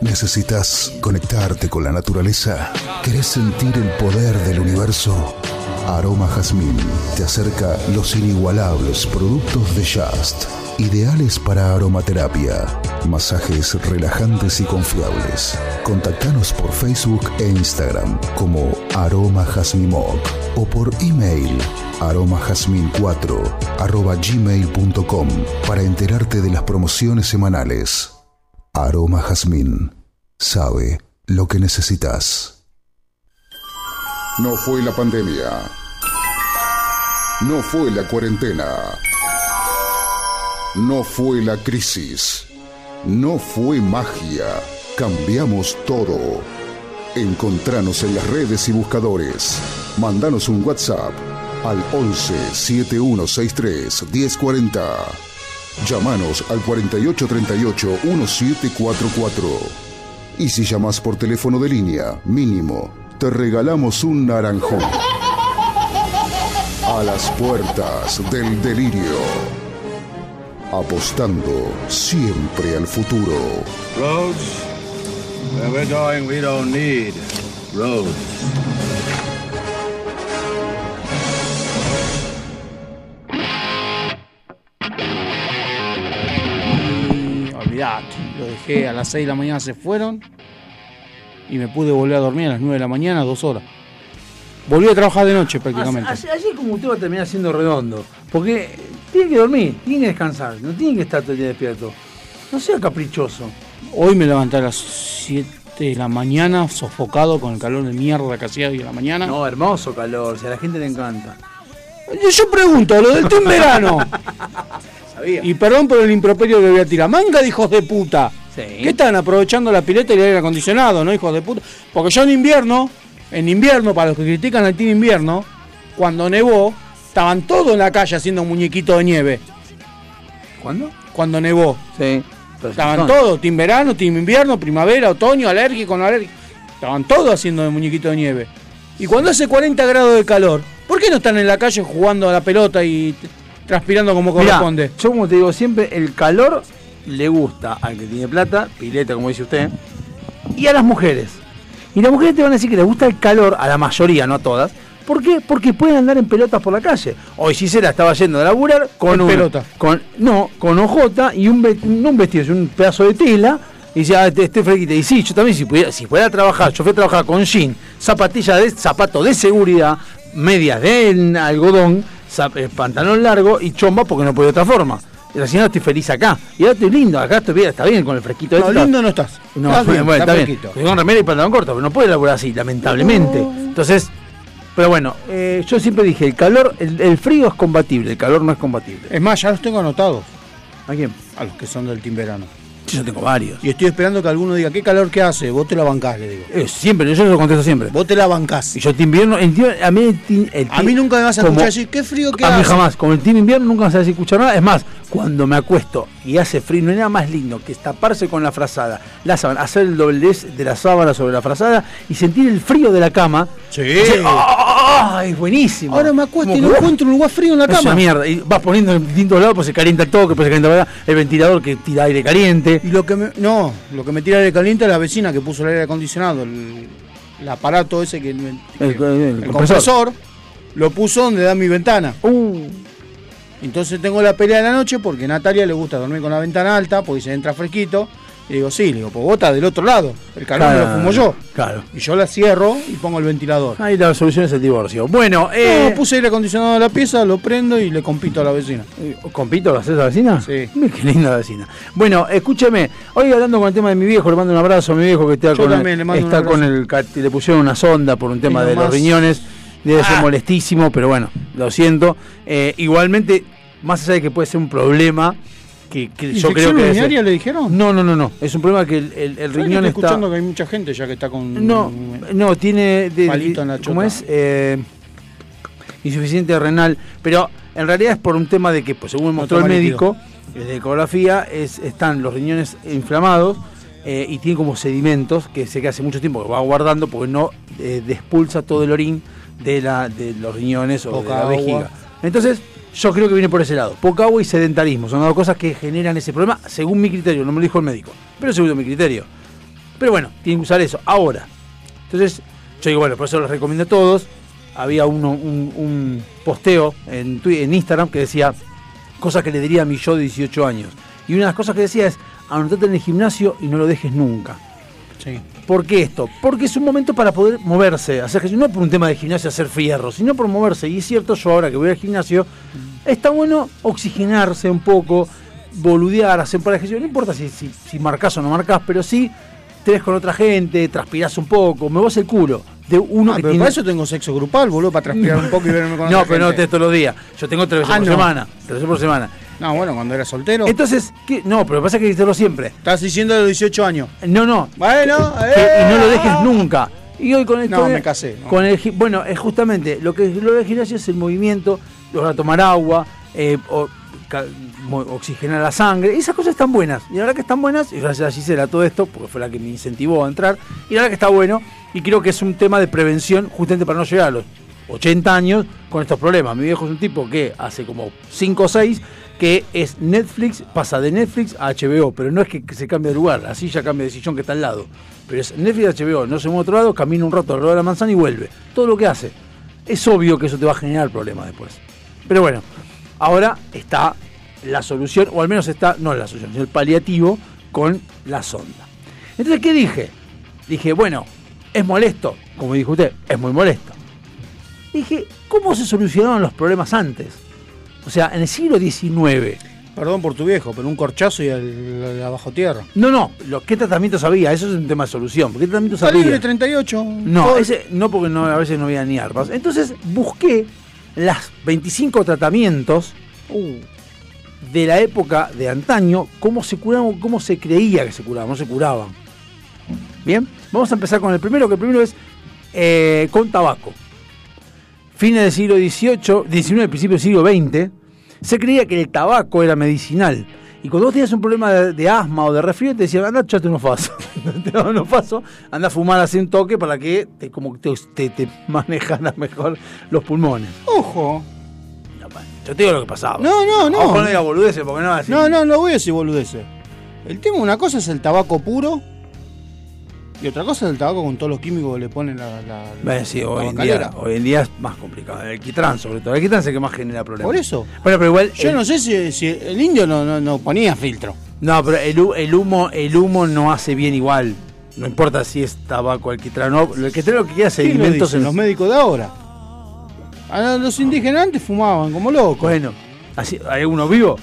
¿Necesitas conectarte con la naturaleza? ¿Querés sentir el poder del universo? Aroma Jazmín te acerca los inigualables productos de Just, ideales para aromaterapia, masajes relajantes y confiables. Contactanos por Facebook e Instagram como Aroma Jazmimoc o por email aromajazmin4 arroba gmail.com para enterarte de las promociones semanales. Aroma Jazmín sabe lo que necesitas. No fue la pandemia. No fue la cuarentena. No fue la crisis. No fue magia. Cambiamos todo. Encontranos en las redes y buscadores. Mandanos un WhatsApp al 11 7163 1040. Llámanos al 4838 1744. Y si llamas por teléfono de línea, mínimo, te regalamos un naranjón. A las puertas del delirio. Apostando siempre al futuro. Roads, where we're going, we don't need roads. Olvidate, lo dejé a las 6 de la mañana, se fueron y me pude volver a dormir a las 9 de la mañana, dos horas. Volví a trabajar de noche prácticamente. Así, así como usted va a terminar siendo redondo. Porque tiene que dormir, tiene que descansar, no tiene que estar todo el día despierto. No sea caprichoso. Hoy me levanté a las 7 de la mañana, sofocado con el calor de mierda que hacía hoy a la mañana. No, hermoso calor, si a la gente le encanta. Yo, yo pregunto, lo del team verano. Sabía. Y perdón por el improperio que voy a tirar. Manga de hijos de puta. Sí. ¿Qué están aprovechando la pileta y el aire acondicionado, no, hijos de puta? Porque yo en invierno, en invierno, para los que critican al team invierno, cuando nevó, estaban todos en la calle haciendo muñequitos de nieve. ¿Cuándo? Cuando nevó. Sí. Estaban todos, team verano, team invierno, primavera, otoño, alérgico, no alérgico. Estaban todos haciendo de muñequito de nieve. Y cuando hace 40 grados de calor, ¿por qué no están en la calle jugando a la pelota y transpirando como Mirá, corresponde? yo como te digo siempre, el calor le gusta al que tiene plata, pileta como dice usted, y a las mujeres. Y las mujeres te van a decir que les gusta el calor, a la mayoría, no a todas, ¿Por qué? Porque pueden andar en pelotas por la calle. Hoy Gisela estaba yendo a laburar con un, pelota. Con, no, con ojota y un, no un vestido, sino un pedazo de tela. Y decía, ah, estoy fresquita. Y sí, yo también, si pudiera, si fuera a trabajar, yo fui a trabajar con jean, zapatilla de zapato de seguridad, medias de algodón, pantalón largo y chomba porque no podía de otra forma. Y la señora estoy feliz acá. Y ahora estoy lindo, acá estoy bien, está bien con el fresquito. No, este, lindo no estás. no, Estás bien, bueno, está bien. Estoy con remera y pantalón corto, pero no puede laburar así, lamentablemente. Entonces, pero bueno, eh, yo siempre dije, el calor, el, el frío es combatible, el calor no es combatible. Es más, ya los tengo anotados. ¿A quién? A los que son del Team Verano. Yo tengo varios. Y estoy esperando que alguno diga, ¿qué calor que hace? Vos te la bancás, le digo. Eh, siempre, yo lo contesto siempre. Vos te la bancás. Y yo te invierno, el tío- a mí, el A mí nunca me vas a como- escuchar decir, ¿qué frío que A mí hace? jamás, con el team invierno nunca me vas a escuchar nada. Es más, cuando me acuesto y hace frío, no hay nada más lindo que taparse con la frazada, la sábana, hacer el doblez de la sábana sobre la frazada y sentir el frío de la cama. Sí. Y decir, ¡Ah! es buenísimo. Ahora me acuesto y no encuentro un lugar frío en la Es cama. mierda. Y vas poniendo en distintos lados, pues se calienta el toque, pues se calienta el ventilador que tira aire caliente. Y lo que me, no, lo que me tira aire caliente es la vecina que puso el aire acondicionado, el, el aparato ese que, que- El- el el compresor. compresor lo puso donde da mi ventana. Uh, Entonces tengo la pelea de la noche porque a Natalia le gusta dormir con la ventana alta porque se entra fresquito. Y digo, sí, le digo, pues vos estás del otro lado, el calor me lo fumo yo. Claro. Y yo la cierro y pongo el ventilador. Ahí la solución es el divorcio. Bueno, eh, No, puse aire acondicionado a la pieza, lo prendo y le compito a la vecina. Eh, ¿Compito lo haces a la vecina? Sí. Mira Qué linda la vecina. Bueno, escúcheme, hoy hablando con el tema de mi viejo, le mando un abrazo a mi viejo que está, Yo con, también el, le mando un está con el le pusieron una sonda por un tema de los riñones. Debe ser Ah. molestísimo, pero bueno, lo siento. Eh, igualmente, más allá de que puede ser un problema, que, que yo creo ¿Infección que... urinaria le dijeron? No, no, no, no. Es un problema que el, el- el ¿Sabés que riñón estoy está... escuchando que hay mucha gente ya que está con... No, no, tiene de, Palito en la ¿cómo es? Eh, insuficiente renal, pero en realidad es por un tema de que, pues, según mostró el médico, eh, de ecografía, es, están los riñones inflamados eh, y tiene como sedimentos que sé que hace mucho tiempo que va guardando porque no eh, despulsa todo el orín de, la, de los riñones o Poca de la agua. vejiga. Entonces, yo creo que viene por ese lado. Poca agua y sedentarismo. Son dos cosas que generan ese problema, según mi criterio. No me lo dijo el médico, pero según mi criterio. Pero bueno, tienen que usar eso. Ahora. Entonces, yo digo, bueno, por eso les recomiendo a todos. Había uno, un, un posteo en, en Instagram que decía cosas que le diría a mi yo de 18 años. Y una de las cosas que decía es, anotate en el gimnasio y no lo dejes nunca. Sí. ¿Por qué esto? Porque es un momento para poder moverse, hacer ejercicio, no por un tema de gimnasio hacer fierro, sino por moverse. Y es cierto, yo ahora que voy al gimnasio, está bueno oxigenarse un poco, boludear, hacer para ejercicio. No importa si, si, si marcas o no marcas, pero sí te ves con otra gente, transpirás un poco, me vas el culo. De uno Ah, que pero tiene... para eso tengo sexo grupal, boludo, para transpirar un poco y verme con No, otra pero no gente. te todos los días. Yo tengo tres veces Ah, por no. semana. Tres veces por semana. No, bueno, cuando era soltero. Entonces, ¿qué? no, pero pasa que hacerlo siempre. Estás diciendo de los 18 años. No, no, Bueno, que- eh. y no lo dejes nunca. Y hoy con el No, con el- me casé, no. Con el, bueno, es justamente lo que lo del gimnasio es el movimiento, lograr tomar agua, eh, o- ca- oxigenar la sangre, esas cosas están buenas. Y la verdad que están buenas, y gracias a Gisela todo esto, porque fue la que me incentivó a entrar, y la verdad que está bueno, y creo que es un tema de prevención justamente para no llegar a los 80 años con estos problemas. Mi viejo es un tipo que hace como 5 o 6 que es Netflix, pasa de Netflix a HBO, pero no es que se cambie de lugar, así ya cambia de sillón que está al lado. Pero es Netflix a HBO, no se mueve a otro lado, camina un rato alrededor de la manzana y vuelve. Todo lo que hace. Es obvio que eso te va a generar problemas después. Pero bueno, ahora está la solución, o al menos está, no la solución, sino el paliativo con la sonda. Entonces, ¿qué dije? Dije, bueno, es molesto, como dijo usted, es muy molesto. Dije, ¿cómo se solucionaron los problemas antes? O sea, en el siglo XIX. Perdón por tu viejo, pero un corchazo y al, al bajo tierra. No, no, lo, ¿qué tratamientos había? Eso es un tema de solución. ¿Qué tratamientos Salió había? de 38. No, ese, no porque no, a veces no había ni arpas. Entonces busqué las 25 tratamientos uh, de la época de antaño, cómo se curaban, cómo se creía que se curaban, no se curaban. Bien, vamos a empezar con el primero, que el primero es eh, con tabaco. Fines del siglo XVIII, XIX, principio del siglo XX, se creía que el tabaco era medicinal. Y cuando vos tenías un problema de, de asma o de resfriado, te decían, anda, echate unos fasos. te daban unos fasos, anda a fumar así un toque para que te, como te, te, te manejaran mejor los pulmones. Ojo. No, Yo te digo lo que pasaba. No, no, no. Ojo, no diga boludeces, porque no así. No, no, no voy a decir boludeces. El tema, una cosa es el tabaco puro Y otra cosa es el tabaco con todos los químicos que le ponen la. la, sí, la hoy en, día, hoy en día es más complicado. El alquitrán, sobre todo. El alquitrán es el que más genera problemas. Por eso. Bueno, pero igual. Yo el- no sé si, si el indio no, no, no ponía filtro. No, pero el, el humo el humo no hace bien igual. No importa si es tabaco, alquitrán o no. Lo que lo que quiere es ¿Quién lo sedimentos dice? en los médicos de ahora. A los indígenas antes fumaban como locos. Bueno, así, ¿hay alguno vivo?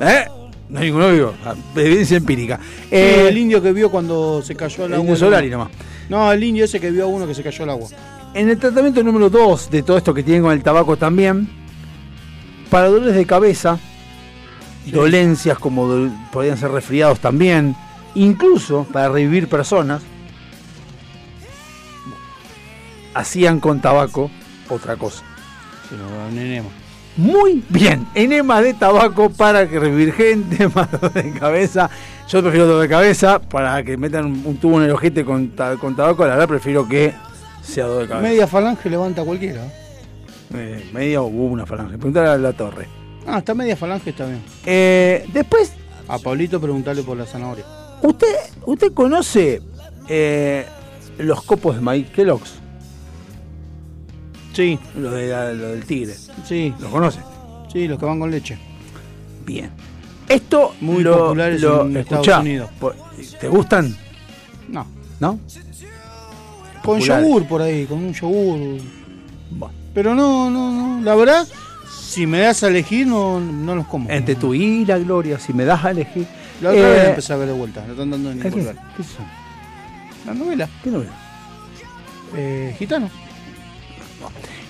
¿Eh? No hay ninguno vivo. Ah, Evidencia empírica. Eh, el indio que vio cuando se cayó al el agua. indio Solari nomás. No, el indio ese que vio a uno que se cayó al agua. En el tratamiento número 2 de todo esto que tienen con el tabaco también, para dolores de cabeza, dolencias como dol- podrían ser resfriados también, incluso para revivir personas, hacían con tabaco otra cosa. Pero un enema. Muy bien, enema de tabaco para que revivir gente, más de cabeza. Yo prefiero dolor de cabeza para que metan un, tubo en el ojete con, ta- con tabaco. La verdad prefiero que sea dolor de cabeza. Media falange levanta cualquiera. Eh, media o una falange. Preguntar a la torre. Ah, está media falange, está bien. Eh, después, A Pablito preguntarle por la zanahoria. ¿usted, usted conoce eh, los copos de maíz Kellogg's? Sí, Lo, de la- del tigre. sí, ¿Los conoce? sí, los que van con leche. Bien. Esto Muy lo, populares lo- en Estados escuchá, Unidos. po- ¿Te gustan? No. ¿No? Con Populares. yogur por ahí, con un yogur. Bueno. Pero no, no, no. La verdad, si me das a elegir, no, no los como. Entre tu y la gloria, si me das a elegir. La otra Eh, vez empecé a ver de vuelta. No están dando ni ¿Qué, por qué, ver. qué son? La novela. ¿Qué novela? Eh, gitano.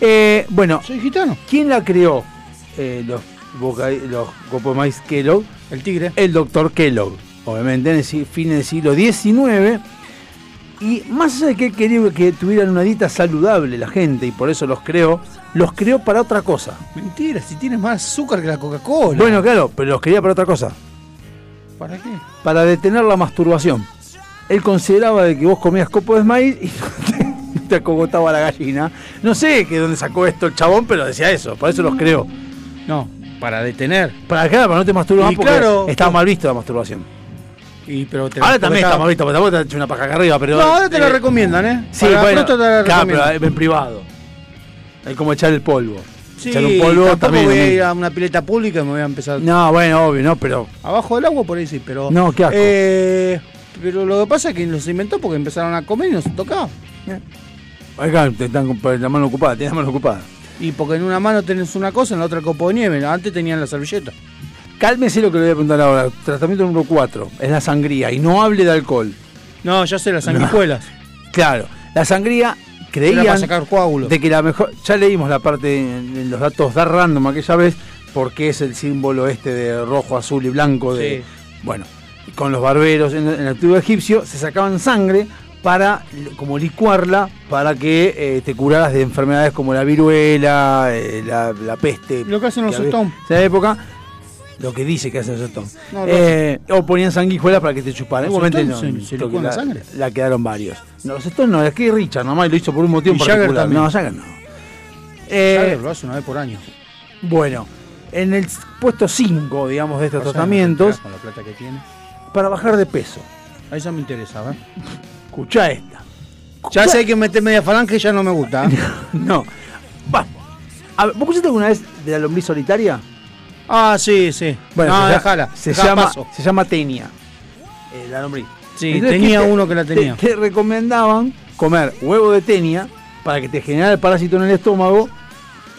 Eh, bueno, Soy gitano. ¿quién la creó? Eh, los, boca- los copos de maíz Kellogg. El tigre. el doctor Kellogg, obviamente en el fin del siglo XIX. Y más allá de que él quería que tuvieran una dieta saludable la gente, y por eso los creó, los creó para otra cosa. Mentira, si tienes más azúcar que la Coca-Cola. Bueno, claro, pero los quería para otra cosa. ¿Para qué? Para detener la masturbación. Él consideraba de que vos comías copos de maíz y te acogotaba la gallina. No sé que dónde sacó esto el chabón, pero decía eso, por eso los creó. No, para detener. Para acá, para no te masturbas Y porque claro, estaba mal visto la masturbación. Y, pero te Ahora también está mal visto, porque tampoco te has hecho una paja acá arriba, pero. No, ahora te la eh, recomiendan, ¿eh? Sí, Para bueno, te la claro, pero en privado. Es como echar el polvo. Sí, echar un polvo también. voy a lo ir a una pileta pública y me voy a empezar. No, bueno, obvio, no, pero. Abajo del agua por ahí sí, pero. No, qué asco. Eh, pero lo que pasa es que los inventó porque empezaron a comer y no se tocaba. Acá te están con la mano ocupada, tienes la mano ocupada. Y porque en una mano tenés una cosa, en la otra copo de nieve. Antes tenían la servilleta. Cálmese lo que le voy a preguntar ahora. Tratamiento número 4 es la sangría. Y no hable de alcohol. No, ya sé, las sanguijuelas. Claro, la sangría Era para creían sacar coágulos. de que la mejor. Ya leímos la parte en, en los datos da random aquella vez, porque es el símbolo este de rojo, azul y blanco. De, Sí. Bueno, con los barberos en, en el antiguo egipcio se sacaban sangre para como licuarla para que eh, te curaras de enfermedades como la viruela, eh, la, la peste. Lo que hacen los. En esa época, lo que dice que hacen los Stone. No, Eh, o ponían sanguijuelas para que te chuparan. ¿Los Igualmente Stones no, se- se la sangre? La quedaron varios. No, los Stones no, es que Richard nomás lo hizo por un motivo Y en Jagger particular. también. No, Jagger no. Eh, Jagger lo hace una vez por año. bueno, en el puesto 5, digamos, de estos tratamientos, Con la plata que tiene. para bajar de peso. Ahí ya me Escuchá esta. Ya sé que meter media falange ya no me gusta. ¿eh? No. Va. A ver, ¿Vos escuchaste alguna vez de la lombriz solitaria? ah, sí, sí. Bueno, no, se, se llama, paso. se llama tenia. eh, la lombriz. Sí, Entonces, tenía ¿qué te- uno que la te- tenía. Te, recomendaban comer huevo de tenia para que te generara el parásito en el estómago,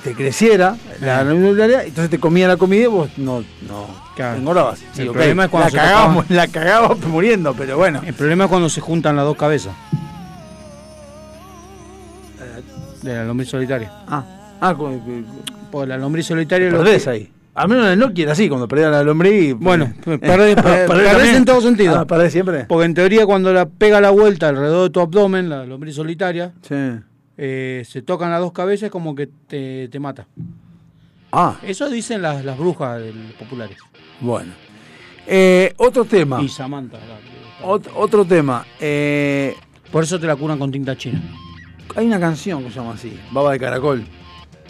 te creciera la Eh. lombriz solitaria, entonces te comía la comida y vos no, no Claro. engordabas. Sí, El problema es cuando la se cagábamos, la cagábamos muriendo, pero bueno. El problema es cuando se juntan las dos cabezas. De la lombriz solitaria. Ah, ah, con- Porque la lombriz solitaria lo perdés ahí. Al menos en el Nokia era así, cuando perdía la lombriz. Bueno, eh, perdés- per- perdés también. en todo sentido. Ah, perdés siempre. Porque en teoría cuando la pega la vuelta alrededor de tu abdomen, la lombriz solitaria, Sí. Eh, se tocan las dos cabezas como que te, te mata. Ah, Eso dicen las, las brujas del- populares. bueno. Eh, otro tema. Y Samantha. la- Ot- otro tema. Eh, Por eso te la curan con tinta china. hay una canción que se llama así, Baba de Caracol.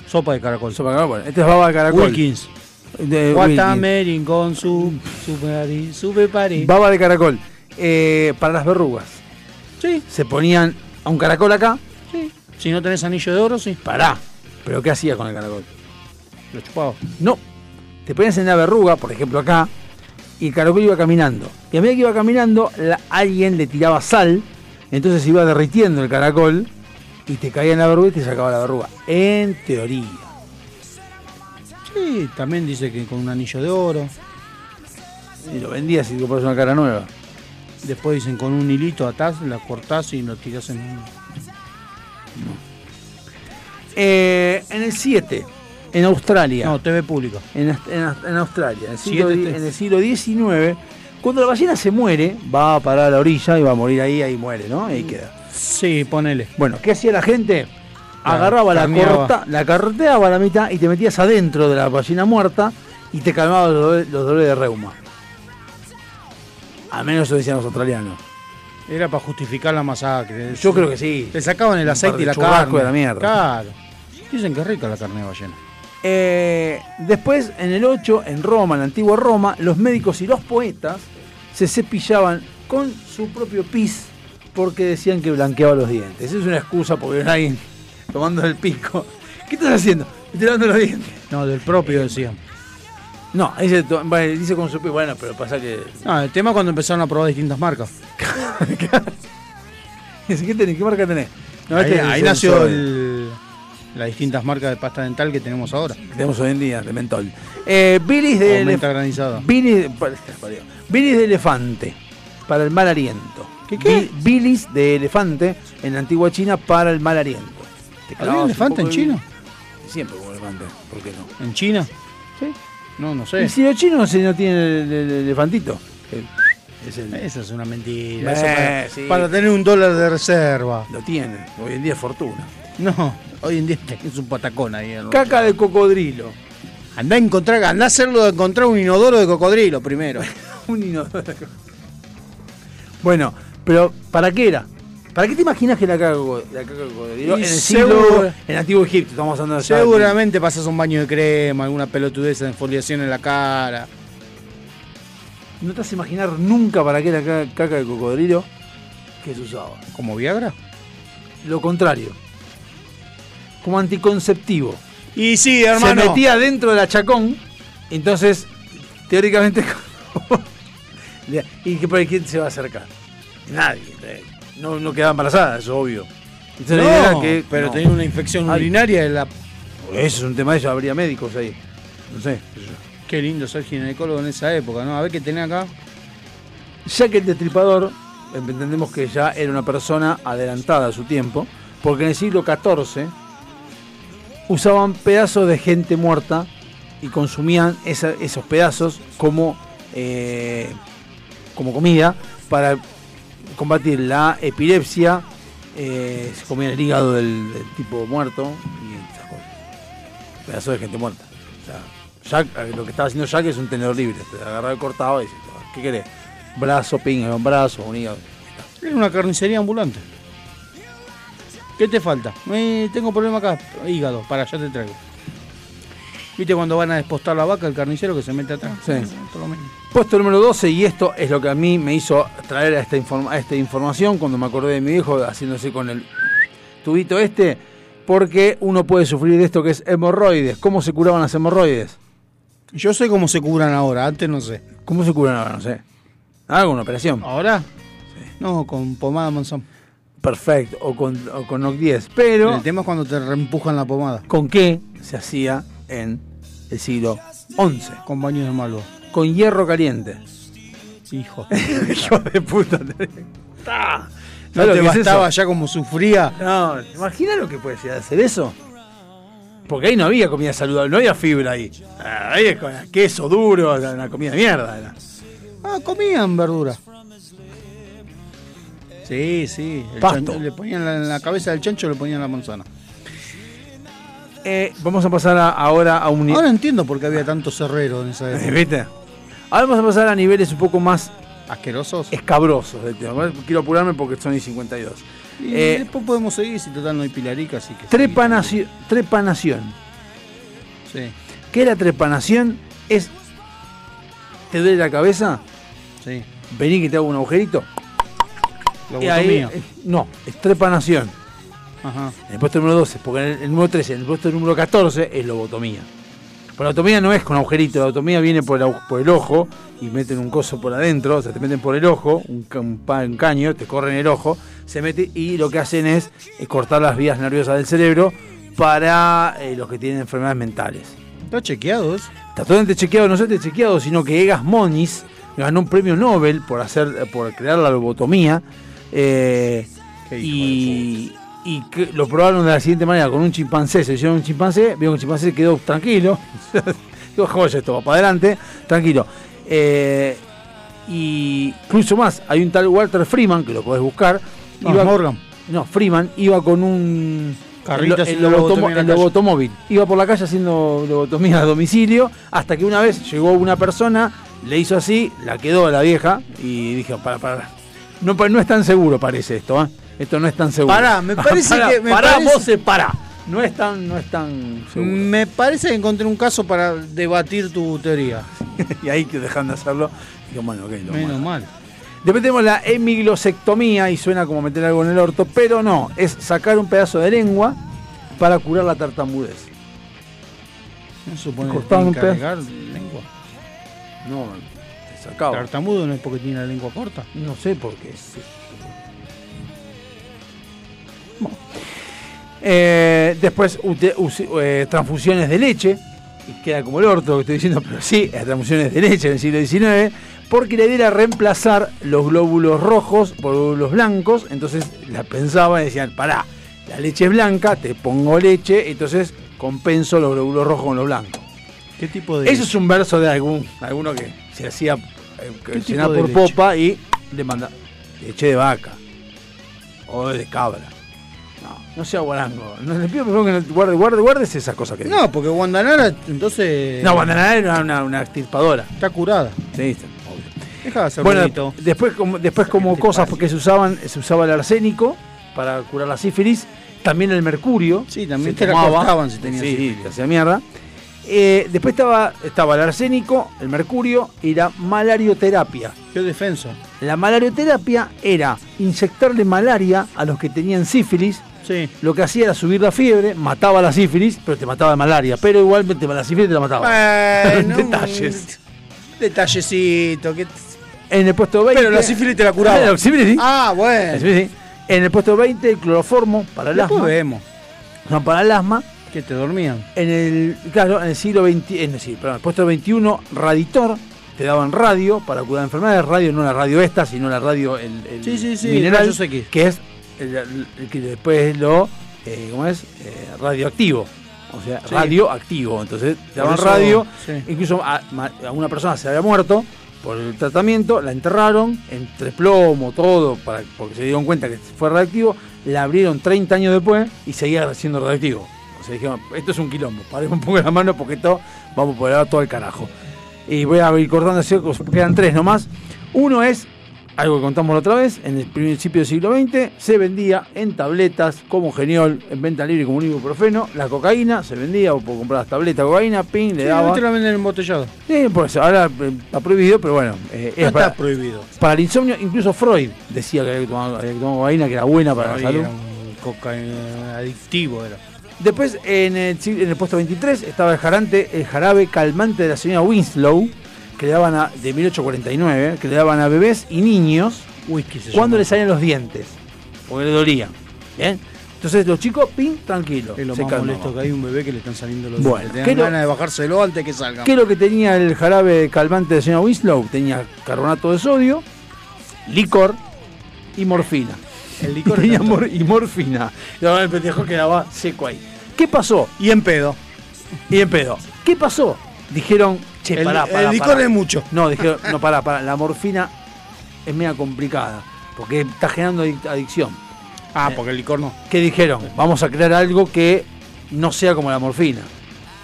Sopa de caracol. Sopa de caracol. Bueno, este es Baba de Caracol. Wilkins. De Wilkins. Con su super su. Baba de Caracol. Eh, para las verrugas. Sí, se ponían a un caracol acá. Si no tenés anillo de oro, sí. pará. Pero ¿qué hacía con el caracol? Lo chupaba. No, te ponías en la verruga, por ejemplo acá, y el caracol iba caminando. Y a medida que iba caminando, la- alguien le tiraba sal, entonces iba derritiendo el caracol y te caía en la verruga y te sacaba la verruga. En teoría. Sí, también dice que con un anillo de oro. Y lo vendías y te compras una cara nueva. Después dicen con un hilito atás, la cortás y lo tirás en. Eh, en el 7, en Australia. No, TV pública. en, en- en Australia, en el, siglo, en el siglo XIX, cuando la ballena se muere, va a parar a la orilla y va a morir ahí, ahí muere, ¿no? Ahí queda. Sí, ponele. Bueno, ¿qué hacía la gente? La Agarraba la corta, la carteaba a la mitad y te metías adentro de la ballena muerta y te calmaba los dolores, los dolores de reuma. Al menos eso decían los australianos. Era para justificar la masacre. Yo creo que sí. Le sacaban el aceite y la carne. de la mierda. Claro. Dicen que es rica la carne de ballena. Eh, después, en el 8, en Roma, en la antigua Roma, los médicos y los poetas se cepillaban con su propio pis porque decían que blanqueaba los dientes. Esa es una excusa porque hay alguien tomando el pico. ¿Qué estás haciendo? Estoy lavando los dientes. No, del propio decían. No, bueno, dice con su. Bueno, pero pasa que. No, el tema es cuando empezaron a probar distintas marcas. ¿Qué, tenés? ¿Qué marca tenés? No, ahí este es ahí nació el- las distintas marcas de pasta dental que tenemos ahora. que tenemos hoy en día, de mentol. Eh, bilis de O menta elef- granizada. Bilis, bilis de elefante para el mal aliento. ¿Qué qué? Bi- Bilis de elefante en la antigua China para el mal aliento. Te ¿Había elefante en China? Siempre como elefante, ¿por qué no? ¿En China? Sí. No, no Y sé. si los chinos si no tienen el, el- el elefantito. El- es el- Esa es una mentira. Eh, para, sí. para tener un dólar de reserva. lo tienen. Hoy en día es fortuna. No, hoy en día es un patacón ahí. en- Caca de cocodrilo. Andá a encontrar, andá a hacerlo de encontrar un inodoro de cocodrilo primero. Un inodoro. Bueno, pero ¿para qué era? ¿Para qué te imaginas que la caca, de la caca de cocodrilo? Y En el seguro- siglo, en el antiguo Egipto, estamos hablando de Seguramente pasas un baño de crema, alguna pelotudez de foliación en la cara. No te vas a imaginar nunca para qué la ca- caca de cocodrilo que se usaba. ¿Como Viagra? Lo contrario. Como anticonceptivo. Y sí, hermano. Se metía dentro del achacón, entonces, teóricamente. ¿Y qué por quién se va a acercar? Nadie. eh, No, no quedaba embarazada, eso es obvio. Entonces, la idea No, era que, pero no. tenía una infección urinaria la... Eso es un tema de eso, habría médicos ahí. No sé. qué lindo ser ginecólogo en esa época, ¿no? A ver qué tenía acá. Ya que el destripador, entendemos que ya era una persona adelantada a su tiempo, porque en el siglo XIV usaban pedazos de gente muerta y consumían esa- esos pedazos como, eh, como comida para combatir la epilepsia, eh, se comían el hígado del, del tipo muerto y esas cosas. Pedazos de gente muerta. O sea, Jack, eh, lo que estaba haciendo Jack es un tenedor libre, te agarraba el cortado y dice, ¿qué querés? Brazo, pinga, un brazo, un hígado. Era una carnicería ambulante. ¿Qué te falta? Eh, tengo problema acá. Hígado, para, ya te traigo. ¿Viste cuando van a despostar la vaca el carnicero que se mete atrás? Sí. Por lo menos. Puesto número 12, y esto es lo que a mí me hizo traer a esta, informa- a esta información cuando me acordé de mi viejo haciéndose con el tubito este, porque uno puede sufrir de esto que es hemorroides. ¿Cómo se curaban las hemorroides? Yo sé cómo se curan ahora, antes no sé. ¿Cómo se curan ahora? No sé. Hago una operación. ¿Ahora? No, con pomada Monzón. Perfecto. O con, o con NOC 10. Pero, El tema es cuando te reempujan la pomada. ¿con qué se hacía en el siglo XI? Con baños de malvo. Con hierro caliente. Hijo. Hijo de puta. Ah, ¿No ¿sabes te es bastaba ya como sufría? No, ¿te imaginas lo que puede llegar a hacer eso? Porque ahí no había comida saludable, no había fibra ahí. Ah, Ahí es con queso duro, una comida de mierda. Era. Ah, comían verdura. Sí, sí. El Pasto. le ponían la, en la cabeza del chancho le ponían la manzana. Eh, vamos a pasar a- ahora a un Ahora entiendo por qué había tantos herreros en esa época. ¿Viste? Ahora vamos a pasar a niveles un poco más Asquerosos. escabrosos del tema. Quiero apurarme porque son y 52. Y Eh, después podemos seguir si total no hay pilarica, así que. trepanaci- trepanación. Sí, ¿Qué es la trepanación? Es. ¿Te duele la cabeza? sí. Vení que te hago un agujerito. Y ahí, eh, no, es trepanación. Ajá. En el puesto número 12, porque en el, el número 13, en el puesto número 14 es lobotomía. Pero la lobotomía no es con agujerito, la lobotomía viene por el, agu- por el ojo y meten un coso por adentro, o sea, te meten por el ojo, un, un un caño, te corren el ojo, se mete y lo que hacen es, cortar las vías nerviosas del cerebro para eh, los que tienen enfermedades mentales. ¿Está chequeado? Está totalmente chequeado, no solamente chequeado, sino que Egas Moniz ganó un premio Nobel por hacer, por crear la lobotomía. eh, y, y que lo probaron de la siguiente manera, con un chimpancé, se hicieron un chimpancé, vieron que el chimpancé quedó tranquilo, digo, joder, esto va para adelante, tranquilo. Eh, y incluso más, hay un tal Walter Freeman, que lo podés buscar, No, iba- Morgan. no, Freeman iba con un Carrito el, el lobotomóvil. Iba por la calle haciendo lobotomía a domicilio, hasta que una vez llegó una persona, le hizo así, la quedó a la vieja y dije, para, para. No, no es tan seguro parece esto, ¿eh? Esto no es tan seguro. Pará, me parece Pará, que- me pará, parece- vos se pará. No es tan, no es tan seguro. Me parece que encontré un caso para debatir tu teoría. y ahí que dejan de hacerlo. Digo, bueno, ok, lo Menos mal. Después tenemos la hemiglosectomía y suena como meter algo en el orto, pero no, es sacar un pedazo de lengua para curar la tartamudez. No supone que un pedazo. lengua. No, te sacaba. Tartamudo no es porque tiene la lengua corta. No sé por qué. Eh, después ute- use- eh, transfusiones de leche. Y queda como el orto lo que estoy diciendo, pero sí, transfusiones de leche en el siglo XIX. Porque la idea era reemplazar los glóbulos rojos por glóbulos blancos. Entonces la pensaban y decían, pará, la leche es blanca, te pongo leche, entonces compenso los glóbulos rojos con los blancos. ¿Qué tipo de Eso es un verso de algún, alguno que se hacía eh, que ¿Qué llenar por leche? popa y le manda leche de vaca o de cabra. No, sea guarango. No, le pido que no, guarde, guarde, guardes esas cosas que No, porque Guandanara entonces No, Guantanara era una, una extirpadora. está curada. Sí, está, obvio. Deja de hacer Bueno, después como, después como cosas pasa? porque se usaban, se usaba el arsénico para curar la sífilis, también el mercurio. Sí, también se te la si tenías Sí, sífilis. hacía mierda. Eh, después estaba, estaba el arsénico, el mercurio y la malarioterapia. Qué defensa. La malarioterapia era inyectarle malaria a los que tenían sífilis. Sí. Lo que hacía era subir la fiebre, mataba la sífilis, pero te mataba de malaria. Pero igualmente la sífilis te la mataba. Bueno, Detalles. Detallecito. que- En el puesto 20. Pero la sífilis te la curaba. Ah, la sífilis sí. Ah, La bueno. sífilis sí. En el puesto 20, el cloroformo para el Después asma. vemos No, para el asma. que te dormían. En el, claro, en el siglo XX, en el, perdón, el puesto 21, Raditor, te daban radio para curar enfermedades, radio no la radio esta, sino la radio el, el Sí, sí, sí, mineral, que es el, el- el que después lo, eh, ¿cómo es? Eh, radioactivo. O sea, Sí. radioactivo. Entonces te daban radio, sí. incluso a, una persona se había muerto por el tratamiento, la enterraron entre plomo, todo, para, porque se dieron cuenta que fue radioactivo, la abrieron 30 años después y seguía siendo radioactivo. O sea, dijeron, esto es un quilombo, paremos un poco la mano porque esto vamos a poner todo el carajo. Y voy a ir cortando quedan tres nomás. Uno es, algo que contamos la otra vez, en el principio del siglo XX se vendía en tabletas como geniol, en venta libre como un ibuprofeno, la cocaína se vendía, o por comprar las tabletas de cocaína, ping, le Sí, daba. la venden embotellado. Sí, por eso, ahora eh, está prohibido, pero bueno, eh, No es para, está prohibido. para el insomnio, incluso Freud decía que había que tomar, había que tomar cocaína, que era buena para la salud. un cocaína adictivo era. Después, en el, en el puesto 23, estaba el jarante, el jarabe calmante de la señora Winslow, que le daban a, de 1849, que le daban a bebés y niños se cuando llama. le salían los dientes, porque le dolían. ¿Bien? Entonces los chicos, pin, tranquilo. Es lo se más molesto que hay un bebé que le están saliendo los Bueno, dientes. ¿qué Te dan lo- ganas de bajárselo antes que salga. ¿Qué es lo que tenía el jarabe calmante de señora Winslow? Tenía carbonato de sodio, licor y morfina. El licor tenía mor- y morfina. El pendejo quedaba seco ahí. ¿Qué pasó? Y en pedo. Y en pedo. ¿Qué pasó? Dijeron, che, el, pará, el pará, licor pará. es mucho. No, dijeron, no, pará, pará. La morfina es media complicada. Porque está generando adic- adicción. Ah, Eh. porque el licor no. ¿Qué dijeron? Vamos a crear algo que no sea como la morfina.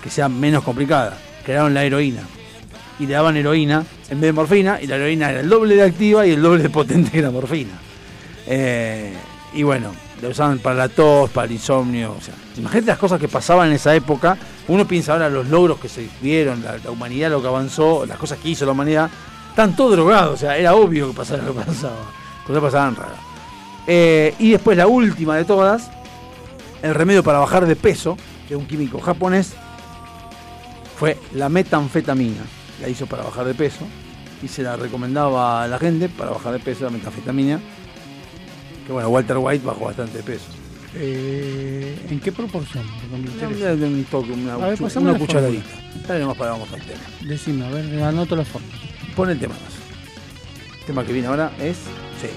Que sea menos complicada. Crearon la heroína. Y le daban heroína en vez de morfina. Y la heroína era el doble de activa y el doble de potente que la morfina. Eh, y bueno, la usaban para la tos, para el insomnio. O sea, imagínate las cosas que pasaban en esa época. Uno piensa ahora los logros que se dieron, la, la humanidad, lo que avanzó, las cosas que hizo la humanidad. Están todos drogados, o sea, era obvio que pasara lo que pasaba. Cosas pasaban raras. Eh, y después la última de todas, el remedio para bajar de peso, de un químico japonés, fue la metanfetamina. La hizo para bajar de peso y se la recomendaba a la gente para bajar de peso la metanfetamina. Que bueno, Walter White bajó bastante de peso. Eh, ¿En qué proporción? Interesa. Un, toque, una, A ver, una cucharadita. Dale nomás para vamos al tema. Decime, a ver, anoto la forma. Pon el tema más. El tema que viene ahora es. Sí.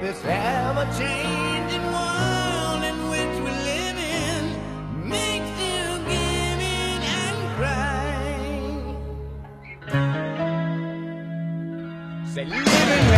This ever-changing world in which we live in makes you give in and cry, say, live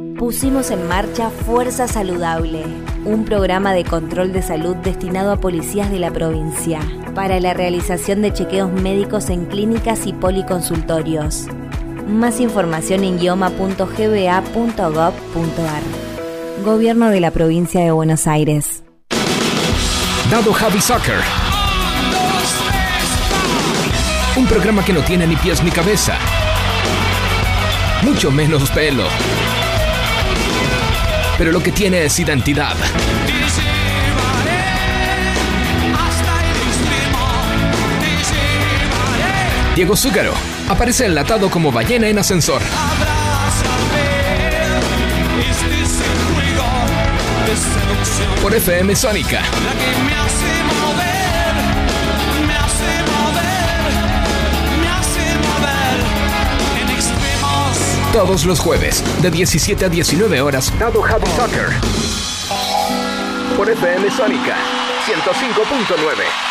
Pusimos en marcha Fuerza Saludable, un programa de control de salud destinado a policías de la provincia, para la realización de chequeos médicos en clínicas y policonsultorios. Más información en guioma.gba.gov.ar. Gobierno de la provincia de Buenos Aires. Dado Javi Soccer. Un programa que no tiene ni pies ni cabeza. Mucho menos pelo. Pero lo que tiene es identidad. Diego Zúcaro aparece enlatado como ballena en ascensor. Por FM Sónica. Todos los jueves, de 17 a 19 horas, Dado Javi Soccer. Por FM Sónica 105.9.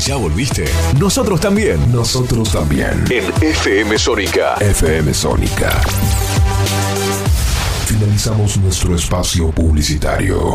¿Ya volviste? Nosotros también. Nosotros también. En FM Sónica. FM Sónica. Finalizamos nuestro espacio publicitario.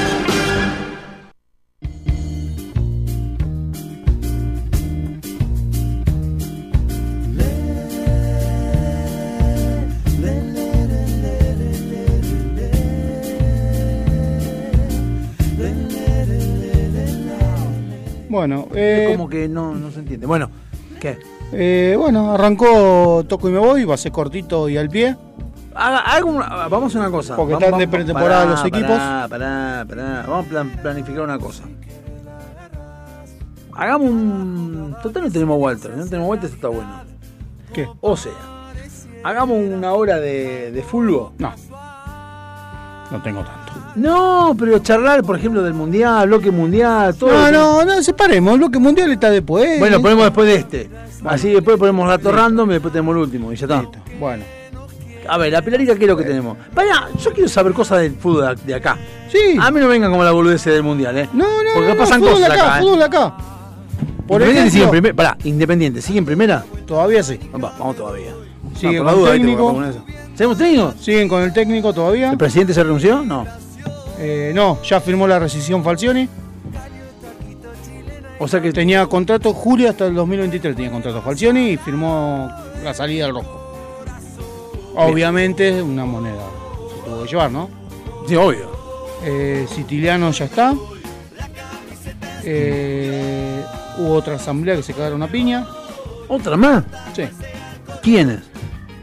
Bueno, Es eh, como que no, no se entiende. Bueno, ¿qué? eh, bueno, arrancó Toco y me voy, va a ser cortito y al pie. Haga, haga una- vamos a una cosa. Porque Vamos- están de pretemporada los equipos. Pará, pará, pará. Vamos a plan- planificar una cosa. Hagamos un. Total, no tenemos Walter. No tenemos Walter, está bueno. ¿Qué? O sea, hagamos una hora de, de fulbo. No. No tengo tanto. No, pero charlar, por ejemplo, del mundial, bloque mundial, todo. No, no, no, separemos. El bloque mundial está después. Bueno, ponemos después de este. Así después ponemos rato random y después tenemos el último y ya está. Bueno. A ver, la pilarica, ¿qué es lo que tenemos? Vaya, yo quiero saber cosas del fútbol de acá. Sí. A mí no vengan como la boludez del mundial, ¿eh? No, no, Porque no, pasan fútbol cosas acá, acá, ¿eh? fútbol acá. Por Independiente sigue en ejemplo, primera. Pará, Independiente, ¿sigue en primera? Todavía sí. Va, vamos todavía. Sigue No, con la duda, técnico. ¿Seguimos técnico? Siguen con el técnico todavía. ¿El presidente se renunció? No. Eh, no, ya firmó la rescisión Falcioni. O sea que tenía contrato julio hasta el 2023 tenía contrato Falcioni y firmó la salida al rojo. Obviamente una moneda se tuvo que llevar, ¿no? Sí, obvio. Eh, Siciliano ya está. Eh, hubo otra asamblea que se cagaron a piña. ¿Otra más? Sí. ¿Quiénes?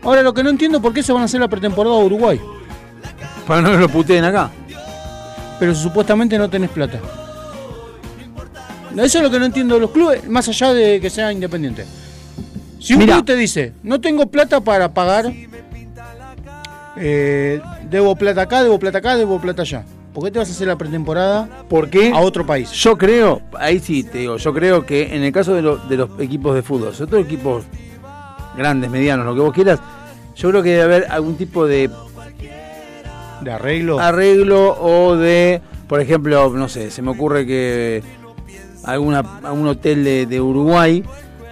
Ahora lo que no entiendo por qué se van a hacer la pretemporada a Uruguay. Para no que lo puteen acá. Pero supuestamente no tenés plata. Eso es lo que no entiendo de los clubes, más allá de que sea independiente. Si un Mirá. club te dice, no tengo plata para pagar, eh, debo plata acá, debo plata acá, debo plata allá. ¿Por qué te vas a hacer la pretemporada ¿Por qué? a otro país? Yo creo, ahí sí te digo, yo creo que en el caso de, lo- de los equipos de fútbol, sobre todo equipos grandes, medianos, lo que vos quieras, yo creo que debe haber algún tipo de ¿De arreglo? arreglo o de, por ejemplo, no sé, se me ocurre que alguna, algún hotel de, de Uruguay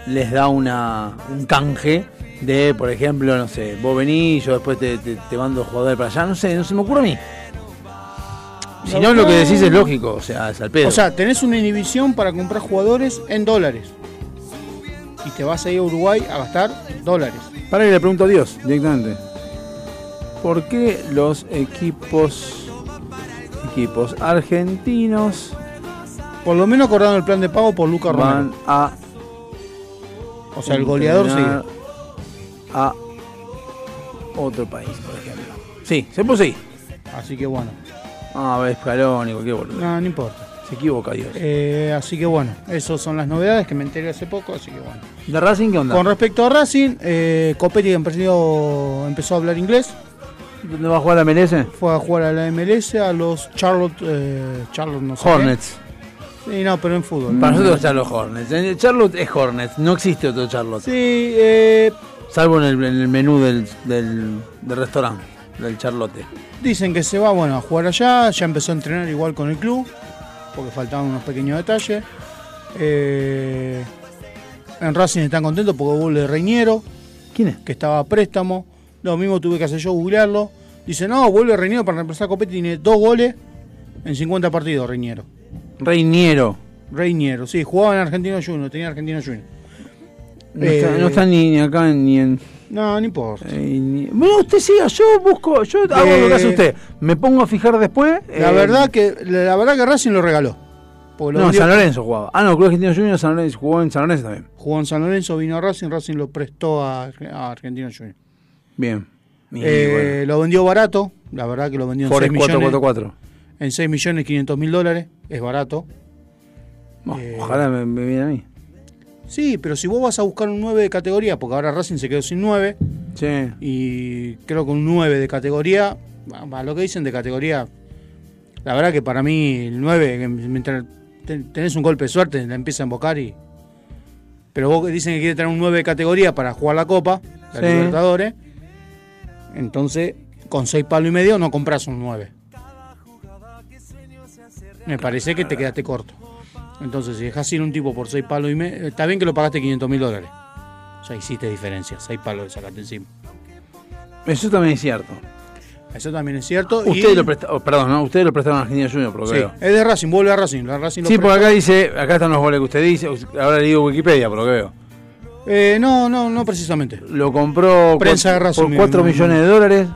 les da una, un canje de, por ejemplo, no sé, vos venís, yo después te, te, te mando jugadores para allá, no sé, no se me ocurre a mí. Si no, lo que decís es lógico, o sea, es al pedo. O sea, tenés una inhibición para comprar jugadores en dólares. Te vas a ir a Uruguay a gastar dólares. Para que le pregunto a Dios directamente. ¿Por qué los equipos equipos argentinos Por lo menos acordaron el plan de pago por Lucas van Romero. a O sea, el goleador sigue. a otro país, por ejemplo? Sí, se puso ahí. Así que bueno. Ah, ves Scaloni, cualquier boludo. No, no importa. Se equivoca Dios. Eh, así que bueno, esas son las novedades que me enteré hace poco, así que bueno. ¿De Racing qué onda? Con respecto a Racing, eh, Copetti empezó, empezó a hablar inglés, ¿Dónde va a jugar la MLS? fue a jugar a la MLS, a los Charlotte, eh, Charlotte no sé qué. Hornets. Sí, no, pero en fútbol. Para nosotros Charlotte Hornets. Charlotte es Hornets, no existe otro Charlotte. Sí, eh, Salvo en el, en el menú del, del, del restaurante, del Charlotte. dicen que se va bueno, a jugar allá, ya empezó a entrenar igual con el club, porque faltaban unos pequeños detalles. Eh, en Racing están contentos porque vuelve Reñero. ¿Quién es? Que estaba a préstamo. Lo mismo tuve que hacer yo, googlearlo. Dice, no, vuelve Reñero para reemplazar a Copetti. Tiene dos goles en 50 partidos, Reñero. Reiniero. Reñero, sí, jugaba en Argentino Junior, tenía Argentino Junior. No, está, Eh, no está ni acá ni en. No, no importa. eh, ni- Bueno, usted siga, yo busco, yo hago lo que hace usted. Me pongo a fijar después. La eh, verdad que la verdad que Racing lo regaló. Lo No, vendió- San Lorenzo jugaba. Ah, no, Club Argentino Junior San Lorenzo, jugó en San Lorenzo también. Jugó en San Lorenzo, vino a Racing, Racing lo prestó a, a Argentino Junior. Bien. Eh, Lo vendió barato, la verdad que lo vendió en Forest 6 millones. 444. En 6 millones 500 mil dólares, es barato. Eh, Ojalá me, me viene a mí. Sí, pero si vos vas a buscar un 9 de categoría, porque ahora Racing se quedó sin 9, Sí. y creo que un 9 de categoría, va, va, lo que dicen de categoría, la verdad que para mí el 9, que mientras ten- tenés un golpe de suerte, la empieza a embocar y. Pero vos dicen que quiere tener un 9 de categoría para jugar la Copa, la Sí. Libertadores. Entonces, con 6 palos y medio no compras un 9. Me parece que te quedaste corto. Entonces, si dejas ir un tipo por 6 palos y medio, está bien que lo pagaste 500 mil dólares. O sea, hiciste diferencia, 6 palos sacaste encima. Eso también es cierto. Eso también es cierto. y- Ustedes lo prestaron, perdón, ¿no? Ustedes lo prestaron a Argentina Junior, por lo que Sí, veo. es de Racing, vuelve a Racing. La Racing Sí, por acá dice, acá están los goles que usted dice, ahora le digo Wikipedia, por lo que veo. Eh, no, no, no precisamente. Lo compró Prensa de Racing, por mi- 4 mi- millones de dólares,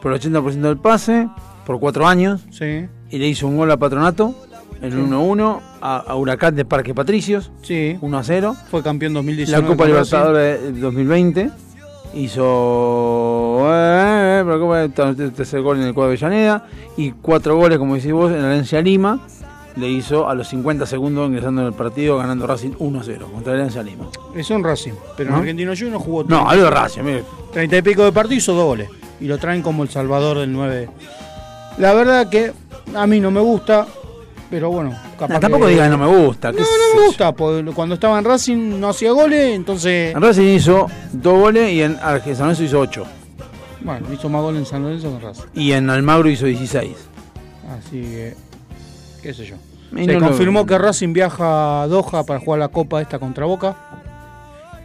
por el 80% del pase, por 4 años. Sí. Y le hizo un gol a Patronato, el 1-1, a, a Huracán de Parque Patricios, Sí. 1 0. Fue campeón 2019. La Copa. Libertadores del 2020 hizo eh, eh, tercer gol en el cuadro de Avellaneda y cuatro goles, como decís vos, en la Herencia Lima. Le hizo a los 50 segundos ingresando en el partido, ganando Racing 1-0 contra la Herencia Lima. Eso en Racing. Pero en ¿No? Argentino Junior no jugó. No, algo de Racing, mire. 30 y pico de partido hizo dos goles. Y lo traen como el salvador del 9. La verdad que a mí no me gusta. Pero bueno, capaz No, tampoco que- digas no me gusta. No, no me gusta. Porque cuando estaba en Racing no hacía goles. Entonces. En Racing hizo dos goles y en San Lorenzo hizo 8. Bueno, hizo más goles en San Lorenzo que en Racing. Y en Almagro hizo 16. Así que. ¿Qué sé yo? Y Se no lo- confirmó que Racing viaja a Doha para jugar la Copa esta contra Boca.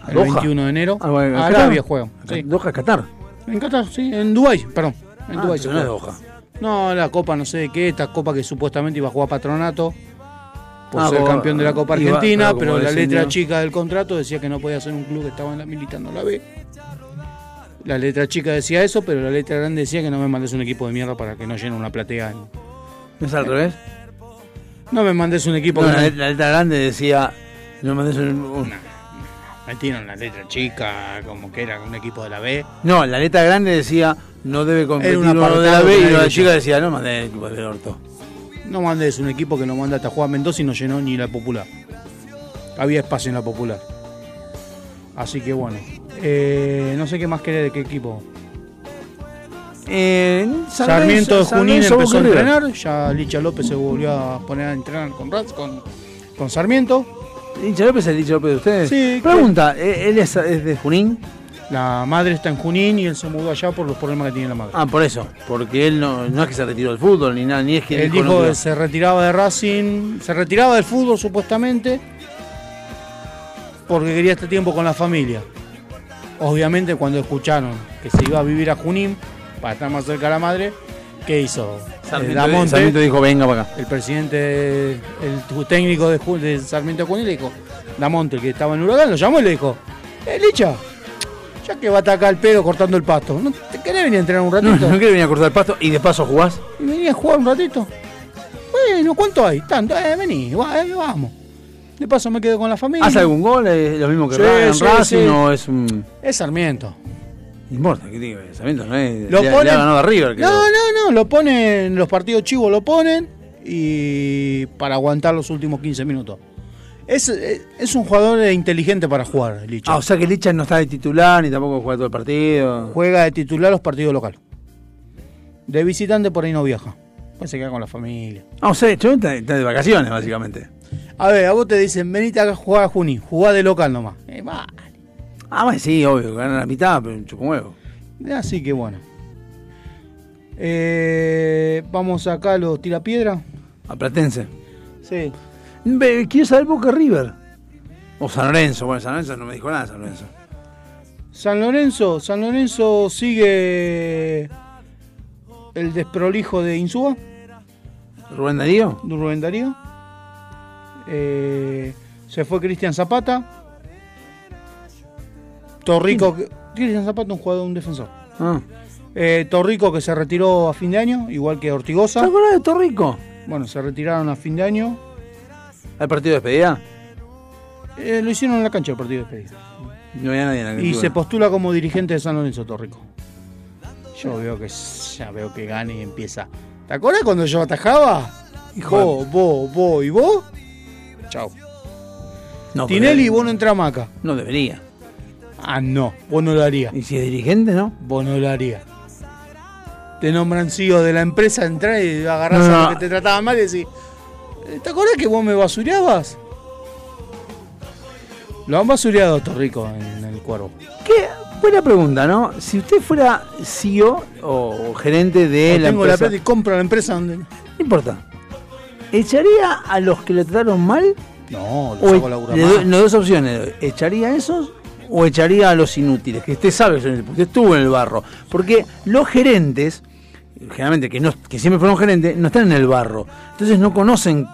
¿A El Doha? 21 de enero. Ah, bueno, ¿en Arabia juegan. Sí. Doha, Qatar. En Qatar, sí, en Dubái, perdón. En Ah, Dubái no es juega. Doha. No, la Copa no sé de qué, esta Copa que supuestamente iba a jugar Patronato por Ah, ser como- campeón de la Copa iba- Argentina, claro, pero la letra chica del contrato decía que no podía ser un club que estaba en la militando la B. La letra chica decía eso, pero la letra grande decía que no me mandes un equipo de mierda para que no llene una platea. en- ¿Es al revés? No me mandes un equipo No, que la, no- let- la letra grande decía. No mandes un, un- metieron la letra chica como que era un equipo de la B. No, la letra grande decía. No debe competir uno de la B. Y la chica decía. No mandé el equipo del orto. No mandes un equipo que lo mandaste a jugar a Mendoza y no llenó ni la popular. Había espacio en la popular. Así que bueno. Eh, no sé qué más quería de qué equipo. Eh, San Sarmiento de San Junín Lorenzo, empezó a entrenar. Ya Licha López se volvió a poner a entrenar con, Raz- con, con Sarmiento. ¿Licha López es el Licha López de ustedes? Sí, Pregunta, ¿eh, ¿él es, es de Junín? La madre está en Junín y él se mudó allá por los problemas que tiene la madre. Ah, por eso. Porque él no, no es que se retiró del fútbol ni nada, ni es que Él dijo, que se retiraba de Racing, se retiraba del fútbol supuestamente porque quería este tiempo con la familia. Obviamente cuando escucharon que se iba a vivir a Junín para estar más cerca de la madre, ¿qué hizo? Sarmiento- Eh, Damonte, Sarmiento dijo, venga para acá. el presidente, el técnico de, Sarmiento Junín le dijo, Damonte, el que estaba en Huracán, lo llamó y le dijo, eh, Licha, ya que va a atacar el pedo cortando el pasto, ¿no te querés venir a entrenar un No, ratito? no quiere venir a cortar el pasto y de paso jugás. ¿Y venía a jugar un ratito? Bueno, ¿cuánto hay? Tanto, eh, vení, va- eh, vamos. De paso me quedo con la familia. ¿Hace algún gol? ¿Es lo mismo que Sí, Ryan sí, Racing sí. o es un...? Es Sarmiento. No importa, ¿qué digo? Sarmiento no es... Lo le, ponen- le ha ganado a River. creo. No, no, no, lo ponen, los partidos chivos lo ponen y para aguantar los últimos 15 minutos. Es, es es un jugador inteligente para jugar, Licha. Ah, o sea que Licha no está de titular ni tampoco juega todo el partido. Juega de titular los partidos locales. De visitante por ahí no viaja. Pues se queda con la familia. Ah, o sea, está, está de vacaciones, básicamente. A ver, a vos te dicen, venite a jugar a Junín, jugá de local nomás. Eh. Ah, bueno, sí, obvio, gana la mitad, pero un chupo huevo. Así que bueno. Eh, vamos acá a los tirapiedra. A Platense. Sí. Quiero saber Boca River. O San Lorenzo. Bueno, San Lorenzo no me dijo nada, San Lorenzo. San Lorenzo, San Lorenzo sigue el desprolijo de Insúa, Rubén Darío. Rubén Darío. Eh, se fue Cristian Zapata. Torrico, que- Cristian Zapata, un jugador, un defensor. Ah. Eh, Torrico que se retiró a fin de año, igual que Ortigosa. ¿Te acuerdas de Torrico? Bueno, se retiraron a fin de año. ¿Al partido de despedida? Eh, lo hicieron en la cancha el partido de despedida. No había nadie en la Y cancha. se postula como dirigente de San Lorenzo Torrico. Yo veo que ya veo que gana y empieza. ¿Te acuerdas cuando yo atajaba? Vos, vos, vos y vos. Chau. No, Tinelli, vos no entrás acá. No debería. Ah, no, vos no lo harías. ¿Y si es dirigente, no? Vos no lo harías. Te nombran CEO de la empresa, entrás y agarrás No, a no. lo que te trataba mal y decís. ¿Te acordás que vos me basureabas? Lo han basureado a Torrico en el cuervo. ¿Qué? Buena pregunta, ¿no? Si usted fuera CEO o gerente de O la tengo la empresa, plata y compro la empresa donde. no importa. ¿Echaría a los que le trataron mal? No, lo O saco a laburar le doy, doy dos opciones. ¿Echaría a esos o echaría a los inútiles? Que usted sabe usted estuvo en el barro. Porque los gerentes, generalmente que, no, que siempre fueron gerentes, no están en el barro. Entonces no conocen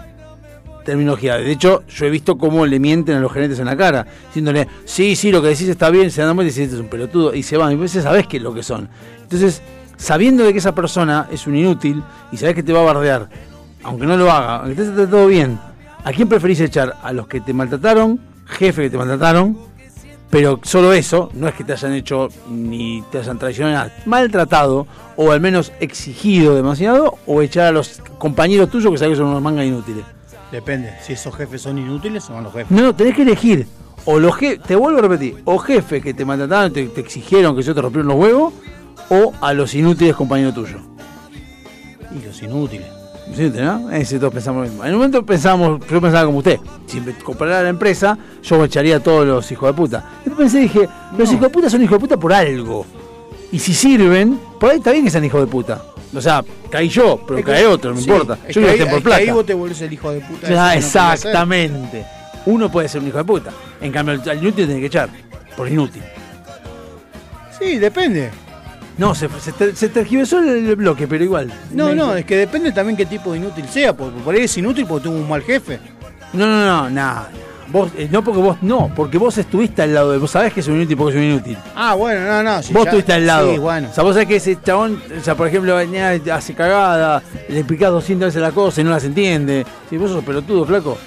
terminología. De hecho, yo he visto cómo le mienten a los gerentes en la cara, diciéndole, sí, sí, lo que decís está bien, se dan vuelta y dicen, es un pelotudo, y se van. Y veces sabés qué es lo que son. Entonces, sabiendo de que esa persona es un inútil y sabés que te va a bardear, aunque no lo haga, aunque te esté todo bien, ¿a quién preferís echar? ¿A los que te maltrataron, jefe que te maltrataron? Pero solo eso, no es que te hayan hecho ni te hayan traicionado, maltratado o al menos exigido demasiado, o echar a los compañeros tuyos que sabes que son unos mangas inútiles. Depende. Si esos jefes son inútiles, son los jefes. No, no, tenés que elegir. O los jefes, te vuelvo a repetir, o jefes que te maltrataron, te, te exigieron que yo te rompieron los huevos, o a los inútiles compañeros tuyos. Y los inútiles. ¿Sí, ¿no? Ese todos pensamos lo mismo. En un momento pensamos, yo pensaba como usted, si me comprara la empresa, yo echaría a todos los hijos de puta. Yo pensé, dije, los hijos de puta son hijos de puta por algo. Y si sirven, por ahí está bien que sean hijos de puta. O sea, caí yo, pero Es que- cae otro, no me sí, importa. es Yo que ahí- por es que plata. ahí vos te volvés el hijo de puta. Ah, no exactamente. Uno puede ser un hijo de puta. En cambio, al inútil tiene que echar. Por inútil. Sí, depende. No, se, se, se tergiversó el, el bloque, pero igual. No, no, es que depende también qué tipo de inútil sea. Porque por ahí es inútil porque tuvo un mal jefe. No, no, no, nada. Vos, eh, no porque vos no, porque vos estuviste al lado de. Vos sabés que es un inútil porque es un inútil. Ah, bueno, no, no. si vos ya- estuviste al lado. Sí, bueno. O sea, vos sabés que ese chabón, o sea, por ejemplo, venía, hace cagada, le explicás 200 veces la cosa y no las entiende. Si vos sos pelotudo, flaco,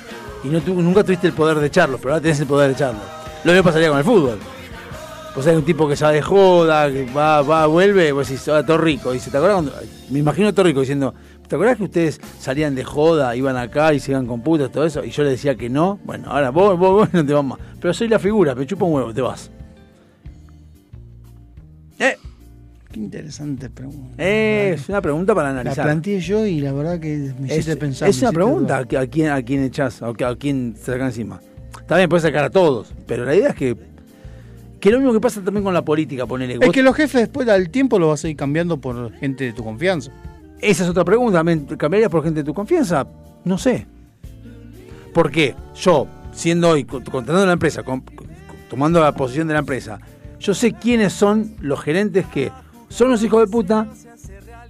y no tu- nunca tuviste el poder de echarlo, pero ahora tenés el poder de echarlo. Lo mismo pasaría con el fútbol. Vos sabés un tipo que sabe de joda, que va, va, vuelve, vos decís, ah, todo rico. Dice, ¿te acuerdas cuando- Me imagino a todo rico diciendo, ¿te acuerdas que ustedes salían de joda, iban acá y se iban con putas, todo eso? Y yo le decía que no. Bueno, ahora vos, vos, vos no te vas más. Pero soy la figura, me chupa un huevo, te vas. Qué interesante pregunta. Eh, es una pregunta para La analizar. planteé yo y la verdad que me Es, hiciste pensar. es una pregunta a, qui- a quién, a quién echás, a, a quién se saca encima. Está bien, puedes sacar a todos, pero la idea es que. Que lo mismo que pasa también con la política, ponele. Es vos- que los jefes después al tiempo lo vas a ir cambiando por gente de tu confianza. Esa es otra pregunta. ¿Me cambiarías por gente de tu confianza? No sé. ¿Por qué? Yo, siendo hoy, con- contratando la empresa, con- con- tomando la posición de la empresa, yo sé quiénes son los gerentes que son los hijos de puta,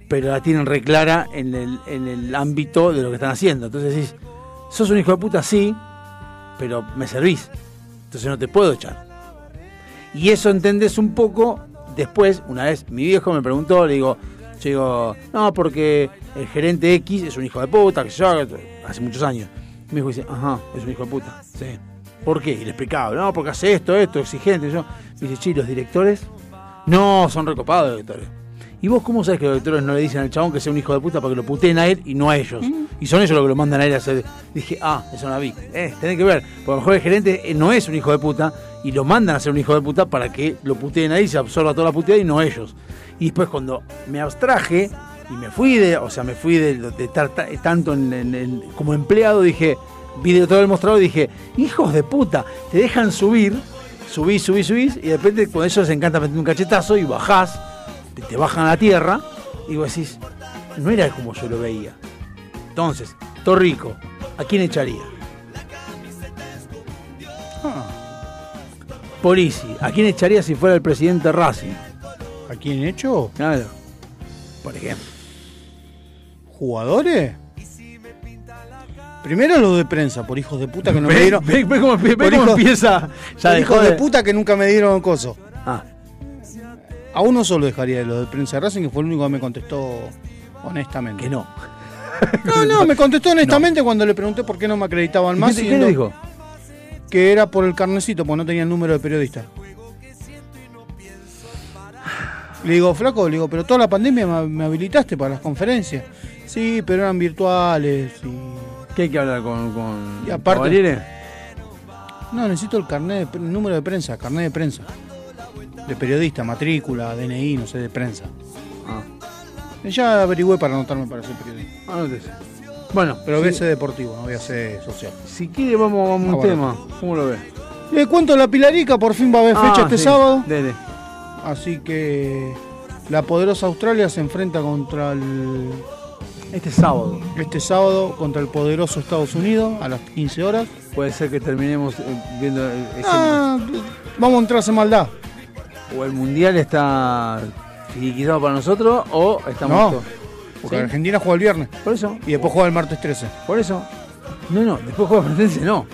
pero la tienen reclara en el, en el ámbito de lo que están haciendo. Entonces decís, sos un hijo de puta, sí, pero me servís. Entonces no te puedo echar. Y eso entendés un poco después, una vez mi viejo me preguntó, le digo, yo digo, no, porque el gerente X es un hijo de puta, que yo, hace muchos años. Mi hijo dice, ajá, es un hijo de puta. Sí. ¿Por qué? Y le explicaba, no, porque hace esto, esto, exigente. Yo, me dice, sí, los directores, no, son recopados directores. ¿Y vos cómo sabes que los directores no le dicen al chabón que sea un hijo de puta para que lo puteen a él y no a ellos? Y son ellos los que lo mandan a él a hacer. Dije, ah, eso no la vi. Eh, tenés que ver. Porque a lo mejor el gerente eh, no es un hijo de puta y lo mandan a ser un hijo de puta para que lo puteen ahí y se absorba toda la puteada y no ellos. Y después cuando me abstraje y me fui de, o sea, me fui de, de estar ta- tanto en, en- en- como empleado, dije, vi de todo el mostrador y dije, hijos de puta, te dejan subir, subís, subís, subís, y de repente cuando ellos les encanta meter un cachetazo y bajás, te, bajan a la tierra, y vos decís, no era como yo lo veía. Entonces, Torrico, ¿a quién echaría? Polisi, ¿a quién echaría si fuera el presidente Racing? ¿A quién hecho? Claro. Por ejemplo. ¿Jugadores? Primero los de prensa, por hijos de puta que no me dieron. ve- ve cómo- ve por cómo hijos- empieza. Ya por hijos de de- puta que nunca me dieron coso. A uno solo dejaría de los de prensa de Racing, que fue el único que me contestó honestamente. Que no. No, no, me contestó honestamente cuando le pregunté por qué no me acreditaban ¿Y más. qué te- qué le dijo? Que era por el carnecito, porque no tenía el número de periodista. Le digo, flaco, le digo, pero toda la pandemia me, habilitaste para las conferencias. Sí, pero eran virtuales y... ¿Qué hay que hablar con, con Y aparte-? No, necesito el carnet, de, el número de prensa, carnet de prensa. De periodista, matrícula, DNI, no sé, de prensa. Ah. Ya averigüé para anotarme para ser periodista. Anótese. Bueno, Pero sí. BC deportivo, no voy a hacer social. Si quiere, vamos, vamos a Ah, un bueno. tema. ¿Cómo lo ve? Le cuento la Pilarica, por fin va a haber Ah, fecha este sí. sábado. Dele. Así que la poderosa Australia se enfrenta contra el. Este sábado. Este sábado contra el poderoso Estados Unidos a las 15 horas. Puede ser que terminemos eh, viendo el- ese- Ah, vamos a entrar en maldad. O el mundial está finiquitado para nosotros o estamos No, porque ¿Sí? Argentina juega el viernes. Por eso. Y después juega el martes 13. Por eso. No, no, después juega Platense, no.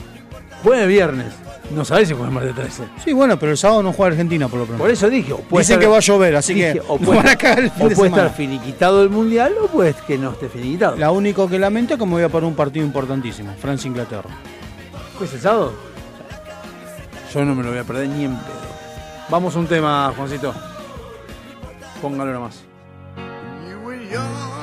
Juega el viernes. No sabés si juega el martes 13. Sí, bueno, pero el sábado no juega Argentina por lo pronto. Por eso dije. o puede Dicen estar- que va a llover, así dije, que o puede, cagar el fin o de puede estar finiquitado el mundial o puede que no esté finiquitado. La único que lamento es que me voy a parar un partido importantísimo, Francia-Inglaterra. ¿Fue ese sábado? Yo no me lo voy a perder ni en pedo. Vamos a un tema, Juancito. Póngalo nomás. Were young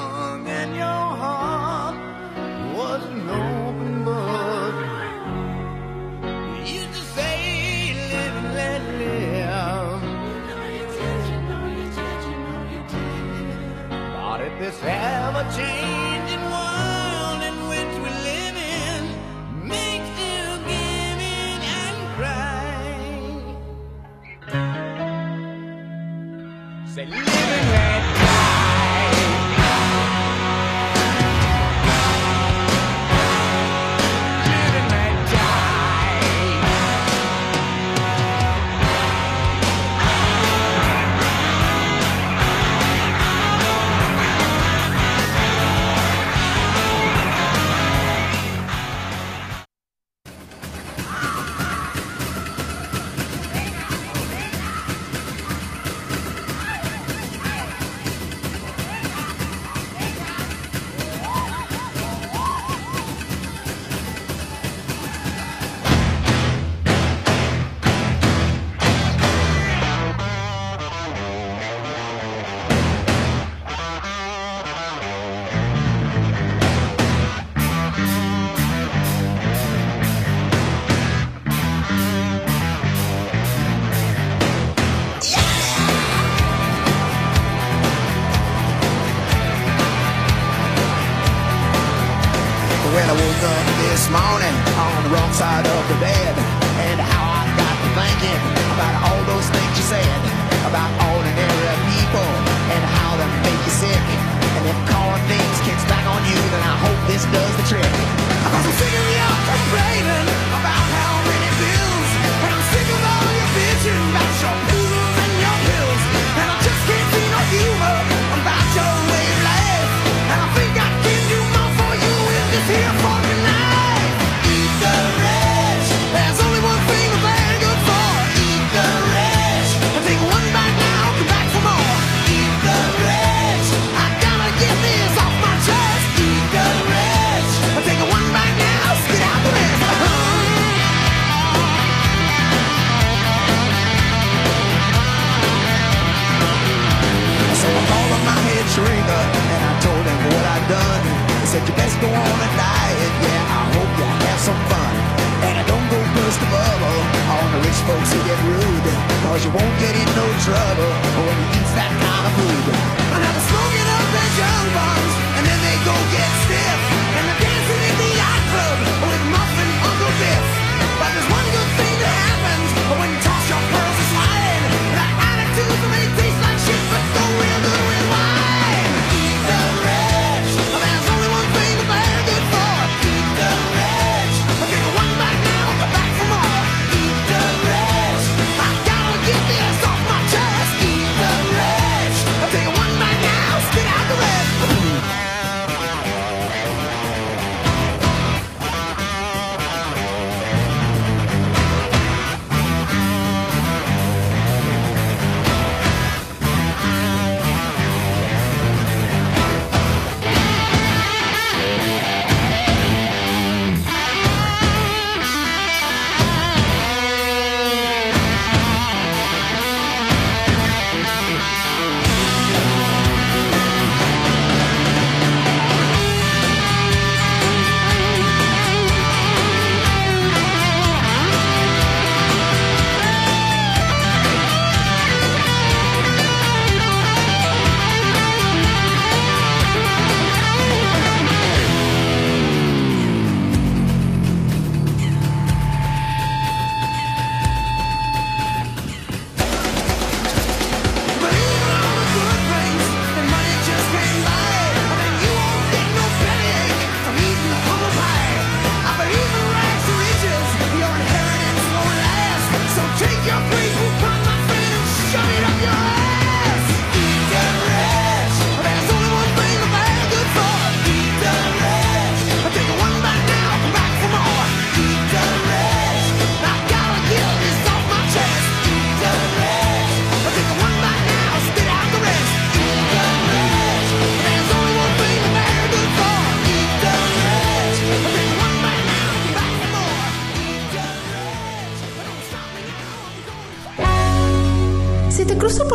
say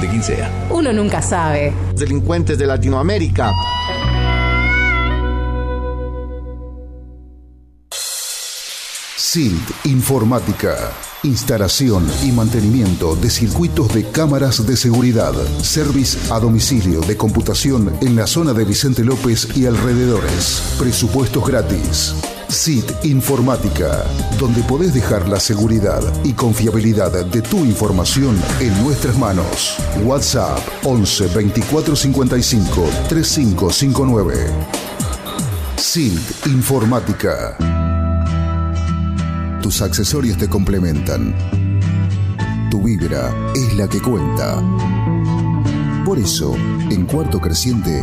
de quien sea. Uno nunca sabe. Delincuentes de Latinoamérica. SILT Informática. Instalación y mantenimiento de circuitos de cámaras de seguridad. Service a domicilio de computación en la zona de Vicente López y alrededores. Presupuestos gratis. SIT Informática, donde podés dejar la seguridad y confiabilidad de tu información en nuestras manos. WhatsApp 11 24 55 3559. SIT Informática. Tus accesorios te complementan. Tu vibra es la que cuenta. Por eso, en Cuarto Creciente,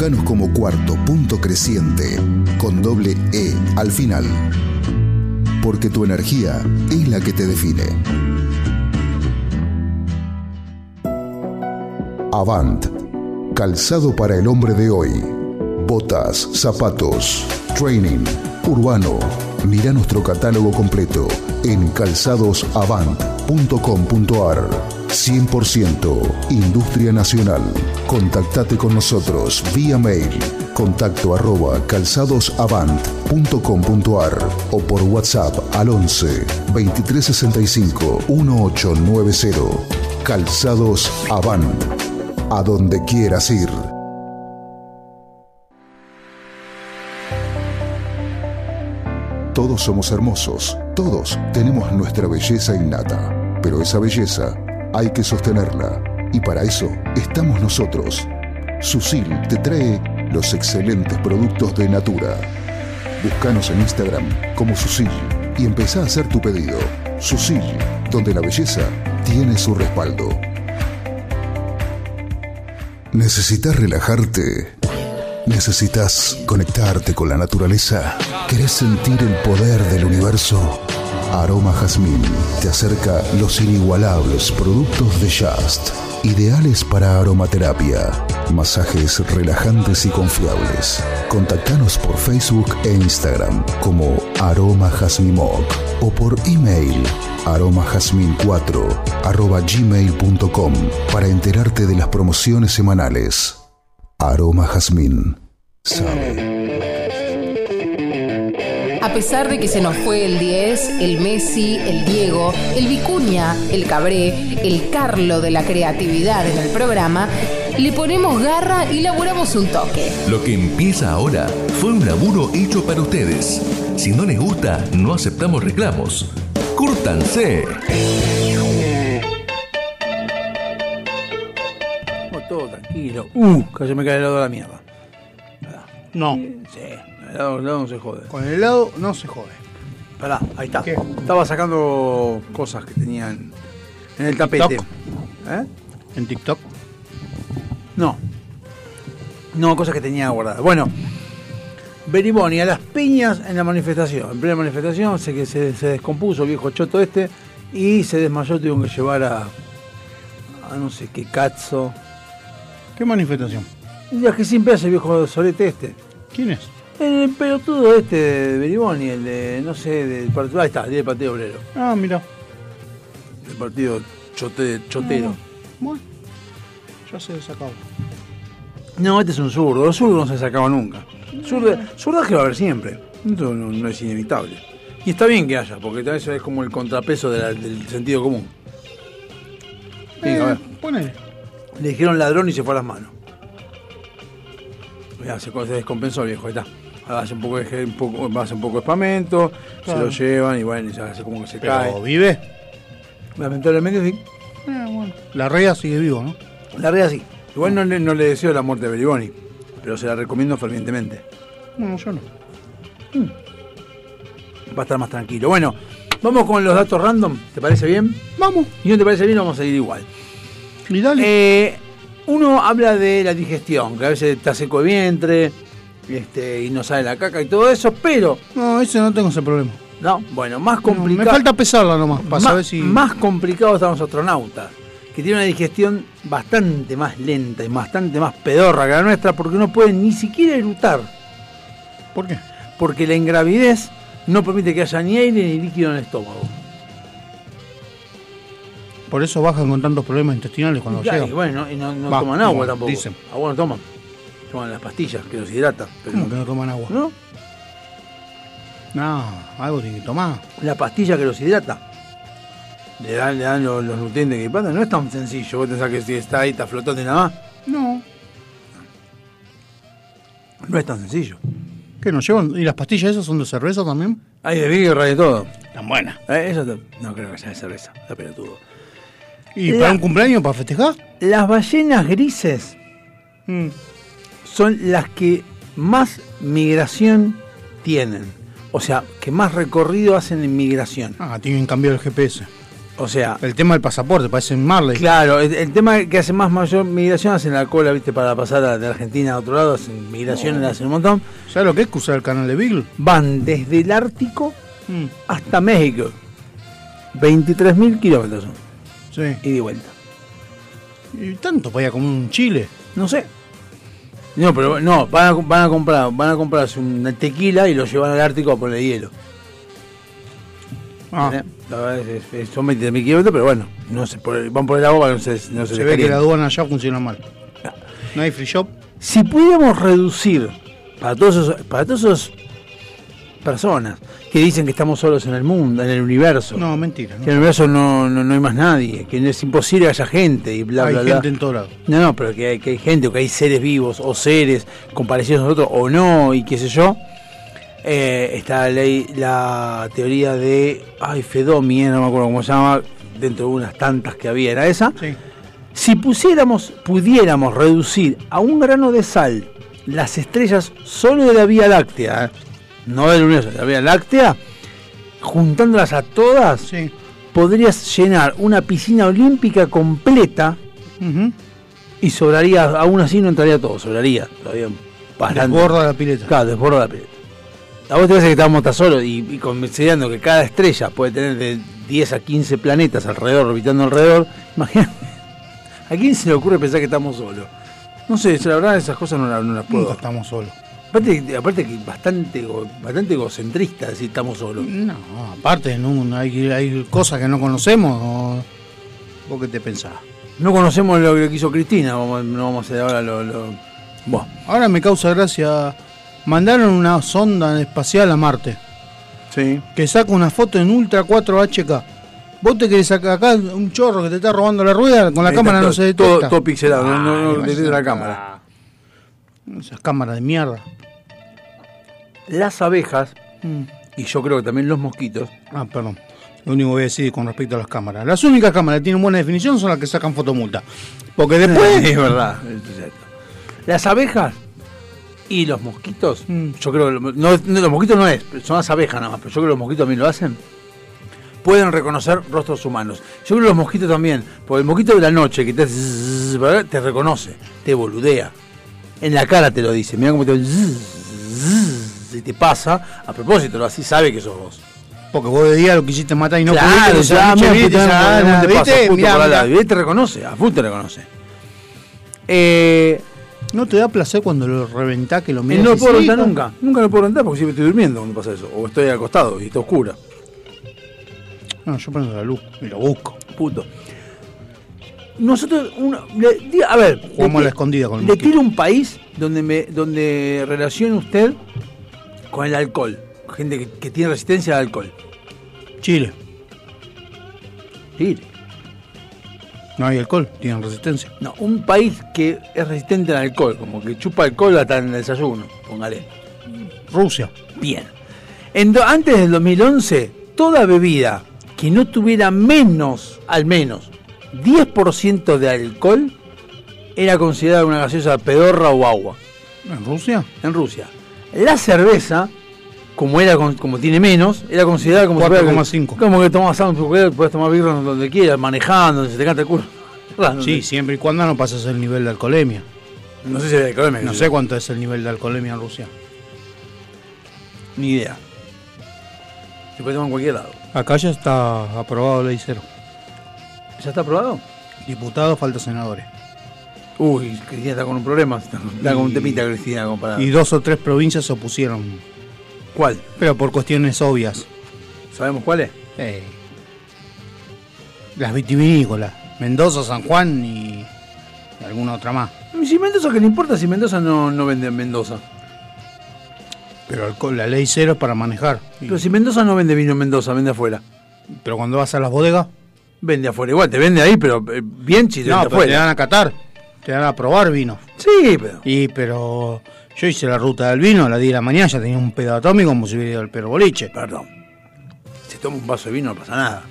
Búscanos como cuarto punto creciente con doble E al final. Porque tu energía es la que te define. Avant. Calzado para el hombre de hoy. Botas, zapatos, training, urbano. Mira nuestro catálogo completo en calzadosavant.com.ar. 100% Industria Nacional. Contactate con nosotros vía mail contacto arroba calzadosavant.com.ar o por WhatsApp al 11 2365 1890. Calzados Avant. A donde quieras ir. Todos somos hermosos, todos tenemos nuestra belleza innata, pero esa belleza hay que sostenerla y para eso estamos nosotros. Susil te trae los excelentes productos de Natura. Búscanos en Instagram como Susil y empezá a hacer tu pedido. Susil, donde la belleza tiene su respaldo. ¿Necesitas relajarte? ¿Necesitas conectarte con la naturaleza? ¿Querés sentir el poder del universo? Aroma Jazmín te acerca los inigualables productos de Just, ideales para aromaterapia, masajes relajantes y confiables. Contactanos por Facebook e Instagram como Aroma Jazmimoc o por email aromajazmin4 arroba gmail.com para enterarte de las promociones semanales. Aroma Jazmín. Sabe. A pesar de que se nos fue el 10, el Messi, el Diego, el Vicuña, el Cabré, el Carlo de la creatividad en el programa, le ponemos garra y laburamos un toque. Lo que empieza ahora fue un laburo hecho para ustedes. Si no les gusta, no aceptamos reclamos. ¡Cúrtanse! Vamos todo tranquilo. Uh, casi me cae el helado de la mierda. No. Sí, el helado, el helado no se jode. Con el helado no se jode. Pará, ahí está. Estaba sacando cosas que tenían en el tapete. TikTok. ¿Eh? ¿En TikTok? No. No, cosas que tenía guardadas. Bueno, Beriboni a las piñas en la manifestación. En plena manifestación sé que se, se descompuso el viejo choto este y se desmayó, tuvieron que llevar a, a no sé qué cazzo. ¿Qué manifestación? Ya que siempre hace el viejo solete este. ¿Quién es? El pelotudo este de Beriboni, el de, no sé, del partido. Ahí está, el del Partido Obrero. Ah, mira. El partido chote- chotero. Bueno, ya se desacabó. No, este es un zurdo. Los zurdos no se sacaban nunca. Zurdo, zurdaje va a haber siempre. Esto no, no es inevitable. Y está bien que haya, porque tal vez es como el contrapeso de la- del sentido común. Venga, a ver. Ponele. Le dijeron ladrón y se fue a las manos. Mirá, se, se descompensó el viejo, ahí está. Hace un poco de, un poco, hace un poco de espamento, Claro. se lo llevan y bueno, y se hace como que se Pero cae. vive. Lamentablemente sí. La rea sigue vivo, ¿no? La rea sí. Igual no, le- no le deseo la muerte de Beriboni, pero se la recomiendo fervientemente. No, yo no. Va a estar más tranquilo. Bueno, vamos con los datos random, ¿te parece bien? Vamos. Y no te parece bien, vamos a ir igual. Y dale. Eh, uno habla de la digestión, que a veces está seco de vientre este, y no sale la caca y todo eso, pero. No, ese no tengo ese problema. No, bueno, más Me complicado. falta pesarla nomás, para más, saber si. más complicados están los astronautas, que tienen una digestión bastante más lenta y bastante más pedorra que la nuestra, porque no pueden ni siquiera erutar. ¿Por qué? Porque la ingravidez no permite que haya ni aire ni líquido en el estómago. Por eso bajan con tantos problemas intestinales cuando Ya, llegan. y bueno, y no, no toman agua tampoco. dicen. Agua no toman. Toman las pastillas que los hidratan. Pero ¿Cómo que no toman agua? ¿No? No, algo tiene que tomar. La pastilla que los hidrata. Le dan, le dan los, los nutrientes que pasan. No es tan sencillo. Vos pensás que si está ahí, está flotando y nada más. No. No es tan sencillo. ¿Qué nos llevan? ¿Y las pastillas esas son de cerveza también? Hay de birra y de todo. Tan buenas. Eh, eso no creo que sea de cerveza. Está pelotudo. ¿Y La- para un cumpleaños, para festejar? Las ballenas grises Mm. Son las que más migración tienen. O sea, que más recorrido hacen en migración. Ah, tienen cambiado el GPS. O sea, El tema del pasaporte, parecen Marley. Claro, el, el tema que hace más mayor migración hacen la cola, viste, para pasar a- de Argentina a otro lado, hacen migraciones, No. hacen un montón. ¿Sabes lo que es cruzar el canal de Beagle? Van desde el Ártico Mm. hasta México. 23.000 kilómetros son, Sí. y de vuelta. Y tanto para ir a comer un chile. No sé. No, pero no, van a, van a comprar, van a comprarse una tequila y lo llevan al Ártico a poner hielo. Ah. La verdad es- es- son 23.000 kilómetros, pero bueno, no se, van por el agua, no se, no se, se ve que la aduana allá funciona mal. No hay free shop. Si pudiéramos reducir para todos esos, para todas esas personas que dicen que estamos solos en el mundo, en el universo, No, mentira. que en el universo no, no, no hay más nadie, que es imposible que haya gente y bla, hay bla, gente bla. en todo lado. No, no, pero que hay, que hay gente o que hay seres vivos o seres comparecidos a nosotros o no y qué sé yo. Eh, está la, ley- la teoría de, ay, Fedomi, eh, no me acuerdo cómo se llama, dentro de unas tantas que había, era esa. Sí. Si pusiéramos, pudiéramos reducir a un grano de sal las estrellas solo de la Vía Láctea, ¿eh? No del universo, de la Vía Láctea, juntándolas a todas, Sí. podrías llenar una piscina olímpica completa y sobraría, aún así no entraría todo, sobraría todavía bastante. Desborda la pileta. Claro, desborda la pileta. A vos te parece que estamos tan solos y, y considerando que cada estrella puede tener de 10 a 15 planetas alrededor, orbitando alrededor, imagínate. ¿A quién se le ocurre pensar que estamos solos? No sé, la verdad esas cosas no, las- no las puedo. Nunca estamos solos. Aparte, aparte que bastante, bastante egocentrista decir estamos solos. No, aparte, no, hay, hay cosas que no conocemos. ¿Vos qué te pensás? No conocemos lo que hizo Cristina, vamos, no vamos a hacer ahora lo... lo... Buah. Ahora me causa gracia. Mandaron una sonda espacial a Marte Sí. que saca una foto en Ultra 4 HK. Vos te querés sacar acá un chorro que te está robando la rueda, con la Ahí cámara está no se detecta. Todo, todo pixelado, no, no, no detecta la cámara. Esas cámaras de mierda. Las abejas, Mm. y yo creo que también los mosquitos, Ah, perdón. Lo único que voy a decir con respecto a las cámaras. Las únicas cámaras que tienen buena definición son las que sacan fotomulta. Porque después. es verdad, es. Las abejas y los mosquitos, Mm. yo creo que lo- no, no, los mosquitos no es, son las abejas nada más, pero yo creo que los mosquitos también lo hacen. Pueden reconocer rostros humanos. Yo creo que los mosquitos también, porque el mosquito de la noche que te te reconoce, te boludea. En la cara te lo dice, mira cómo te y te pasa, a propósito, así sabe que sos vos. Porque vos de día lo quisiste matar y no claro, pudiste, puta, ya, ¿cómo te? ¿viste? Mirá, te reconoce, a full te reconoce. Eh, ¿No te da placer cuando lo reventás que lo miras? no lo puedo con- nunca. Nunca lo puedo rentar porque siempre estoy durmiendo cuando pasa eso. O estoy acostado y está oscura. No, yo prendo la luz y lo busco. Puto. Nosotros, una- le- a ver, Jugamos a la escondida con el Le mosquito. tiro un país donde me donde relacione usted con el alcohol. Gente que, que tiene resistencia al alcohol. Chile. Chile. No hay alcohol, tienen resistencia. No, un país que es resistente al alcohol, como que chupa alcohol hasta en el desayuno, póngale. Rusia. Bien. En do- antes del 2011, toda bebida que no tuviera menos, al menos, 10% de alcohol era considerada una gaseosa pedorra o agua. ¿En Rusia? En Rusia. La cerveza, como era como tiene menos, era considerada como 4,5. Como que tomás algo, puedes tomar birra donde quieras, manejando, donde se te canta el culo. Sí, siempre y cuando no pases el nivel de alcoholemia. No sé si es de alcoholemia. No sé cuánto es el nivel de alcoholemia en Rusia. Ni idea. Se puede tomar en cualquier lado. Acá ya está aprobado ley cero. ¿Ya está aprobado? Diputados, falta senadores. Uy, Cristina está con un problema. Está, está con un temita Cristina comparado. Y dos o tres provincias se opusieron. ¿Cuál? Pero por cuestiones obvias. ¿Sabemos cuál es? Eh, las vitivinícolas. Mendoza, San Juan y alguna otra más. Si Mendoza, ¿qué le importa si Mendoza no, no vende en Mendoza? Pero alcohol- la ley cero es para manejar. Y- Pero si Mendoza no vende vino en Mendoza, vende afuera. Pero cuando vas a las bodegas, Vende afuera. Igual, te vende ahí, pero eh, bien si te no, vende pero te dan a catar. Te dan a probar vino. Sí, pero. Y pero yo hice la ruta del vino a las 10 de la mañana, ya tenía un pedo atómico como si hubiera ido al perro boliche. Perdón. Si toma un vaso de vino no pasa nada.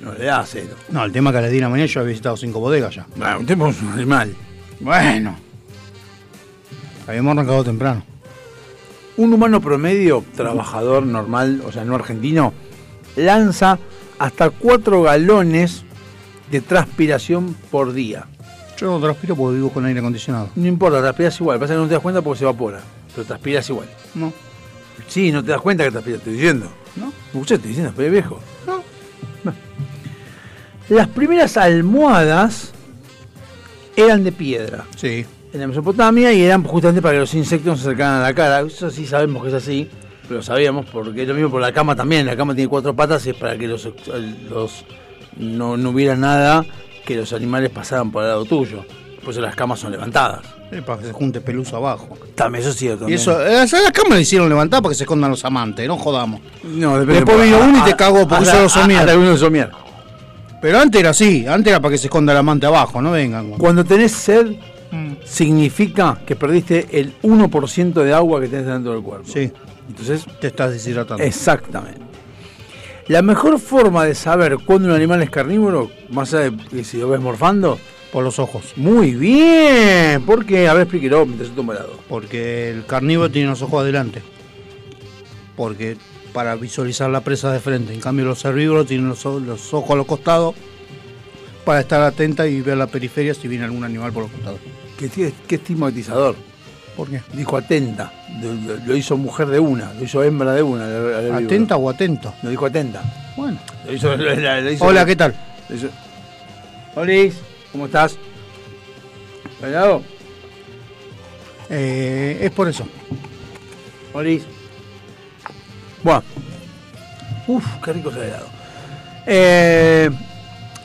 No le da cero. No, el tema es que a las 10 de la mañana yo había visitado cinco bodegas ya. Bueno, un tipo es un animal. Bueno. Habíamos arrancado temprano. Un humano promedio, trabajador normal, o sea, no argentino, lanza hasta 4 galones de transpiración por día. Yo no transpiro porque vivo con aire acondicionado. No importa, transpiras igual. Pasa que no te das cuenta porque se evapora. Pero transpiras igual. No. Sí, no te das cuenta que transpiras, estoy diciendo. ¿No? Usted estoy diciendo, pero viejo. No. Las primeras almohadas eran de piedra. Sí. En la Mesopotamia y eran justamente para que los insectos no se acercaran a la cara. Eso sí sabemos que es así, pero sabíamos porque es lo mismo por la cama también. La cama tiene cuatro patas y es para que los, los no, no hubiera nada que los animales pasaran por el lado tuyo. Por eso las camas son levantadas. Eh, para que se junte pelusa abajo. También, eso es cierto. Y eso, eh, las cámaras le hicieron levantar para que se escondan los amantes, no jodamos. No, depende- Después vino uno y te cagó porque hizo los somier. Pero antes era así, antes era para que se esconda el amante abajo, no vengan. Cuando tenés sed, significa que perdiste el 1% de agua que tenés dentro del cuerpo. Sí. Entonces, te estás deshidratando. Exactamente. La mejor forma de saber cuándo un animal es carnívoro, más allá de si lo ves morfando, por los ojos. Muy bien. ¿Por qué? A ver, explíquelo mientras yo tomo helado. Porque el carnívoro tiene los ojos adelante. Porque para visualizar la presa de frente. En cambio los herbívoros tienen los, los ojos a los costados para estar atenta y ver la periferia si viene algún animal por los costados. ¿Qué, qué, qué estigmatizador? ¿Por qué? Dijo atenta. Lo, hizo mujer de una, lo hizo hembra de una. ¿Atenta o atento? Lo dijo atenta. Bueno. Lo hizo- lo- hizo- Hola, ¿qué tal? hizo- Olis, ¿cómo estás? ¿Helado? Eh, es por eso. Olis. Bueno. Uf, qué rico ese helado. Eh,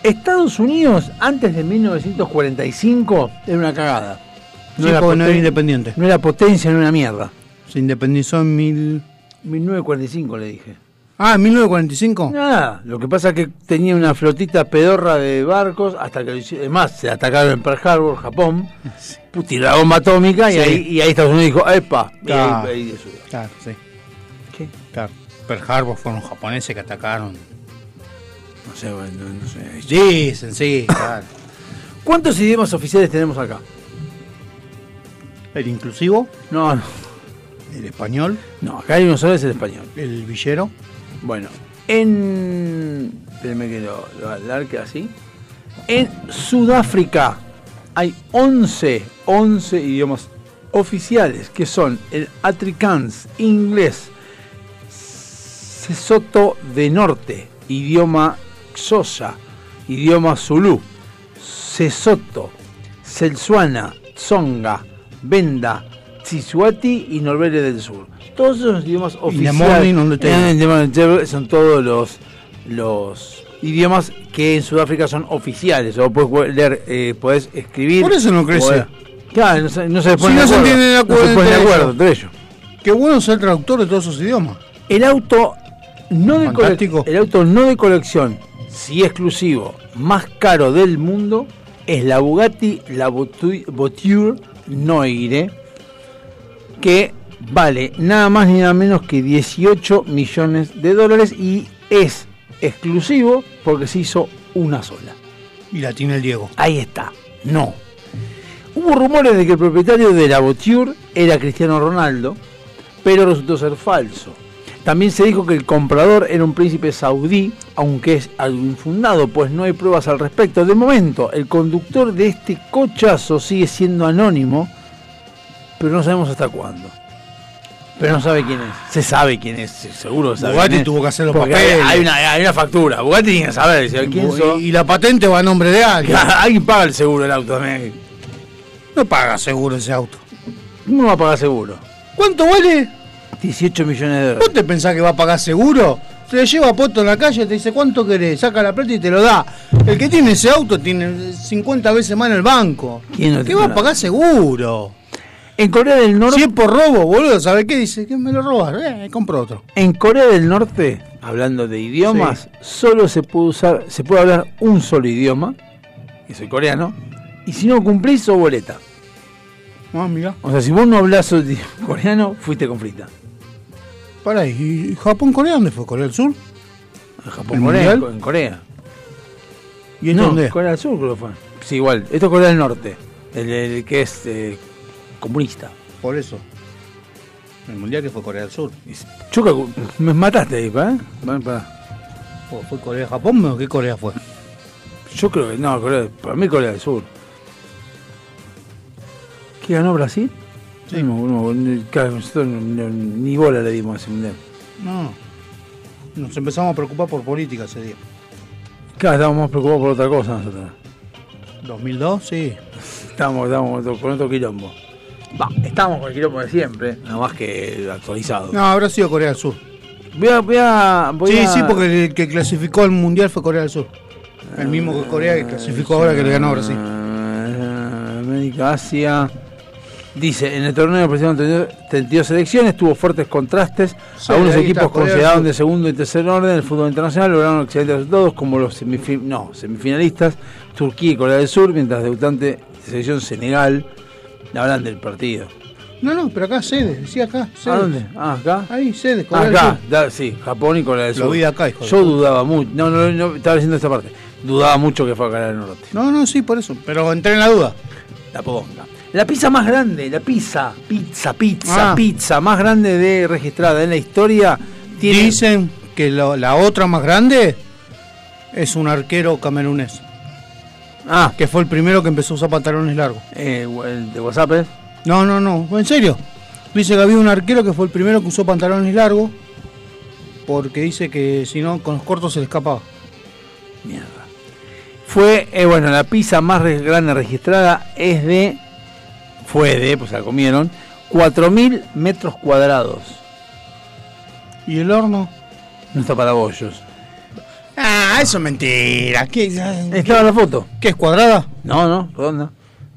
Estados Unidos, antes de 1945, era una cagada. No era independiente. No era potencia, no era mierda. Se independizó en mil... 1945 le dije. Ah, ¿en 1945? Nada, lo que pasa es que tenía una flotita pedorra de barcos hasta que lo hicieron. Es más, se atacaron en Pearl Harbor, Japón, tiró la bomba atómica y, ahí, y ahí Estados Unidos dijo, ¡epa! Y ahí- Claro, ahí eso. claro, sí. ¿Qué? Claro. Pearl Harbor fueron los japoneses que atacaron. No sé, bueno, no sé. Dicen, sí, claro. ¿Cuántos idiomas oficiales tenemos acá? ¿El inclusivo? No, no. ¿El español? No, acá hay uno solo, es el español. ¿El villero? Bueno, en. Espérenme que lo, lo alargue así. En Sudáfrica hay 11, 11 idiomas oficiales que son el Afrikaans, inglés, Sesotho de Norte, idioma Xhosa, idioma Zulu, Sesotho, Selsuana, Tsonga, Benda, Tsisuati y Norvele del Sur. Todos esos idiomas oficiales. Morning, ¿dónde te- Eh, idioma de- son todos los, los idiomas que en Sudáfrica son oficiales. O puedes leer, eh, podés escribir. Por eso no crece. podés- Claro, no se, no se Si ponen no de se acuerdo. entienden de acuerdo No se de acuerdo entre ellos. Qué bueno ser traductor de todos esos idiomas. El auto no de Fantástico. el auto no de colección, sí exclusivo, más caro del mundo es la Bugatti la Voiture Voiture Noire que vale nada más ni nada menos que 18 millones de dólares y es exclusivo porque se hizo una sola. Y la tiene el Diego. Ahí está. No. Hubo rumores de que el propietario de la Voiture era Cristiano Ronaldo, pero resultó ser falso. También se dijo que el comprador era un príncipe saudí, aunque es algo infundado, pues no hay pruebas al respecto. De momento, el conductor de este cochazo sigue siendo anónimo, pero no sabemos hasta cuándo. Pero no sabe quién es. Se sabe quién es, seguro sabe. Bugatti quién es. tuvo que hacer los Porque papeles. Hay una, hay una factura. Bugatti tiene que saber quién sos. Y la patente va a nombre de alguien. Alguien paga el seguro del auto también. No paga seguro ese auto. ¿Cómo va a pagar seguro? ¿Cuánto vale? 18 millones de dólares. ¿Vos te pensás que va a pagar seguro? Se le lleva a Poto en la calle, te dice cuánto querés, saca la plata y te lo da. El que tiene ese auto tiene 50 veces más en el banco. ¿Quién no ¿Qué va a pagar seguro? En Corea del Norte. Si es por robo, boludo, ¿sabes qué? Dice que me lo robas, eh, compro otro. En Corea del Norte, hablando de idiomas, solo se puede usar, se puede hablar un solo idioma, que es el coreano, y si no cumplís, sos boleta. Ah, mira. O sea, si vos no hablas coreano, fuiste con Pará, ¿y Japón, Corea dónde fue? ¿Corea del Sur? Japón, ¿El Corea, mundial? en Corea. ¿Y esto no, dónde? Corea del Sur creo que fue. Sí, igual. Esto es Corea del Norte, el, el que es eh, comunista. Por eso. El mundial que fue Corea del Sur. Calcu- me mataste ahí, ¿eh? Va, pará. ¿O ¿Fue Corea-Japón o qué Corea fue? Yo creo que no, Corea, para mí Corea del Sur. ¿Qué ganó Brasil? Sí, no, no, ni- claro, nosotros no- no- ni bola le dimos a ese mundial. No. Nos empezamos a preocupar por política ese día. Claro, estábamos más preocupados por otra cosa nosotros. 2002, sí. Estábamos, estábamos con otro quilombo. Va, estábamos con el quilombo de siempre, nada más que actualizado. No, habrá sido Corea del Sur. Voy a, voy a, voy sí, a- sí, porque el que clasificó al mundial fue Corea del Sur. El mismo que Corea que clasificó ahora que le ganó a Brasil. Ah, América, Asia. Dice, en el torneo presentaron 32 selecciones, tuvo fuertes contrastes. Sí, Algunos equipos del considerados de segundo y tercer orden del fútbol internacional lograron excelentes resultados, como los no, semifinalistas Turquía y Corea del Sur, mientras debutante de selección Senegal hablan del partido. No, no, pero acá sede, decía acá. Sede. ¿A dónde? Ah, acá. Ahí, sede, Corea del Acá, Sur. da- sí, Japón y Corea del Lo Sur. vi de acá, hijo de Yo dudaba mucho, no, no, no, estaba diciendo esta parte. Dudaba mucho que fue a Corea del Norte. No, no, sí, por eso. Pero entré en la duda. La pogonga. La pizza más grande, la pizza, pizza, pizza, Ah. pizza más grande de registrada en la historia. Tiene, Dicen que lo- la otra más grande es un arquero camerunés. Ah. Que fue el primero que empezó a usar pantalones largos. Eh, de WhatsApp es. No, no, no. En serio. Dice que había un arquero que fue el primero que usó pantalones largos. Porque dice que si no, con los cortos se le escapaba. Mierda. Fue, eh, bueno, la pizza más grande registrada es de. Fue de, pues la comieron, 4.000 metros cuadrados. ¿Y el horno? No está para bollos. Ah, eso es mentira. ¿Qué, Estaba en la foto. ¿Qué es cuadrada? No, no, redonda.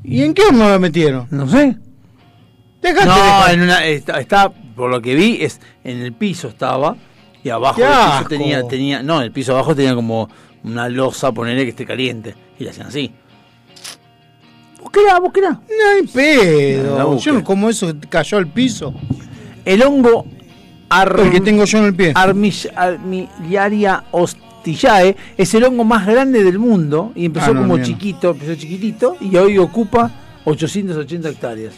¿Y en qué horno la metieron? No sé. Dejate no, en una, está, está, por lo que vi, es en el piso estaba. Y abajo ¡Qué del piso asco! tenía, tenía. No, el piso abajo tenía como una losa, ponerle que esté caliente. Y la hacían así. No hay pedo. Yo no como eso cayó al piso. El hongo ar- El que tengo yo en el pie. Armill- Armillaria hostillae es el hongo más grande del mundo y empezó Ah, no, como mira. chiquito, empezó chiquitito y hoy ocupa 880 hectáreas.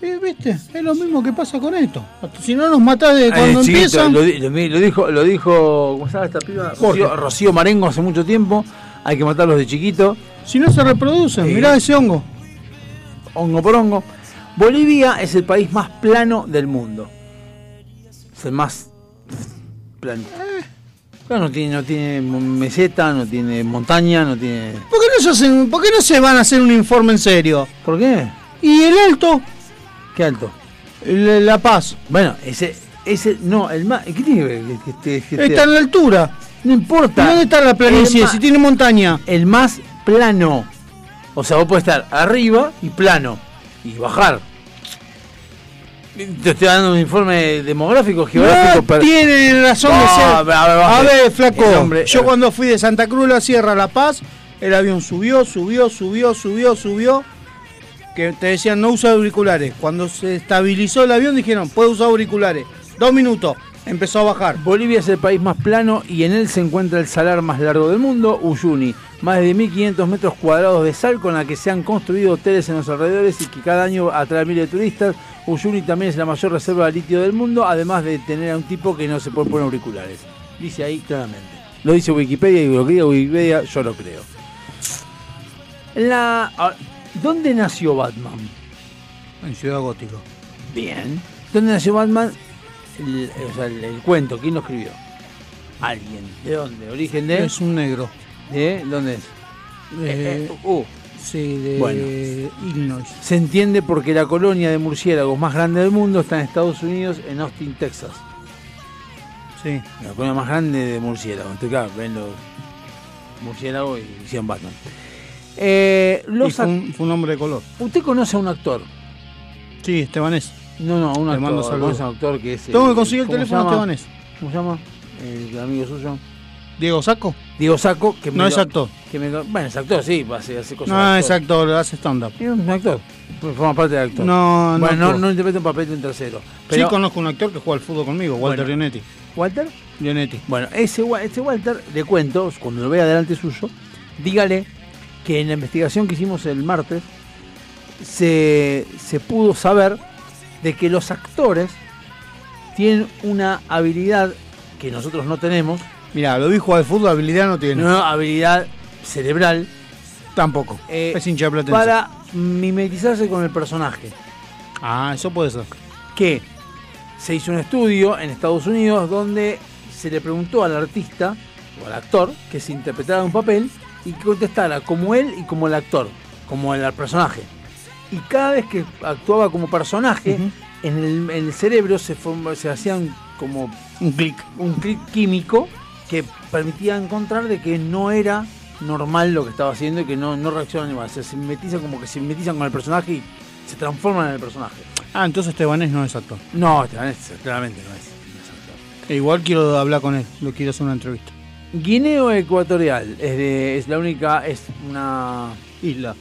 Eh, ¿Viste? Es lo mismo que pasa con esto. Si no nos matás de cuando Eh, chiquito, empiezan. Lo, dijo, lo dijo, ¿cómo se llama esta piba? Rocío Marengo hace mucho tiempo. Hay que matarlos de chiquito. Si no se reproducen, Sí. mirá ese hongo. Hongo por hongo. Bolivia es el país más plano del mundo. Es el más plano. Eh. Claro, no tiene, no tiene meseta, no tiene montaña, no tiene. ¿Por qué, no se hacen- ¿Por qué no se van a hacer un informe en serio? ¿Por qué? ¿Y el alto? ¿Qué alto? El- la Paz. Bueno, ese, ese, no, el más. ¿Qué tiene que ver? Está en la altura. No importa. ¿Y dónde está la planicie? Si tiene montaña. El más plano. O sea, vos podés estar arriba y plano. Y bajar. Te estoy dando un informe demográfico, geográfico. No pero- tiene razón de ser. a ver, a flaco. Hombre- yo cuando fui de Santa Cruz a la Sierra a La Paz, el avión subió, subió, subió, subió, subió. que te decían no usa auriculares. Cuando se estabilizó el avión dijeron, puede usar auriculares. Dos minutos, empezó a bajar. Bolivia es el país más plano y en él se encuentra el salar más largo del mundo, Uyuni. Más de 1.500 metros cuadrados de sal con la que se han construido hoteles en los alrededores y que cada año atrae miles de turistas. Uyuni también es la mayor reserva de litio del mundo, además de tener a un tipo que no se puede poner auriculares. Dice ahí claramente. Lo dice Wikipedia y lo que diga Wikipedia yo lo creo. La, ¿Dónde nació Batman? En Ciudad Gótico. Bien. ¿Dónde nació Batman? El, o sea, el, el cuento, ¿quién lo escribió? Alguien. ¿De dónde? ¿Origen de? Es un negro. ¿De dónde es? Eh, Eh, uh. Sí, de Bueno. Illinois. Se entiende porque la colonia de murciélagos más grande del mundo está en Estados Unidos, en Austin, Texas. Sí. La colonia más grande de murciélagos. Entonces, claro, ven los murciélagos y hicieron Batman. Eh, Y los fue, ac- un, fue un hombre de color. ¿Usted conoce a un actor? Sí, Estebanés. No, no, un Le actor. mando saludos. un actor que es. Tengo eh, que conseguir el ¿cómo se teléfono? Estebanés. ¿Cómo se llama? El amigo suyo. Diego Saco. Diego Saco, que me No lo- es actor. Que me, lo- bueno, es actor, sí, hace, hace cosas. No, es actor, hace stand-up. Es un actor. Forma parte del actor. No, no Bueno, no, actúa. no interpreta un papel de un tercero. Pero, Sí, conozco un actor que juega al fútbol conmigo, Walter Bueno. Lionetti. ¿Walter? Lionetti. Bueno, ese, ese Walter, le cuento, cuando lo vea delante suyo, dígale que en la investigación que hicimos el martes se, se pudo saber de que los actores tienen una habilidad que nosotros no tenemos. Mira, lo vi jugar al fútbol, habilidad no tiene. Una habilidad cerebral. Tampoco. eh, es hincha de Platense. para mimetizarse con el personaje. Ah, eso puede ser. que se hizo un estudio en Estados Unidos donde se le preguntó al artista o al actor que se interpretara un papel y que contestara como él y como el actor, como el personaje. Y cada vez que actuaba como personaje, en, el, en el cerebro se, se hacían como un clic un clic químico que permitía encontrar de que no era normal lo que estaba haciendo y que no, no reaccionan igual. Se, mimetizan como que se mimetizan con el personaje y se transforman en el personaje. Ah, entonces Estebanés no es actor. No, Estebanés claramente no es. E igual quiero hablar con él, lo quiero hacer una entrevista. Guineo Ecuatorial es, de- es la única, es una isla,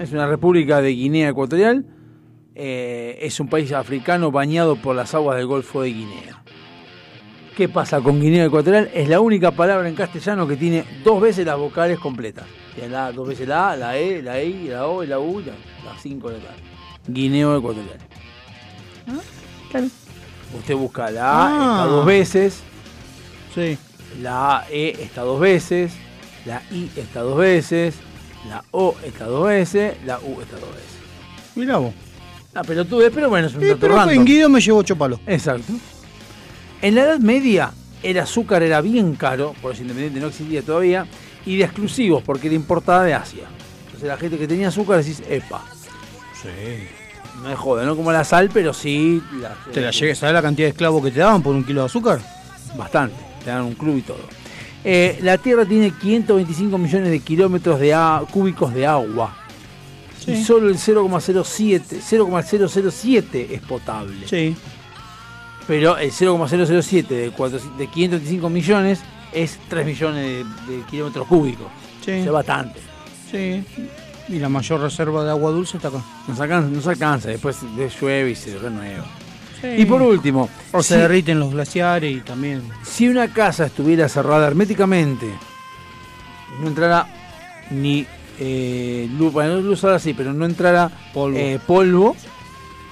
es una república de Guinea Ecuatorial. Eh, es un país africano bañado por las aguas del Golfo de Guinea. ¿Qué pasa con Guinea Ecuatorial? Es la única palabra en castellano que tiene dos veces las vocales completas. Tiene la, dos veces la A, la E, la I, la O, la U, la- las cinco letras. Guineo Ecuatorial. Claro. Usted busca la A, Ah. está dos veces. Sí. La E está dos veces. La I está dos veces. La O está dos veces. La U está dos veces. Mirá vos. La pelotude, pero bueno, es un Eh, dato pero random. en Guido me llevó ocho palos. Exacto. En la Edad Media, el azúcar era bien caro, por eso Independiente no existía todavía, y de exclusivos, porque era importada de Asia. Entonces la gente que tenía azúcar decís, epa. Sí. No es joda, no como la sal, pero sí. La, ¿Te la llegues a ver la cantidad de esclavos que te daban por un kilo de azúcar? Bastante, te dan un club y todo. Eh, la Tierra tiene 525 millones de kilómetros de a- cúbicos de agua. Y solo el 0,07 0,007 es potable. Sí. Pero el 0,007 de, 400 de 525 millones es 3 millones de, de kilómetros cúbicos. Sí. Es bastante. Sí. Y la mayor reserva de agua dulce está acá. Nos alcanza, nos alcanza, después de- llueve y se renueva. Sí. Y por último, O se derriten los glaciares y también. Si una casa estuviera cerrada herméticamente, no entrara ni eh, luz, bueno, luz ahora sí, pero no entrara Polvo. eh, polvo,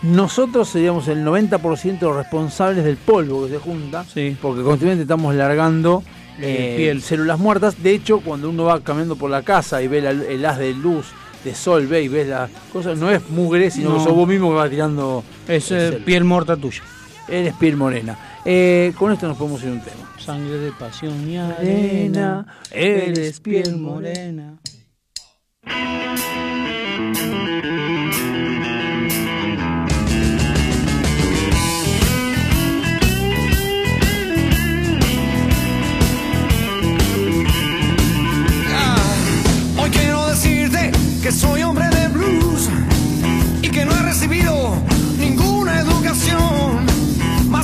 nosotros seríamos el 90% responsables del polvo que se junta, Sí. porque continuamente estamos largando eh, piel. células muertas. De hecho, cuando uno va caminando por la casa y ve la- el haz de luz, de sol, ve y ves las cosas, no es mugre, sino No. que sos vos mismo que vas tirando. Es eh, piel muerta tuya. Eres piel morena. Eh, con esto nos podemos ir a un tema. Sangre de pasión y Arena, eres piel morena.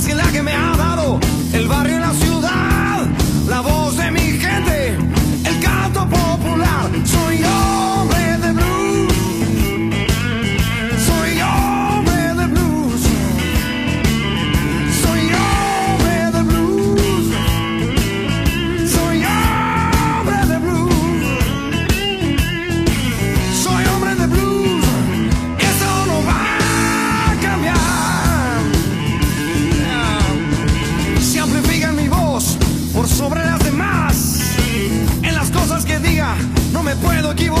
Que la que me ha dado el barrio y la ciudad, me puedo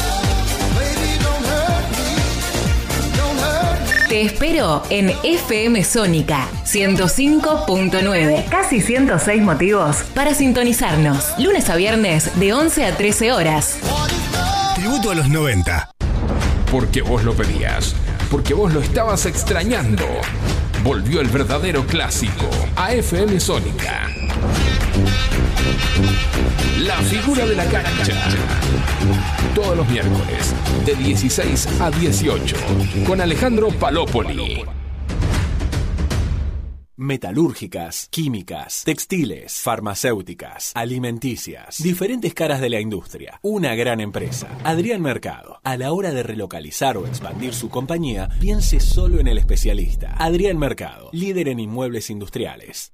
Te espero en FM Sónica 105.9. Casi 106 motivos para sintonizarnos. Lunes a viernes de 11 a 13 horas. Tributo a los 90. Porque vos lo pedías. Porque vos lo estabas extrañando. Volvió el verdadero clásico a FM Sónica. La figura de la cancha. Todos los miércoles, de 16 a 18, con Alejandro Palópoli. Metalúrgicas, químicas, textiles, farmacéuticas, alimenticias, diferentes caras de la industria. Una gran empresa. Adrián Mercado. A la hora de relocalizar o expandir su compañía, piense solo en el especialista. Adrián Mercado, líder en inmuebles industriales.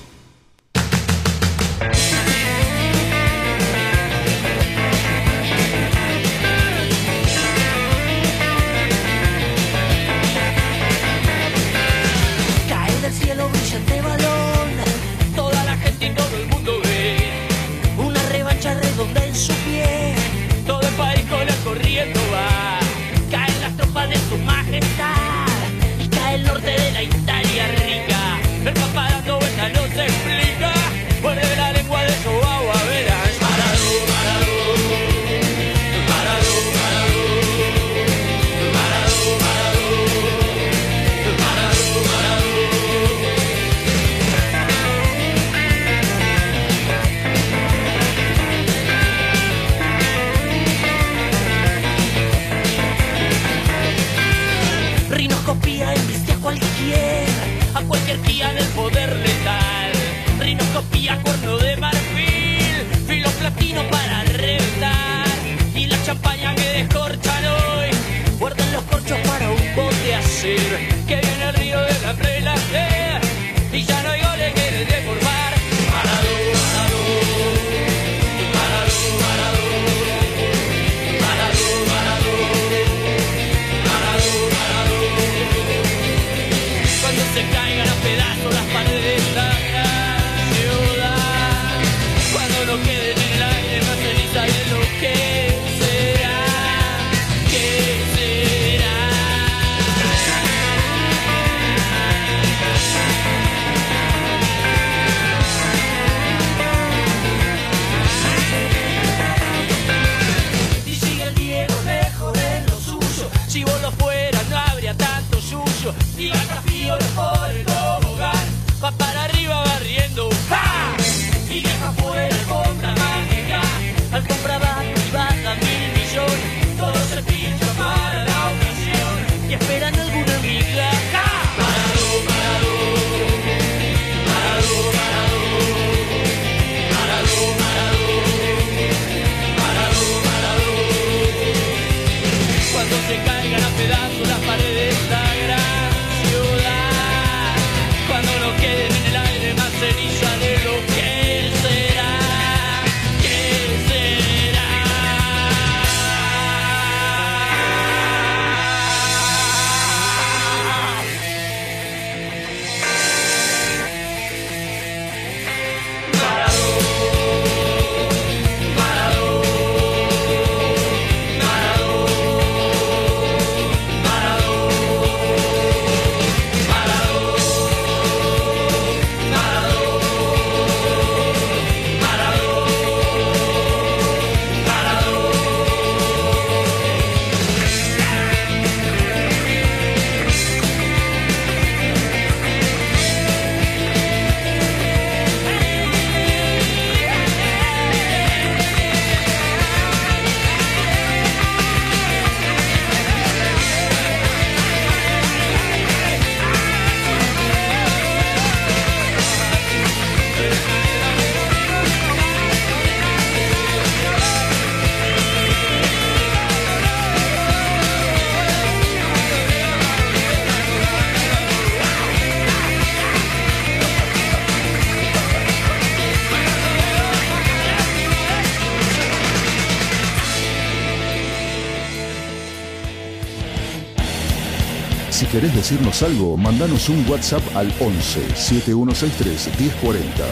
Querés decirnos algo, mandanos un WhatsApp al 11 7163 1040.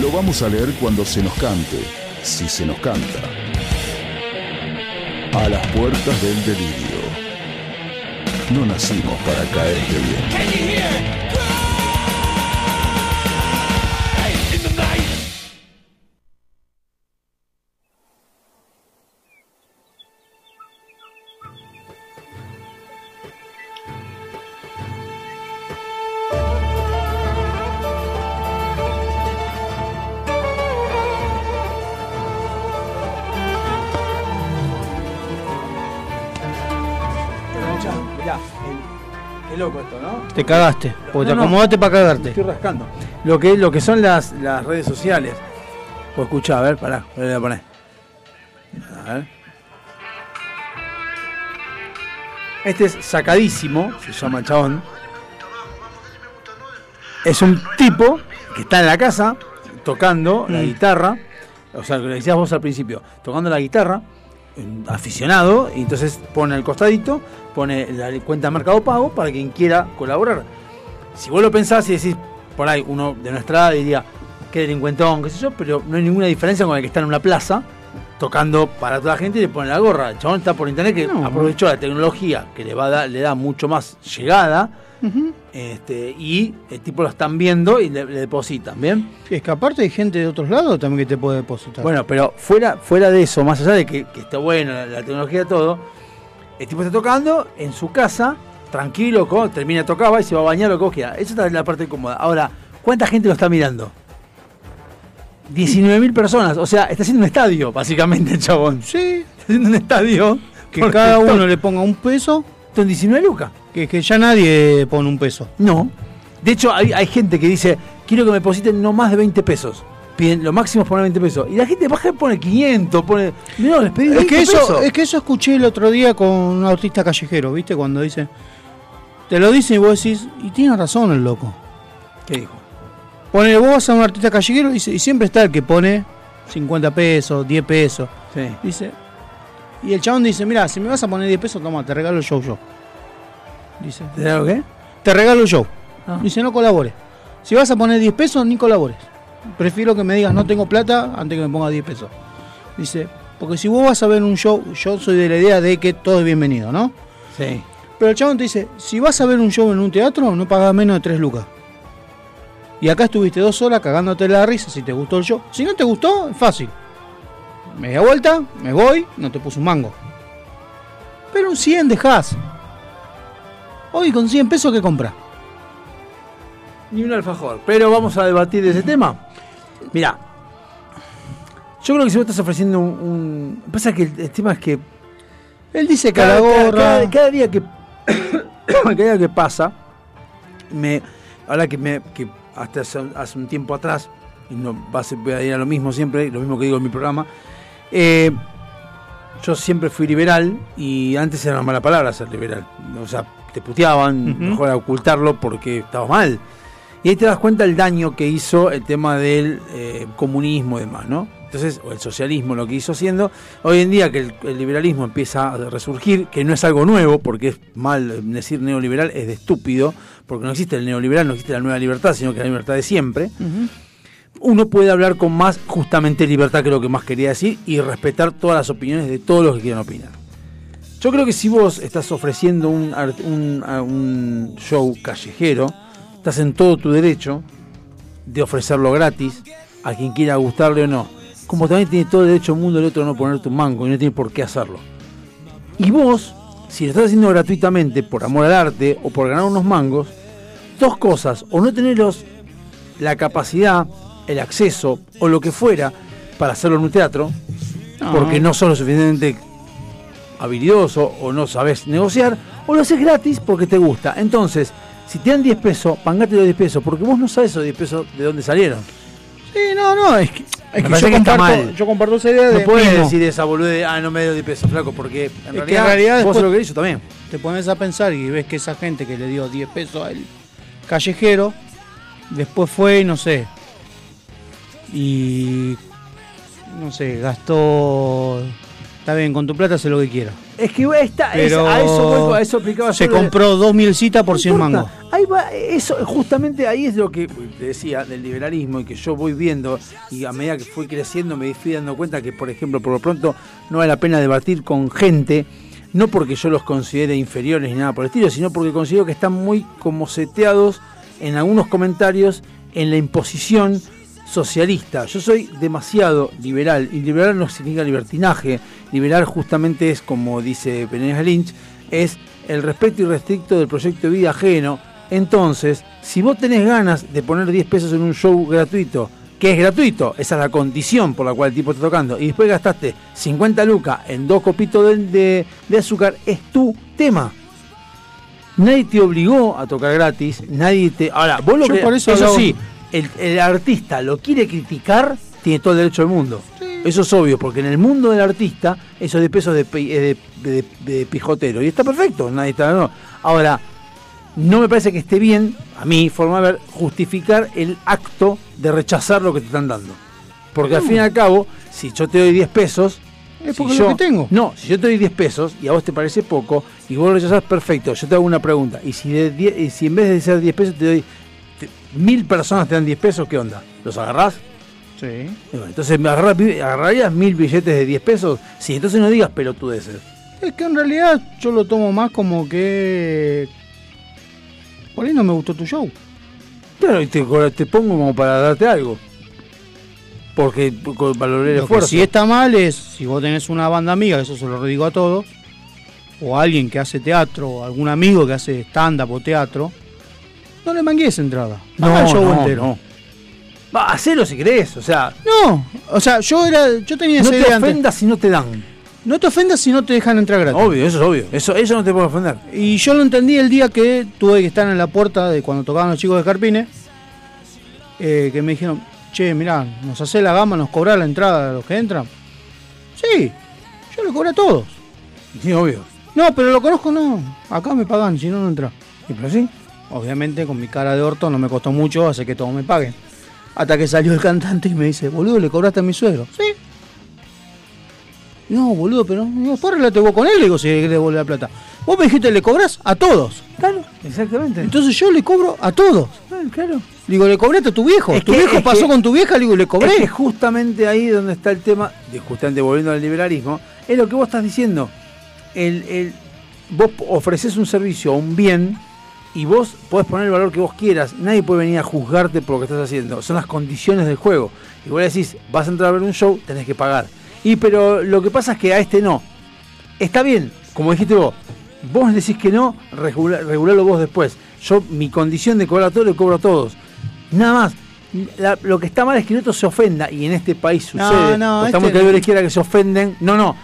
Lo vamos a leer cuando se nos cante, si se nos canta. A las puertas del delirio. No nacimos para caerte bien. Te cagaste, porque No, te no. acomodaste para cagarte. Estoy rascando. Lo que, lo que son las, las redes sociales. Pues escuchá, a ver, pará, voy a poner. A ver. Este es sacadísimo, se llama el chabón. Es un tipo que está en la casa tocando la Mm. guitarra. O sea, lo que decías vos al principio, tocando la guitarra, aficionado, y entonces pone al costadito, pone la cuenta Mercado Pago para quien quiera colaborar. Si vos lo pensás y decís, por ahí uno de nuestra edad diría, qué delincuentón, qué sé yo, pero no hay ninguna diferencia con el que está en una plaza tocando para toda la gente y le pone la gorra. El chabón está por internet que aprovechó la tecnología que le va a dar, le da mucho más llegada. Este, y el tipo lo están viendo y le, le depositan, ¿bien? Es que aparte hay gente de otros lados también que te puede depositar. Bueno, pero fuera, fuera de eso, más allá de que, que está buena la, la tecnología y todo, el tipo está tocando en su casa, tranquilo, termina va y se va a bañar lo que vos quieras. Esa es la parte cómoda. Ahora, ¿cuánta gente lo está mirando? 19.000 personas, o sea, está haciendo un estadio, básicamente, el chabón. Sí. Está haciendo un estadio. que cada uno le ponga un peso. Son 19 lucas. Que, que ya nadie pone un peso. No. De hecho, hay, hay gente que dice, quiero que me depositen no más de 20 pesos. Piden, lo máximo es poner 20 pesos. Y la gente baja y pone 500, pone... No, les pedí Es 20 que, eso, pesos. es que eso escuché el otro día con un autista callejero, ¿viste? Cuando dice. Te lo dice y vos decís, y tiene razón el loco. ¿Qué dijo? Ponele, vos vas a un artista callejero y, y siempre está el que pone 50 pesos, 10 pesos. Sí. Dice. Y el chabón dice, mira, si me vas a poner 10 pesos, toma, te regalo el show yo. Dice. ¿Te regalo qué? Te regalo el show. Ah. Dice, no colabores. Si vas a poner 10 pesos, ni colabores. Prefiero que me digas no tengo plata antes que me pongas 10 pesos. Dice, porque si vos vas a ver un show, yo soy de la idea de que todo es bienvenido, ¿no? Sí. Pero el chabón te dice, si vas a ver un show en un teatro, no pagas menos de 3 lucas. Y acá estuviste dos horas cagándote la risa si te gustó el show. Si no te gustó, es fácil. Media vuelta, me voy, no te puse un mango. Pero un 100 dejás. Hoy con 100 pesos, ¿qué compras? Ni un alfajor. Pero vamos a debatir ese tema. Mira, yo creo que si vos estás ofreciendo un... un- Pasa que el, el tema es que... Él dice que cada, cada- cada- cada día que... cada día que pasa, me... Ahora que me... Que hasta hace, hace un tiempo atrás, y no va a ser, voy a ir a lo mismo siempre, lo mismo que digo en mi programa, eh, yo siempre fui liberal y antes era una mala palabra ser liberal. O sea, te puteaban, mejor ocultarlo porque estabas mal. Y ahí te das cuenta el daño que hizo el tema del eh, comunismo y demás, ¿no? Entonces, o el socialismo, lo que hizo haciendo. Hoy en día que el, el liberalismo empieza a resurgir, que no es algo nuevo, porque es mal decir neoliberal, es de estúpido, porque no existe el neoliberal, no existe la nueva libertad, sino que la libertad de siempre uno puede hablar con más justamente libertad que lo que más quería decir y respetar todas las opiniones de todos los que quieran opinar. Yo creo que si vos estás ofreciendo un, un- show callejero, estás en todo tu derecho de ofrecerlo gratis a quien quiera gustarle o no. Como también tiene todo el derecho del mundo el otro no ponerte un mango y no tiene por qué hacerlo. Y vos, si lo estás haciendo gratuitamente por amor al arte o por ganar unos mangos, dos cosas, o no tener la capacidad, el acceso o lo que fuera para hacerlo en un teatro, No. porque no sos lo suficientemente habilidoso o no sabes negociar, o lo haces gratis porque te gusta. Entonces, si te dan 10 pesos, pangate los 10 pesos, porque vos no sabes esos 10 pesos de dónde salieron. Sí, no, no, es que, es que yo, que está comparto, mal. yo comparto esa idea de. No puedes mismo. decir esa boludez de, ah, no me dio 10 pesos, flaco, porque en, Es que realidad, en realidad vos lo que hizo también. Te pones a pensar y ves que esa gente que le dio 10 pesos al callejero, después fue, y no sé, y no sé, gastó Está bien, con tu plata hace lo que quiera. Es que está, es- Pero a eso vuelvo, a eso aplicaba Se compró dos milcitas por 100 importa. mangos. Ahí va, eso, justamente ahí es lo que te decía del liberalismo y que yo voy viendo y a medida que fui creciendo me fui dando cuenta que, por ejemplo, por lo pronto no vale la pena debatir con gente, no porque yo los considere inferiores ni nada por el estilo, sino porque considero que están muy como seteados en algunos comentarios en la imposición socialista. Yo soy demasiado liberal y liberal no significa libertinaje. Liberal justamente es, como dice Penélope Lynch, es el respeto irrestricto del proyecto de vida ajeno. Entonces, si vos tenés ganas de poner 10 pesos en un show gratuito, que es gratuito, esa es la condición por la cual el tipo está tocando, y después gastaste 50 lucas en dos copitos de, de- de azúcar, es tu tema. Nadie te obligó a tocar gratis, nadie te... Ahora, vos lo Yo que... por eso eso sí, el, el artista lo quiere criticar, tiene todo el derecho del mundo. Eso es obvio, porque en el mundo del artista, eso de pesos de, de, de- de pijotero. Y está perfecto, nadie está. no. Ahora, no me parece que esté bien, a mí, forma de ver, justificar el acto de rechazar lo que te están dando. Porque al fin y al cabo, si yo te doy 10 pesos. Es si porque yo- lo que tengo. No, si yo te doy 10 pesos y a vos te parece poco y vos lo rechazás, perfecto. Yo te hago una pregunta. Y si, de 10 y si en vez de ser 10 pesos te doy. Mil personas te dan 10 pesos, ¿qué onda? ¿Los agarrás? Sí. Bueno, entonces, ¿me agarrás- ¿agarrarías mil billetes de 10 pesos? Sí, entonces no digas pelotudeces. Es que en realidad yo lo tomo más como que. Por ahí no me gustó tu show. Claro, y te, te pongo como para darte algo. Porque valoré el Lo que esfuerzo. sí está mal es si vos tenés una banda amiga, eso se lo digo a todos, o alguien que hace teatro, o algún amigo que hace stand-up o teatro, no le mangues entrada. No, el show no, entero. no. Va, hacelo si querés, o sea. No, o sea, yo era, yo tenía No esa te antes. ofendas si no te dan. No te ofendas si no te dejan entrar gratis. Obvio, eso es obvio. Eso, eso no te puede ofender. Y yo lo entendí el día que tuve que estar en la puerta de cuando tocaban los chicos de Carpine, eh, que me dijeron, che, mirá, nos hace la gama, nos cobra la entrada a los que entran. Sí, yo le cobré a todos. Sí, obvio. No, pero lo conozco, no. Acá me pagan, si no, no entra. ¿Y pero sí? Obviamente con mi cara de orto no me costó mucho, hace que todos me paguen. Hasta que salió el cantante y me dice, boludo, le cobraste a mi suegro. Sí. No, boludo, pero no, después arreglate vos con él, le digo, si le devolver la plata. Vos me dijiste, le cobrás a todos. Claro, exactamente. Entonces yo le cobro a todos. claro. Digo, le cobré a tu viejo. Es tu que- viejo pasó que- con tu vieja, le digo, le cobré. Es que justamente ahí donde está el tema, justamente volviendo al liberalismo, es lo que vos estás diciendo. El, el- vos ofreces un servicio, un bien, y vos podés poner el valor que vos quieras. Nadie puede venir a juzgarte por lo que estás haciendo. Son las condiciones del juego. Le decís, vas a entrar a ver un show, tenés que pagar. Y pero lo que pasa es que a este no. Está bien, como dijiste vos, vos decís que no, regula- regulalo vos después. Yo, mi condición de cobrar a todos, le cobro a todos. Nada más. La- lo que está mal es que el otro se ofenda, y en este país No, sucede. no, Estamos este- que la izquierda que se ofenden. No, no,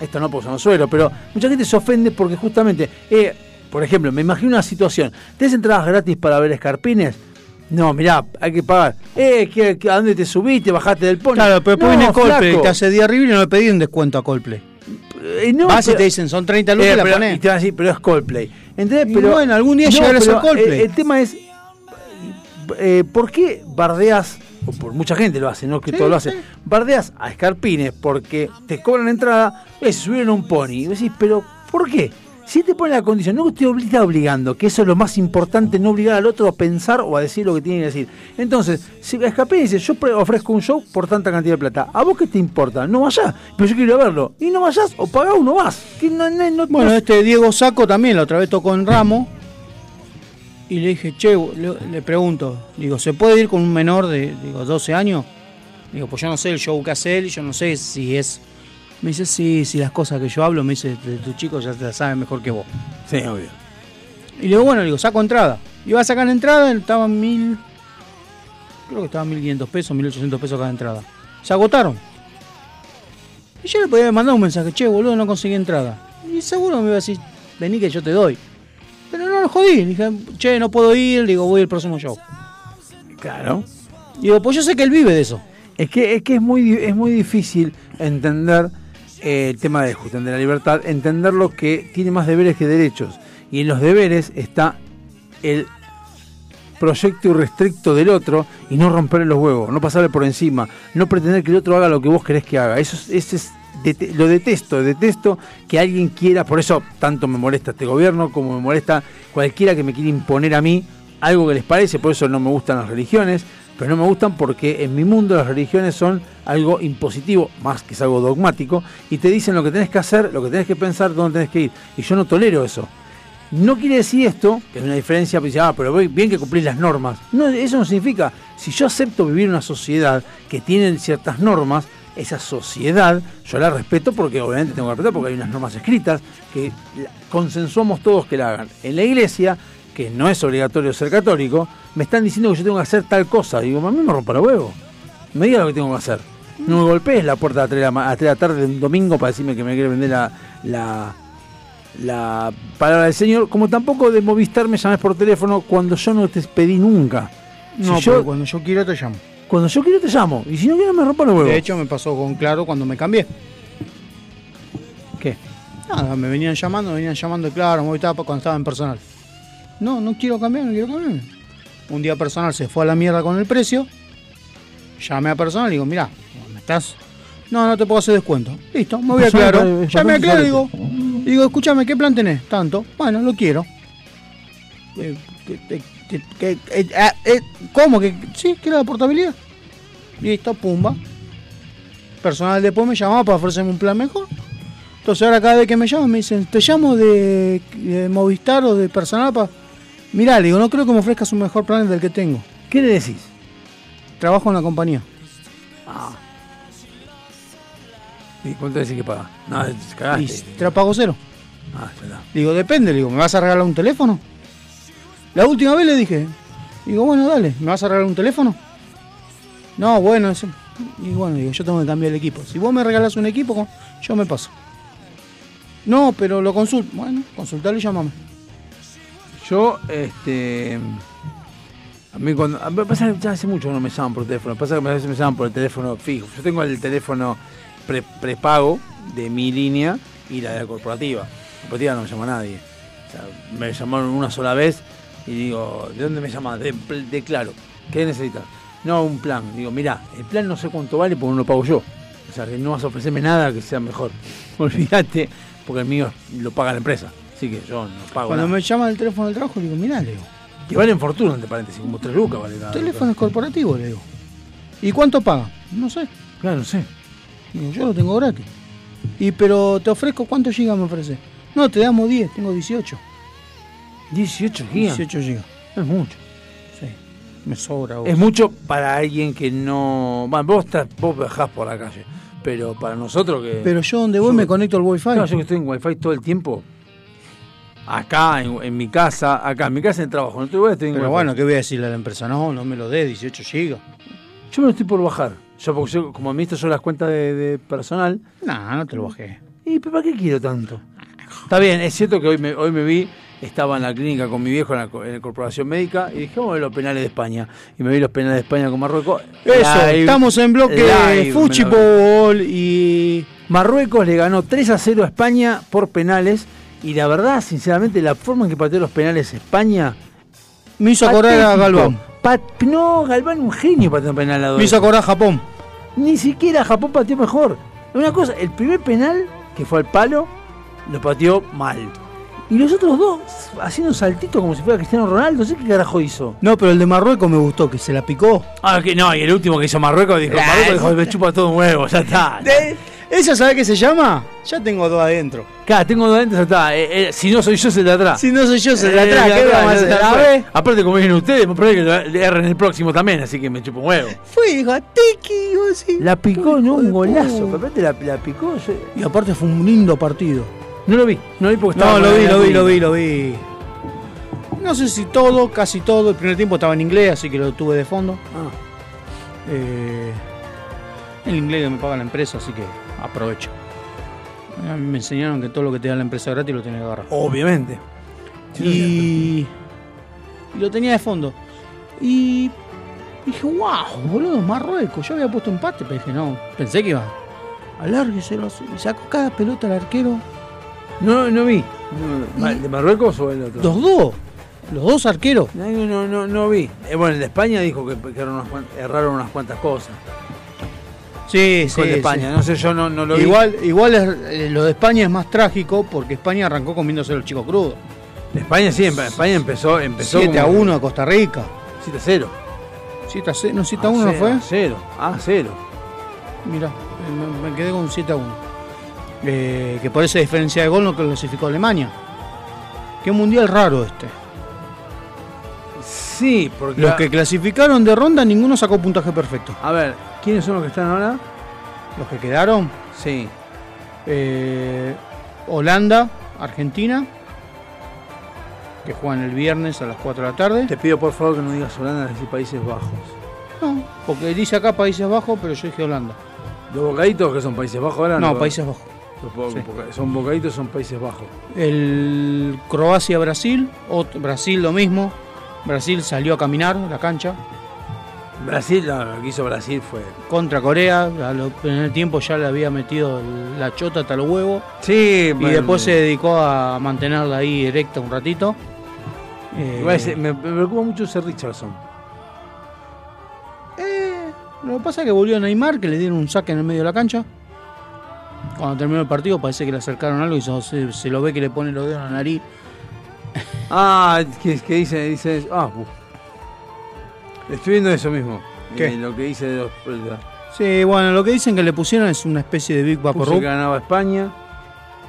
esto no porque son suelo, pero mucha gente se ofende porque justamente, eh, por ejemplo, me imagino una situación. ¿Tenés entradas gratis para ver escarpines? No, mirá, hay que pagar. Eh, ¿qué- qué- ¿a dónde te subiste? ¿Bajaste del pony? Claro, pero después No, viene Coldplay, te hace día arriba y no le pedí un descuento a Coldplay. Eh, no, Vas y te dicen, son 30 lucas Eh, la pero- ponés. y te van a decir, pero es Coldplay. ¿Entendés? Y Pero, bueno, algún día llegará a ser pero, Coldplay. eh, el tema es, eh, ¿por qué bardeas, o por mucha gente lo hace, no que Sí, todo lo hace, sí. bardeas a Escarpines porque te cobran entrada, eh, se subieron a un pony? Y decís, pero ¿por qué? Si te pone la condición, no te está obligando, que eso es lo más importante, no obligar al otro a pensar o a decir lo que tiene que decir. Entonces, si Escarpines dice, yo ofrezco un show por tanta cantidad de plata, ¿a vos qué te importa? No vayas, pero yo quiero verlo. Y no vayas o pagá uno más. Que no, no- no- Bueno, no- este Diego Saco también la otra vez tocó en Ramo. Y le dije, che, le, le pregunto, digo, ¿se puede ir con un menor de digo, 12 años? Digo, pues yo no sé el show que hace él, yo no sé si es. Me dice, sí, sí, las cosas que yo hablo, me dice, de tu chico ya te las sabe mejor que vos. Sí, obvio. Y le digo, bueno, le digo, saco entrada. Iba a sacar entrada, estaba mil. Creo que estaba 1500 pesos, 1800 pesos cada entrada. Se agotaron. Y yo le podía mandar un mensaje, che, boludo, no conseguí entrada. Y seguro me iba a decir, vení que yo te doy. Pero no lo jodí. Le dije, che, no puedo ir, digo, voy al próximo show. Claro. Y digo, pues yo sé que él vive de eso. Es que es, que es, muy, es muy difícil entender eh, el tema de justamente de la libertad, entender lo que tiene más deberes que derechos. Y en los deberes está el proyecto irrestricto del otro y no romperle los huevos, no pasarle por encima, no pretender que el otro haga lo que vos querés que haga. Eso es, ese es lo detesto, detesto que alguien quiera, por eso tanto me molesta este gobierno como me molesta cualquiera que me quiera imponer a mí algo que les parece, por eso no me gustan las religiones, pero no me gustan porque en mi mundo las religiones son algo impositivo, más que es algo dogmático, y te dicen lo que tenés que hacer, lo que tenés que pensar, dónde tenés que ir. Y yo no tolero eso. No quiere decir esto, que es una diferencia, pues, ah, pero bien que cumplís las normas. No, eso no significa, si yo acepto vivir en una sociedad que tiene ciertas normas, esa sociedad yo la respeto porque obviamente tengo que respetar porque hay unas normas escritas que consensuamos todos que la hagan. En la iglesia, que no es obligatorio ser católico, me están diciendo que yo tengo que hacer tal cosa. Digo, a mí me rompa los huevos. Me diga lo que tengo que hacer. No me golpees la puerta a 3 de la, ma- a 3 de la tarde de un domingo para decirme que me quiere vender la, la, la palabra del Señor, como tampoco de Movistar me llames por teléfono cuando yo no te pedí nunca. No, Si yo- pero cuando yo quiero te llamo. Cuando yo quiero te llamo, y si no quiero me rompa los huevos. De hecho, me pasó con Claro cuando me cambié. ¿Qué? Nada, me venían llamando, me venían llamando Claro, Movistar cuando estaba en personal. No, no quiero cambiar, no quiero cambiar. Un día personal se fue a la mierda con el precio. Llamé a personal y digo, mirá, ¿me estás? No, no te puedo hacer descuento. Listo, me voy a Personal, Claro. eh, Llamé a bastante Claro y digo, digo, escúchame, ¿qué plan tenés? Tanto. Bueno, lo quiero. Eh, que- que- que- que- eh, ah, eh, ¿Cómo? que Sí, quiero la portabilidad. Listo, pumba. Personal después me llamaba para ofrecerme un plan mejor. Entonces ahora cada vez que me llaman me dicen, te llamo de, de Movistar o de personal para... Mirá, le digo, no creo que me ofrezcas un mejor plan del que tengo. ¿Qué le decís? Trabajo en la compañía. ¿Y cuánto decís que paga? No, te te la pago cero. Ah, está. Digo, depende, le digo, ¿me vas a regalar un teléfono? La última vez le dije, digo, bueno, dale, ¿me vas a regalar un teléfono? No, bueno, ese- y bueno, digo, yo tengo que cambiar el equipo. Si vos me regalás un equipo, yo me paso. No, pero lo consulto. Bueno, consultalo y llámame. Yo, este. A mí cuando. A mí pasa que ya hace mucho que no me llaman por teléfono. Pasa que a veces me llaman por el teléfono fijo. Yo tengo el teléfono pre- prepago de mi línea y la de la corporativa. La corporativa no me llama nadie. O sea, me llamaron una sola vez y digo, ¿de dónde me llamas? De, de claro. ¿Qué necesitas? No, un plan. Digo, mirá, el plan no sé cuánto vale porque no lo pago yo. O sea, que no vas a ofrecerme nada que sea mejor. Olvídate, porque el mío lo paga la empresa. Así que yo no pago Cuando nada. me llama el teléfono del trabajo, digo, mirá, le digo, Que valen fortuna, entre paréntesis, como 3 lucas vale teléfono es corporativo, le digo. ¿Y cuánto paga? No sé. Claro, no sé. Digo, yo lo tengo gratis. Y pero te ofrezco, ¿cuántos gigas me ofreces? No, te damos 10, tengo 18. 18 gigas. 18 gigas. Es mucho. Sí, me sobra. vos. Es mucho para alguien que no. Bueno, vos, estás, vos bajás por la calle. Pero para nosotros que. Pero yo donde voy me conecto al wifi. No, yo que estoy en wifi todo el tiempo. Acá, en, en mi casa, acá, en mi casa en trabajo. No estoy, igual estoy en Pero wifi. bueno, ¿qué voy a decirle a la empresa? No, no me lo dé, 18 gigas. Yo me lo estoy por bajar. Yo, porque yo, como administro yo las cuentas de, de personal. No, no te lo bajé. ¿Y pero para qué quiero tanto? Está bien, es cierto que hoy me, hoy me vi, estaba en la clínica con mi viejo en la, co- en la corporación médica y dije, vamos a ver los penales de España. Y me vi los penales de España con Marruecos. Eso, Live, estamos en bloque live, Fuchi me lo- Ball y Marruecos le ganó 3 a 0 a España por penales. Y la verdad, sinceramente, la forma en que pateó los penales España. me hizo acordar a. Galván. Pat- no, Galván un genio pateó un penal a dos. Me hizo acordar a Japón. Ni siquiera Japón pateó mejor. Una cosa, el primer penal, que fue al palo, lo pateó mal. Y los otros dos, haciendo un saltito como si fuera Cristiano Ronaldo, no sé qué carajo hizo. No, pero el de Marruecos me gustó, que se la picó. Ah, que no, y el último que hizo Marruecos dijo, Marruecos dijo, me chupa todo un huevo, ya está. ¿Esa sabe qué se llama? Ya tengo dos adentro. Claro, tengo dos ya está. Eh, eh, si no soy yo, se de atrás. Si no soy yo, se de Eh, atrás. de ¿Qué vamos a hacer? Aparte, como vienen ustedes, me parece que lo le erren el próximo también, así que me chupo un huevo. Fue, dijo, tiki, vos sí. La picó, no, un golazo. Aparte la, la picó. yo- Y aparte fue un lindo partido. No lo vi, no lo vi porque No, estaba. lo con vi, la lo vi, lo vi, lo vi. No sé si todo, casi todo. El primer tiempo estaba en inglés, así que lo tuve de fondo. Ah. Eh, el inglés me paga la empresa, así que aprovecho. A mí me enseñaron que todo lo que te da la empresa gratis lo tienes que agarrar. Obviamente. Y, y lo tenía de fondo. Y dije, wow, boludo, Marruecos. Yo había puesto empate, pero dije, no, pensé que iba. Alárgueselo. Y sacó cada pelota al arquero. No, no vi. No, ¿De Marruecos o el otro? Los dos. Los dos arqueros. No, no, no, no vi. Eh, bueno, el de España dijo que, que unas, erraron unas cuantas cosas. Sí, sí. de España. sí. No sé, yo no, no lo vi. Igual, igual es- eh, lo de España es más trágico porque España arrancó comiéndose los chicos crudos. España sí, España empezó, empezó 7 a como- 1 a Costa Rica. 7 a 0. 7 a 0, no, 7 a 1 no fue. 0. Ah, 0. Mira, me, me quedé con un 7 a 1. Eh, que por esa diferencia de gol no clasificó a Alemania. Qué mundial raro este. Sí, porque. Los que clasificaron de ronda, ninguno sacó puntaje perfecto. A ver, ¿quiénes son los que están ahora? Los que quedaron, Sí. eh, Holanda, Argentina, que juegan el viernes a las 4 de la tarde. Te pido por favor que no digas Holanda, decir Países Bajos. No, porque dice acá Países Bajos, pero yo dije Holanda. ¿Los bocaditos que son Países Bajos ahora? No, Países Bajos. Los Sí. boca- Son bocaditos, son Países Bajos. El Croacia-Brasil, Brasil lo mismo. Brasil salió a caminar la cancha. Brasil, no, lo que hizo Brasil fue. Contra Corea, a lo- en el tiempo ya le había metido la chota hasta los huevos. Sí, Y bueno, después se dedicó a mantenerla ahí erecta un ratito. Eh, Igual me, me preocupa mucho ese Richardson. Lo que pasa es que volvió Neymar, que le dieron un saque en el medio de la cancha. Cuando terminó el partido parece que le acercaron algo y se, se- se lo ve que le pone los dedos en la nariz. Ah, que, que dice, dice. Ah, uf. Estoy viendo eso mismo. ¿Qué? Eh, lo que dice de los. Sí, bueno, lo que dicen que le pusieron es una especie de Big Vaporub. que ganaba España.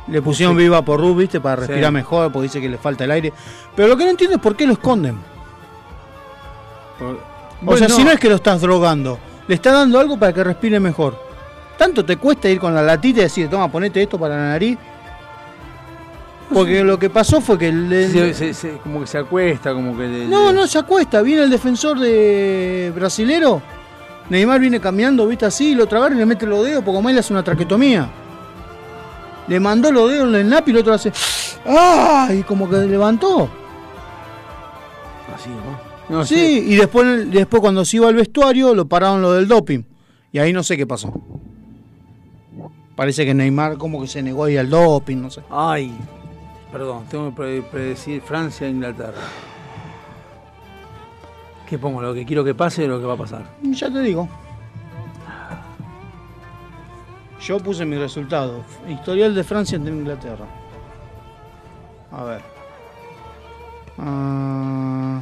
Le pusieron Puse- Big Vaporub, viste, para Sí. respirar mejor, porque dice que le falta el aire. Pero lo que no entiendo es por qué lo esconden. Por- O sea, si no es que lo estás drogando, le está dando algo para que respire mejor. ¿Tanto te cuesta ir con la latita y decir, toma, ponete esto para la nariz? Porque lo que pasó fue que le- se- se- se- como que se acuesta, como que. le- No, no se acuesta. Viene el defensor de brasilero. Neymar viene caminando, viste así, y lo agarra y le mete los dedos porque como él hace una traquetomía. Le mandó los dedos en el napi y el otro hace. ¡Ah! Y como que levantó. Así, ¿no? No, sí, y después, después cuando se iba al vestuario lo pararon lo del doping. Y ahí no sé qué pasó. Parece que Neymar como que se negó a ir al doping, no sé. Ay, perdón, tengo que pre- predecir Francia e Inglaterra. ¿Qué pongo? ¿Lo que quiero que pase o lo que va a pasar? Ya te digo. Yo puse mi resultado. Historial de Francia ante Inglaterra. A ver. Ah,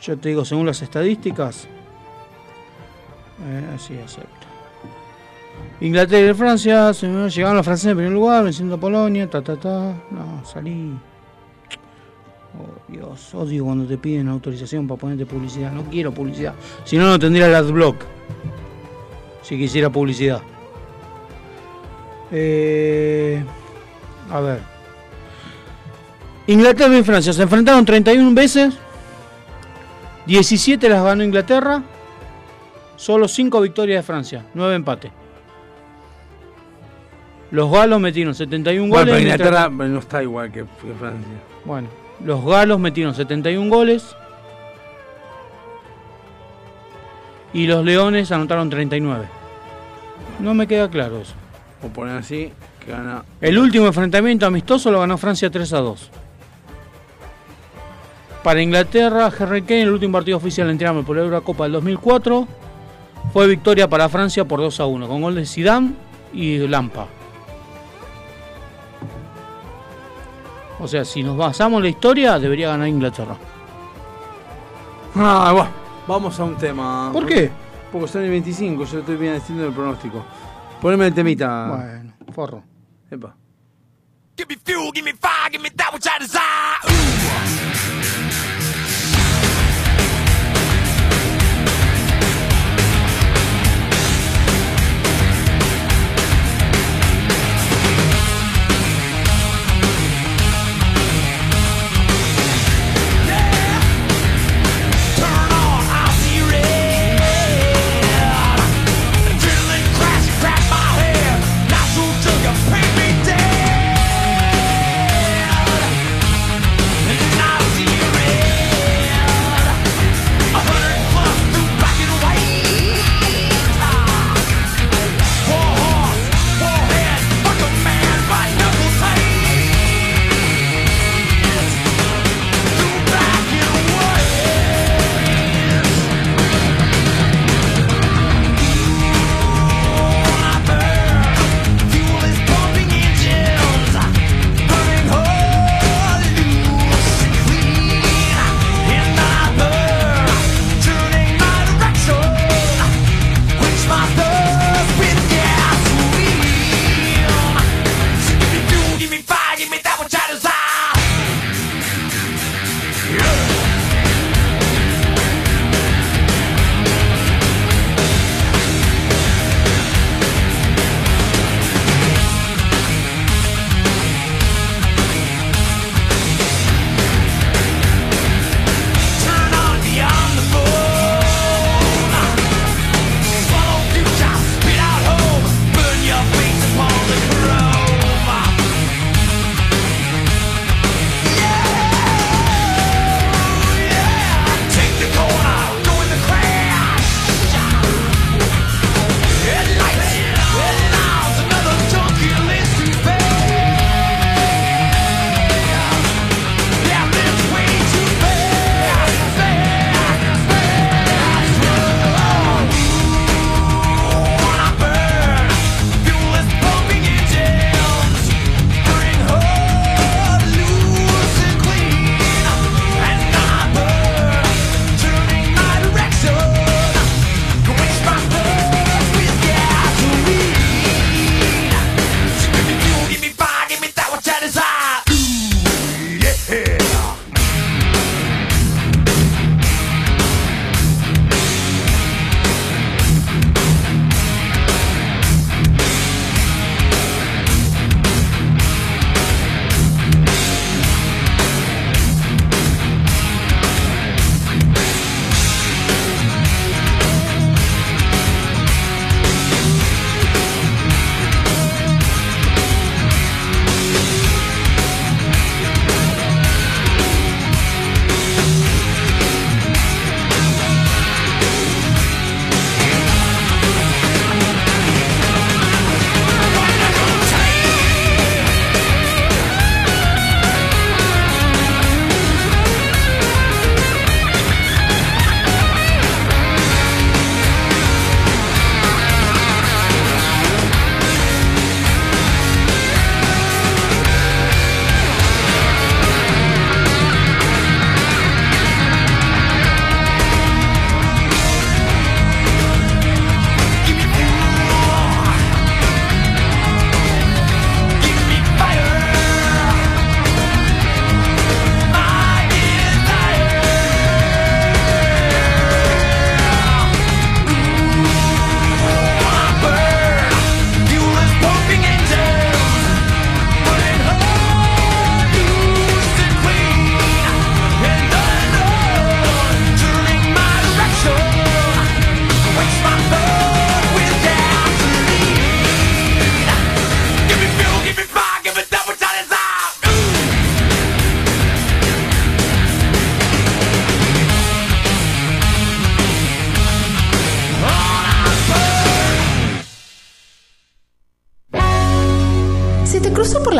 yo te digo, según las estadísticas. Eh, sí, acepto. Inglaterra y Francia, llegaron los franceses en primer lugar, venciendo a Polonia, ta ta ta. No, salí. Oh, Dios, odio cuando te piden autorización para ponerte publicidad. No quiero publicidad. Si no, no tendría el adblock. Si quisiera publicidad. Eh, a ver. Inglaterra y Francia se enfrentaron 31 veces. 17 las ganó Inglaterra. Solo 5 victorias de Francia. 9 empates. Los galos metieron 71 Bueno, goles. pero mientras- Inglaterra no está igual que, que Francia. bueno, los galos metieron 71 goles. Y los leones anotaron 39. No me queda claro eso. O poner así, que gana. El último enfrentamiento amistoso lo ganó Francia 3 a 2. Para Inglaterra, Harry Kane, el último partido oficial en tirarme por la Eurocopa del 2004, fue victoria para Francia por 2 a 1, con gol de Zidane y Lampa. O sea, si nos basamos en la historia, debería ganar Inglaterra. Ah, bueno, vamos a un tema. ¿Por qué? Porque son el 25, yo estoy bien haciendo el pronóstico. Poneme el temita. Bueno, forro. Epa. Give me fuel, give me fire, give me that which I desire.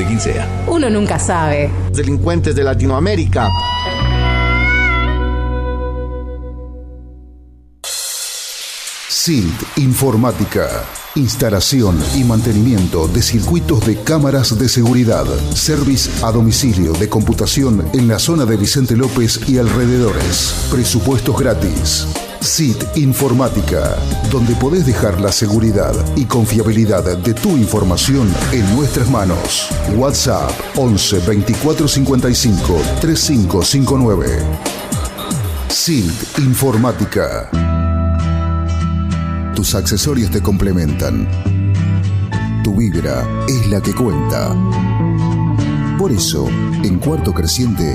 de quien sea. Uno nunca sabe. Delincuentes de Latinoamérica. SILT Informática. Instalación y mantenimiento de circuitos de cámaras de seguridad. Service a domicilio de computación en la zona de Vicente López y alrededores. Presupuestos gratis. SIT Informática, donde podés dejar la seguridad y confiabilidad de tu información en nuestras manos. WhatsApp 11 24 55 3559. SIT Informática. Tus accesorios te complementan. Tu vibra es la que cuenta. Por eso, en Cuarto Creciente,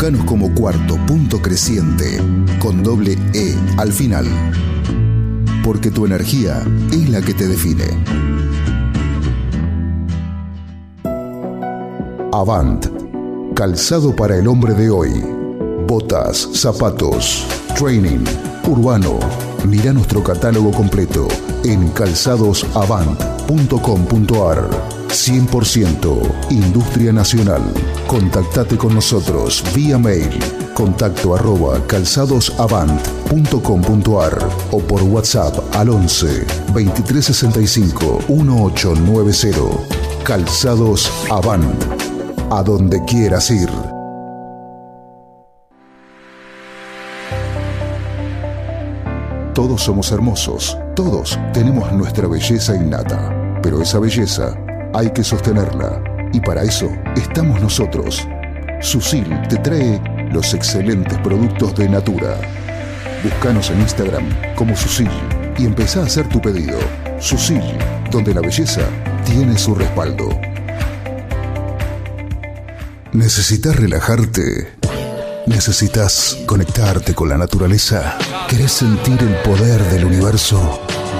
Buscanos como cuarto punto creciente con doble E al final. Porque tu energía es la que te define. Avant. Calzado para el hombre de hoy. Botas, zapatos, training, urbano. Mira nuestro catálogo completo en calzadosavant.com.ar. 100% Industria Nacional. Contactate con nosotros vía mail contacto arroba calzadosavant.com.ar o por WhatsApp al 11 2365 1890. Calzados Avant. A donde quieras ir. Todos somos hermosos, todos tenemos nuestra belleza innata, pero esa belleza hay que sostenerla y para eso estamos nosotros. Susil te trae los excelentes productos de Natura. Búscanos en Instagram como Susil y empezá a hacer tu pedido. Susil, donde la belleza tiene su respaldo. ¿Necesitas relajarte? ¿Necesitas conectarte con la naturaleza? ¿Querés sentir el poder del universo?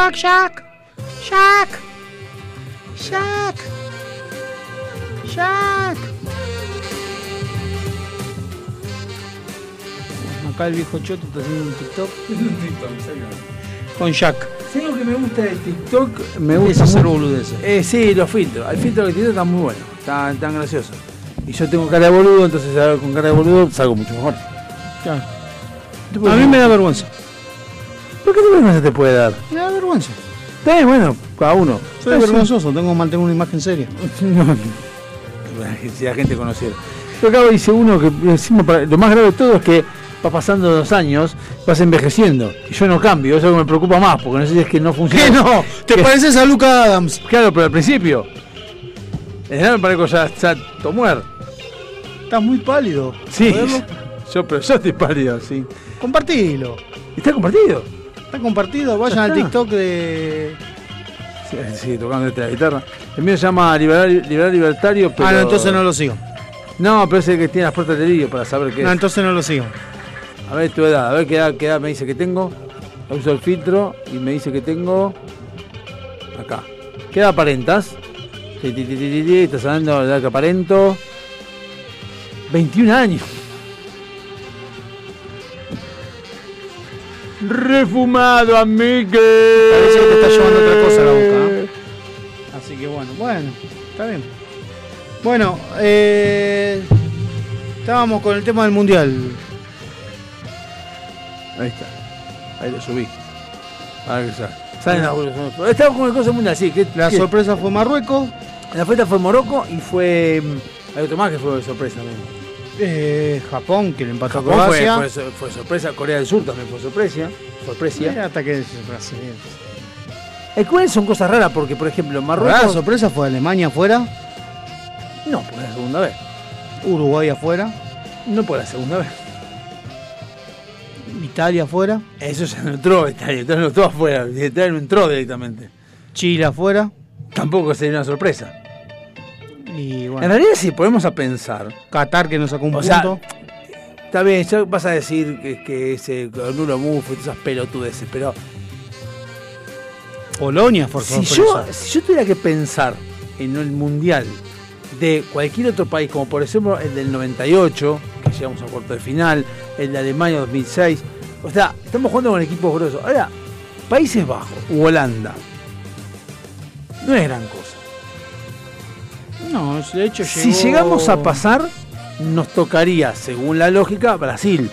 Back, Shaq. Shaq. Shaq. Shaq. Acá el viejo choto está haciendo un TikTok. Con Shaq. ¿Sabes lo que me gusta del TikTok? Me Es gusta hacer mucho- boludeces. Eh, sí, los filtros. El filtro que tiene está muy bueno. Está tan gracioso. Y yo tengo cara de boludo, entonces con cara de boludo salgo mucho mejor. Claro. A mí me da vergüenza. ¿Por qué vergüenza te puede dar? Me da vergüenza. Está bien, bueno, cada uno. Soy Está vergonzoso, tengo que mantener una imagen seria. No, si la gente conociera. Yo acabo dice uno que encima para- lo más grave de todo es que va pasando los años, vas envejeciendo. Y yo no cambio, eso me preocupa más, porque no sé si es que no funciona. ¿Qué no? ¿Te Que- pareces a Luca Adams? Claro, pero al principio. En general me parezco ya, ya Tomuer. Estás muy pálido. Sí. Yo, pero yo estoy pálido, sí. Compartilo. ¿Está compartido? Está compartido. Vayan Ya al. TikTok de. Sí, sí, tocando esta guitarra. El mío se llama Liberal, Liberal Libertario, pero... Ah, no, entonces no lo sigo. No, pero es el que tiene las puertas de lirio para saber qué No, es. entonces no lo sigo. A ver tu edad, a ver qué edad, qué edad me dice que tengo. Uso el filtro y me dice que tengo. Acá. ¿Qué edad aparentas? Estás hablando de edad que aparento. 21 años. Refumado, amigo. Parece que te está llevando otra cosa a la boca. ¿eh? Así que bueno, bueno, está bien. Bueno, eh, estábamos con el tema del mundial. Ahí está. Ahí lo subí. Para que salga. Salen Estamos con el cosa mundial, sí. Que, La que- sorpresa fue Marruecos. La fiesta fue Morocco y fue. mm, Hay otro más que fue de sorpresa también. Eh, Japón, que le empató a fue, Croacia. fue, fue sorpresa. Corea del Sur también fue sorpresa. Sorpresa. Eh, hasta que Brasil. El cual son cosas raras porque, por ejemplo, Marruecos. La sorpresa fue Alemania afuera, No, por la segunda vez. Uruguay afuera, No por la segunda vez. Italia afuera, Eso ya no entró, Italia, Italia no entró afuera. Italia no entró directamente. Chile afuera Tampoco sería una sorpresa. Y bueno, En realidad, si ponemos a pensar, Qatar que nos sacó un O sea, punto. está bien, ya vas a decir que, que ese Nulo Mufo y todas esas pelotudeces, pero Polonia fue si sorpresa. yo, si yo tuviera que pensar en el mundial de cualquier otro país, como por ejemplo el del 98, que llegamos a cuarto de final, el de Alemania 2006, o sea, estamos jugando con equipos grosos. Ahora, Países Bajos u Holanda, no es gran cosa. No, de hecho Si llegó- llegamos a pasar, nos tocaría, según la lógica, Brasil.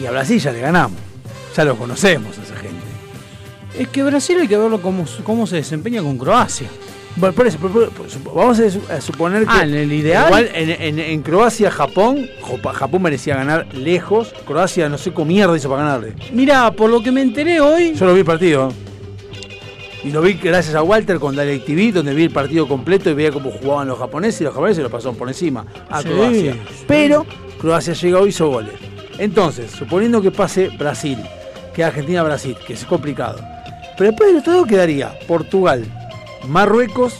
Y a Brasil ya le ganamos. Ya lo conocemos a esa gente. Es que Brasil hay que verlo cómo, cómo se desempeña con Croacia. Bueno, por eso, por- por- por- sup- vamos a, su- a suponer que. Ah, en el ideal. Igual en, en- en Croacia, Japón, Japón merecía ganar lejos. Croacia no sé cómo mierda hizo para ganarle. Mira, por lo que me enteré hoy, Yo lo vi partido. Y lo vi gracias a Walter con DirecTV, donde vi el partido completo y veía cómo jugaban los japoneses y los japoneses lo pasaron por encima a Sí, Croacia. sí. Pero Croacia llegó y hizo goles. Entonces, suponiendo que pase Brasil, que Argentina-Brasil, que es complicado. Pero después del otro lado quedaría Portugal, Marruecos,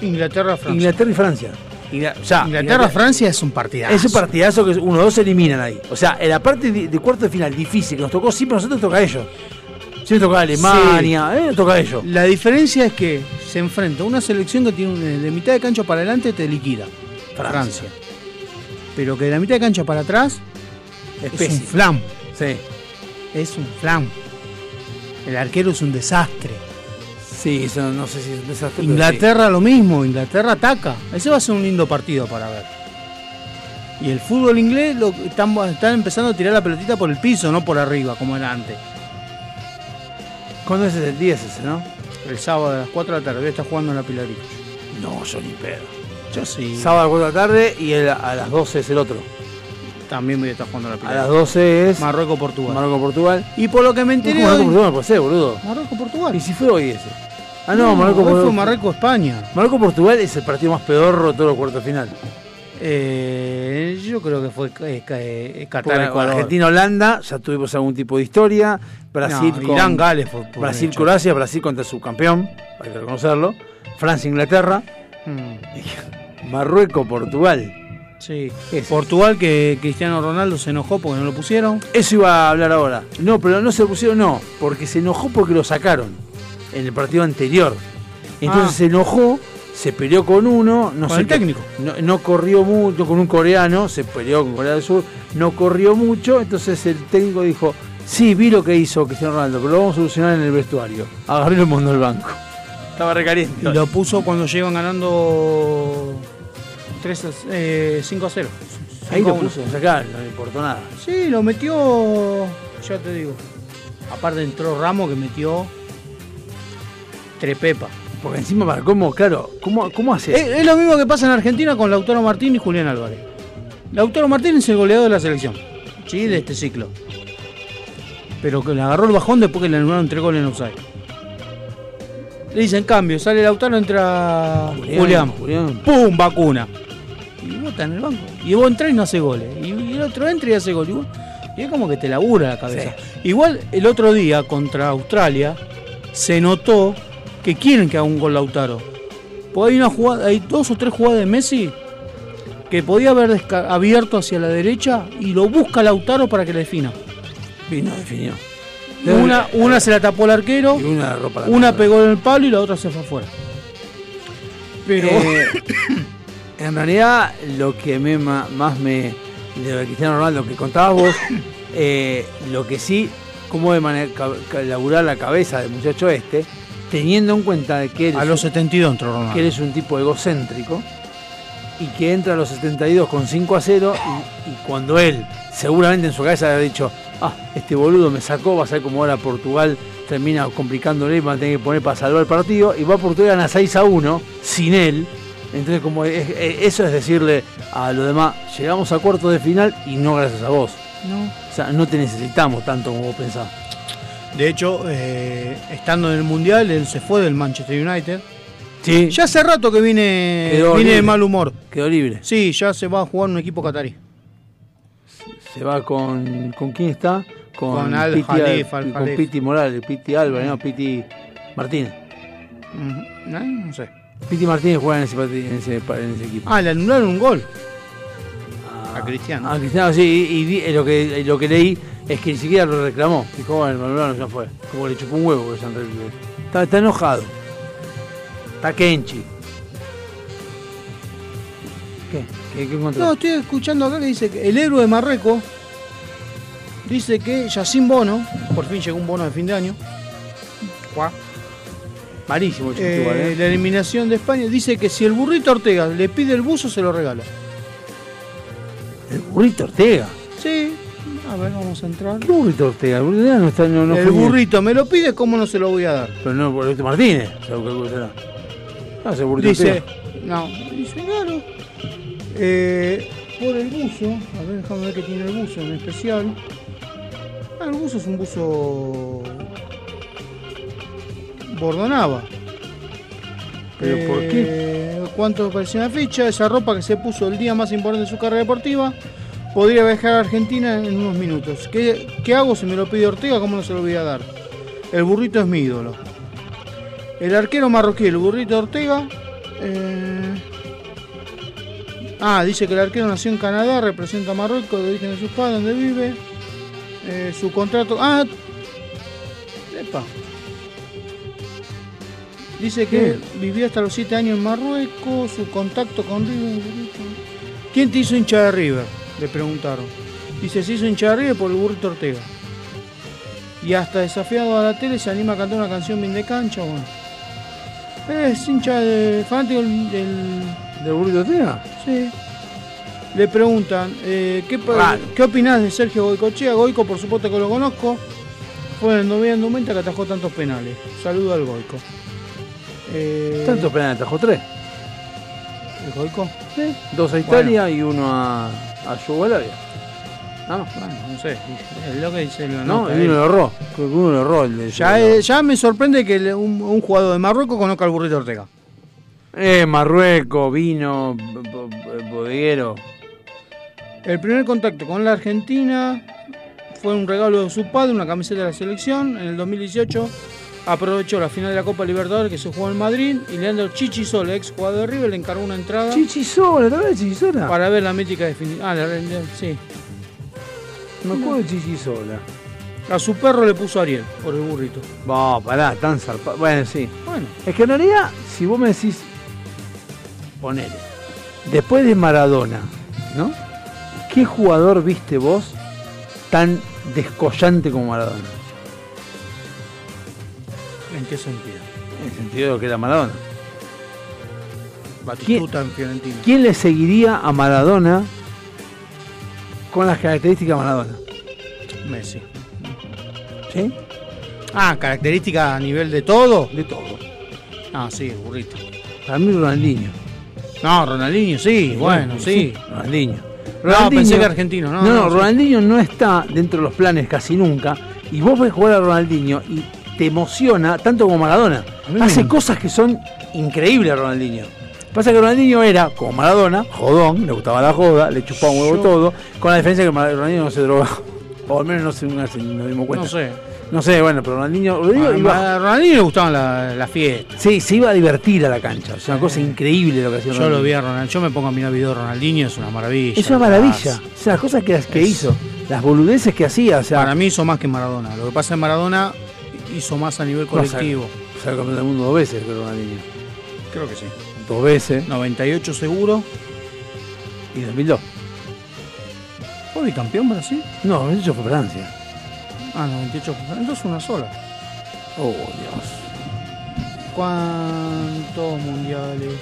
Inglaterra, Francia. Inglaterra y Francia. Ingla- ya, Inglaterra, Francia es un partidazo. Es un partidazo que uno o dos se eliminan ahí. O sea, en la parte de, de cuarto de final difícil que nos tocó, siempre a nosotros nos toca a ellos. Toca Alemania, eh, nos toca ellos. La diferencia es que se enfrenta a una selección que tiene un- de mitad de cancha para adelante te liquida. Francia. Pero que de la mitad de cancha para atrás es, un flam. Sí. Es un flam. El arquero es un desastre. Sí, eso no sé si es un desastre. Inglaterra lo mismo, Inglaterra ataca. Ese va a ser un lindo partido para ver. Y el fútbol inglés lo, están, están empezando a tirar la pelotita por el piso, no por arriba, como era antes. ¿Cuándo es el 10 ese, no? El sábado a las 4 de la tarde voy a estar jugando en la Pilarita. No, yo ni pedo. Yo sí. Sábado a las 4 de la tarde y el- a las 12 es el otro. También voy a estar jugando en la A Pilarita. las 12 es Marruecos-Portugal. Marruecos-Portugal. Y por lo que me enteré No, hoy- Marruecos-Portugal no puede ser, boludo. Marruecos-Portugal. ¿Y si fue hoy ese? Ah, no, No, Marruecos hoy fue Marruecos-España. Marruecos-Portugal es el partido más pedorro de todos los cuartos de final. Eh, yo creo que fue eh, eh, Qatar Porque Ecuador. Argentina-Holanda, ya tuvimos algún tipo de historia. Brasil No, con Irán, Gales fue por Brasil. Croacia, Brasil contra su campeón, hay que reconocerlo. Francia, Inglaterra. Mm, Marruecos, Portugal. sí. Portugal que Cristiano Ronaldo se enojó porque no lo pusieron. Eso iba a hablar ahora. No, pero no se lo pusieron, no, porque se enojó porque lo sacaron en el partido anterior. Entonces Ah. se enojó, se peleó con uno, no Con sé el técnico. No, no corrió mucho, con un coreano, se peleó con Corea del Sur, no corrió mucho, entonces el técnico dijo, sí, vi lo que hizo Cristiano Ronaldo, pero lo vamos a solucionar en el vestuario. Agarré el mundo del banco. Estaba recaliente. Y lo puso cuando llegan ganando 3 a- eh, 5 a 0. Ahí 5 a lo 1. puso, acá no le importó nada. Sí, lo metió. Ya te digo. Aparte entró Ramos que metió. Trepepa. Porque encima para cómo, claro, ¿cómo, cómo hace? Es, es lo mismo que pasa en Argentina con Lautaro Martín y Julián Álvarez. Lautaro Martín es el goleador de la selección. Sí, de este ciclo. Pero que le agarró el bajón después que le anularon tres goles en offside. Le dicen cambio, sale Lautaro, entra Julián. Julián. ¡Pum! Vacuna. Y vos estás en el banco. Y vos entras y no hace goles. Y, y el otro entra y hace goles. Y, vos- y es como que te labura la cabeza. Igual el otro día contra Australia se notó que quieren que haga un gol Lautaro. Porque hay una jugada, hay dos o tres jugadas de Messi que podía haber abierto hacia la derecha y lo busca Lautaro para que le defina. Y no definió. Una, una se la tapó el arquero, Y una ropa una pegó en el palo y la otra se fue afuera. Pero- Eh, en realidad, lo que ma- más me. de Cristiano Ronaldo, que contabas vos, eh, lo que sí, cómo de ca- laburar la cabeza del muchacho este, teniendo en cuenta de que él A los un- 72 entró Ronaldo. que él es un tipo egocéntrico y que entra a los 72 con 5 a 0 y, y cuando él seguramente en su cabeza había dicho, ah, este boludo me sacó, va a ser como ahora Portugal termina complicándole y va a tener que poner para salvar el partido y va a Portugal gana 6 a 1 sin él. Entonces como es- es- eso es decirle a los demás, llegamos a cuarto de final y no gracias a vos. No. O sea, no te necesitamos tanto como vos pensás. De hecho, eh, estando en el Mundial, él se fue del Manchester United. Sí. Ya hace rato que viene, Quedó viene de mal humor. Quedó libre. Sí, ya se va a jugar en un equipo catarí. Se va con. ¿Con quién está? Con, Con Al Piti, Al con. Piti Morales, Piti Álvarez, no, Piti Martínez. Ujú. No, no sé. Piti Martínez juega en ese, en ese, en ese equipo. Ah, le anularon un gol. a Cristiano. Ah, Cristiano, sí, y, y eh, lo, que, eh, lo que leí es que ni siquiera lo reclamó. Dijo, bueno, el Malbrano ya fue. Como le chupó un huevo que San está, está enojado. Está Kenchi. ¿Qué? ¿Qué, qué? No, estoy escuchando acá que dice que el héroe de Marruecos dice que Yacine Bono, por fin llegó un bono de fin de año. Juá. Malísimo el Eh, igual, ¿eh? La eliminación de España dice que si el burrito Ortega le pide el buzo, se lo regala. El burrito Ortega. Sí, a ver, vamos a entrar. ¿Qué burrito Ortega? El burrito no está. No, no el fue burrito me lo pide, ¿cómo no se lo voy a dar? Pero no, por este Martínez. o sea, ¿qué será? Ah, ese burrito Dice, no, dice claro. Eh, por el buzo, a ver, déjame ver qué tiene el buzo en especial. Ah, el buzo es un buzo Bordonava. ¿Pero por qué? ¿Cuánto apareció en la ficha? Esa ropa que se puso el día más importante de su carrera deportiva. Podría viajar a Argentina en unos minutos. ¿Qué, qué hago si me lo pide Ortega? ¿Cómo no se lo voy a dar? El burrito es mi ídolo. El arquero marroquí, el burrito Ortega. eh, Ah, dice que el arquero nació en Canadá, representa a Marruecos, de origen de sus padres, donde vive. Eh, su contrato. Ah, epa. Dice que vivió hasta los 7 años en Marruecos, su contacto con River. ¿Quién te hizo hincha de River? Le preguntaron. Dice, se hizo hincha de River por el burrito Ortega. Y hasta desafiado a la tele se anima a cantar una canción bien de cancha, bueno. Es hincha de fanático del, del, ¿Del burrito Ortega? Sí. Le preguntan, eh, ¿qué. ¿qué opinás de Sergio Goicochea? Goico, por supuesto que lo conozco. Fue el noviembre que atajó tantos penales. Saludo al Goico. Eh, ¿Tantos penales atajó? ¿Tres? ¿El Goico? Sí. Dos a Italia y uno a, a Yugoslavia. Ah, bueno, no sé. Es lo que dice la No, nota uno lo erró. Creo que uno lo erró. El de Ya, eh, ya me sorprende que un, un jugador de Marruecos conozca al burrito Ortega. Eh, Marruecos, vino, bodeguero. El primer contacto con la Argentina fue un regalo de su padre, una camiseta de la selección. En el 2018 aprovechó la final de la Copa Libertadores que se jugó en Madrid y Leandro Chichisola, ex jugador de River, le encargó una entrada Chichisola, ¿te acuerdas de Chichisola? para ver la mítica definición. Ah, la, la- sí. Me acuerdo de Chichisola. A su perro le puso Ariel por el burrito. Va, pará, tan zarpado. Bueno, sí. Bueno, Es que en realidad, si vos me decís, ponele, después de Maradona, ¿no? ¿Qué jugador viste vos tan descollante como Maradona? ¿En qué sentido? En el sentido de lo que era Maradona. Batistuta en Fiorentina. ¿Quién le seguiría a Maradona con las características de Maradona? Messi. ¿Sí? Ah, característica a nivel de todo. De todo. Ah, sí, burrito. Para mí Ronaldinho. No, Ronaldinho, sí, bueno, sí. Ronaldinho. No, pensé que argentino, no. No, no. Ronaldinho no está dentro de los planes casi nunca. Y vos ves jugar a Ronaldinho y te emociona tanto como Maradona. Hace cosas que son increíbles Ronaldinho. Pasa que Ronaldinho era, como Maradona, jodón, le gustaba la joda, le chupaba un huevo Yo- todo, con la diferencia que Ronaldinho no se drogaba. O al menos no se se- nos dimos cuenta. No sé. No sé, bueno, pero Ronaldinho, iba- a Ronaldinho le gustaban la, la fiesta. sí, se iba a divertir a la cancha. Es una cosa increíble lo que hacía Yo lo vi a Ronaldinho. Yo me pongo a mirar video de Ronaldinho, es una maravilla. Es una maravilla. O sea, las cosas que, que Es- hizo, las boludeces que hacía, o sea, Para mí hizo más que Maradona. Lo que pasa en Maradona hizo más a nivel No, o sea, colectivo. Campeón del mundo dos veces, creo, Ronaldinho. Creo que sí. dos veces. 98 seguro. Y 2002. ¿Fue bicampeón Brasil? No, 98 fue Francia. Ah, 98 fue Entonces una sola. Oh, Dios. ¿Cuántos mundiales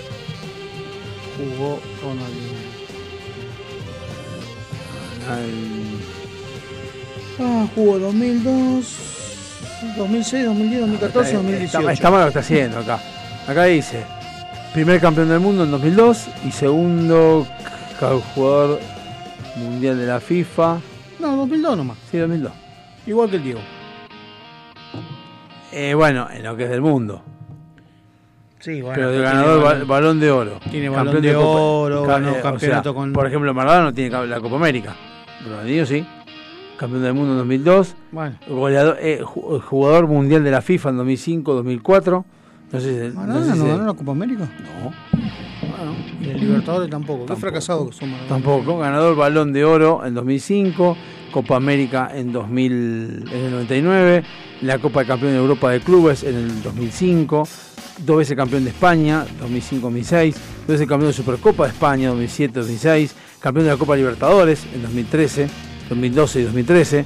jugó Ronaldinho? Ah, jugó 2002, 2006, 2010, 2014, 2018. Está, está mal lo que está haciendo acá. Acá dice, primer campeón del mundo en 2002 y segundo jugador mundial de la FIFA. No, 2002 nomás. Sí, 2002. Igual que el Diego. Eh, bueno, en lo que es del mundo. Sí, bueno. pero de ganador balón- ba- balón de oro. Tiene Campeón balón de oro, ganó eh, o campeonato sea, con- Por ejemplo, Maradona no tiene la Copa América. Ronaldinho sí. Campeón del mundo en 2002. Bueno. Goleador, eh, ju- jugador mundial de la FIFA en 2005, 2004. No sé si. Maradona no sé no si- ganó la Copa América. No. Y el Libertadores tampoco. Qué fracasado que son. Tampoco. Ganador Balón de Oro en 2005, Copa América en, 2000, en el 99, la Copa de Campeón de Europa de Clubes en el 2005, dos veces campeón de España, 2005-2006, dos veces campeón de Supercopa de España, 2007-2006, campeón de la Copa Libertadores en 2013, 2012 y 2013,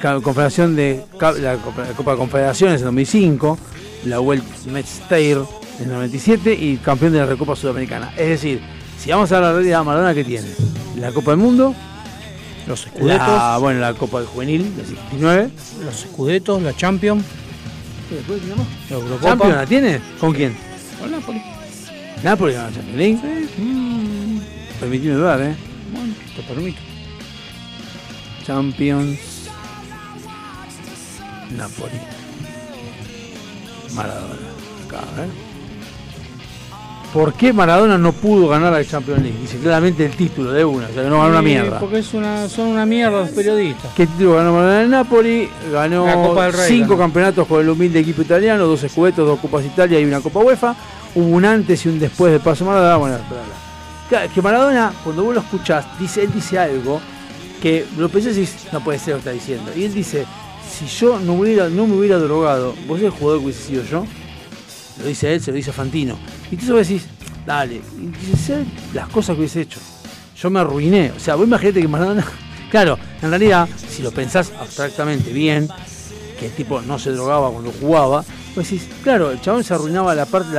ca- Confederación de ca- la Copa, la de Confederaciones en 2005, la World Metstair en el 97 y campeón de la Recopa Sudamericana. Es decir, si vamos a la realidad, Maradona, ¿qué tiene? La Copa del Mundo, Los Scudettos, la, bueno, la Copa del Juvenil, la 79. los Scudettos, la Champions, la Eurocopa. ¿Champions la tiene? ¿Con quién? Con Napoli. ¿Napoli ganó la Champions League? Mm, Permitime dudar, ¿eh? Bueno, te permito. Champions. Napoli. Maradona. Acá, ¿eh? ¿Por qué Maradona no pudo ganar la Champions League? Dice claramente el título de una, o sea que no ganó una mierda. Porque es una, son una mierda los periodistas. ¿Qué título ganó Maradona en Napoli? Ganó Rey, cinco ganó. campeonatos con el humilde equipo italiano, dos escudetos, dos Copas Italia y una Copa UEFA. Hubo un antes y un después del paso de Maradona. Bueno, Que Maradona, cuando vos lo escuchás, dice, él dice algo que y decís, no puede ser lo está diciendo. Y él dice, si yo no, hubiera, no me hubiera drogado, ¿vos el jugador que hubiese sido yo? Lo dice él, se lo dice Fantino. Y entonces vos decís, dale, y dice, las cosas que hubiese hecho. Yo me arruiné. O sea, vos imaginate que Maradona. Claro, en realidad, si lo pensás abstractamente bien, que el tipo no se drogaba cuando jugaba, vos decís, claro, el chabón se arruinaba la parte,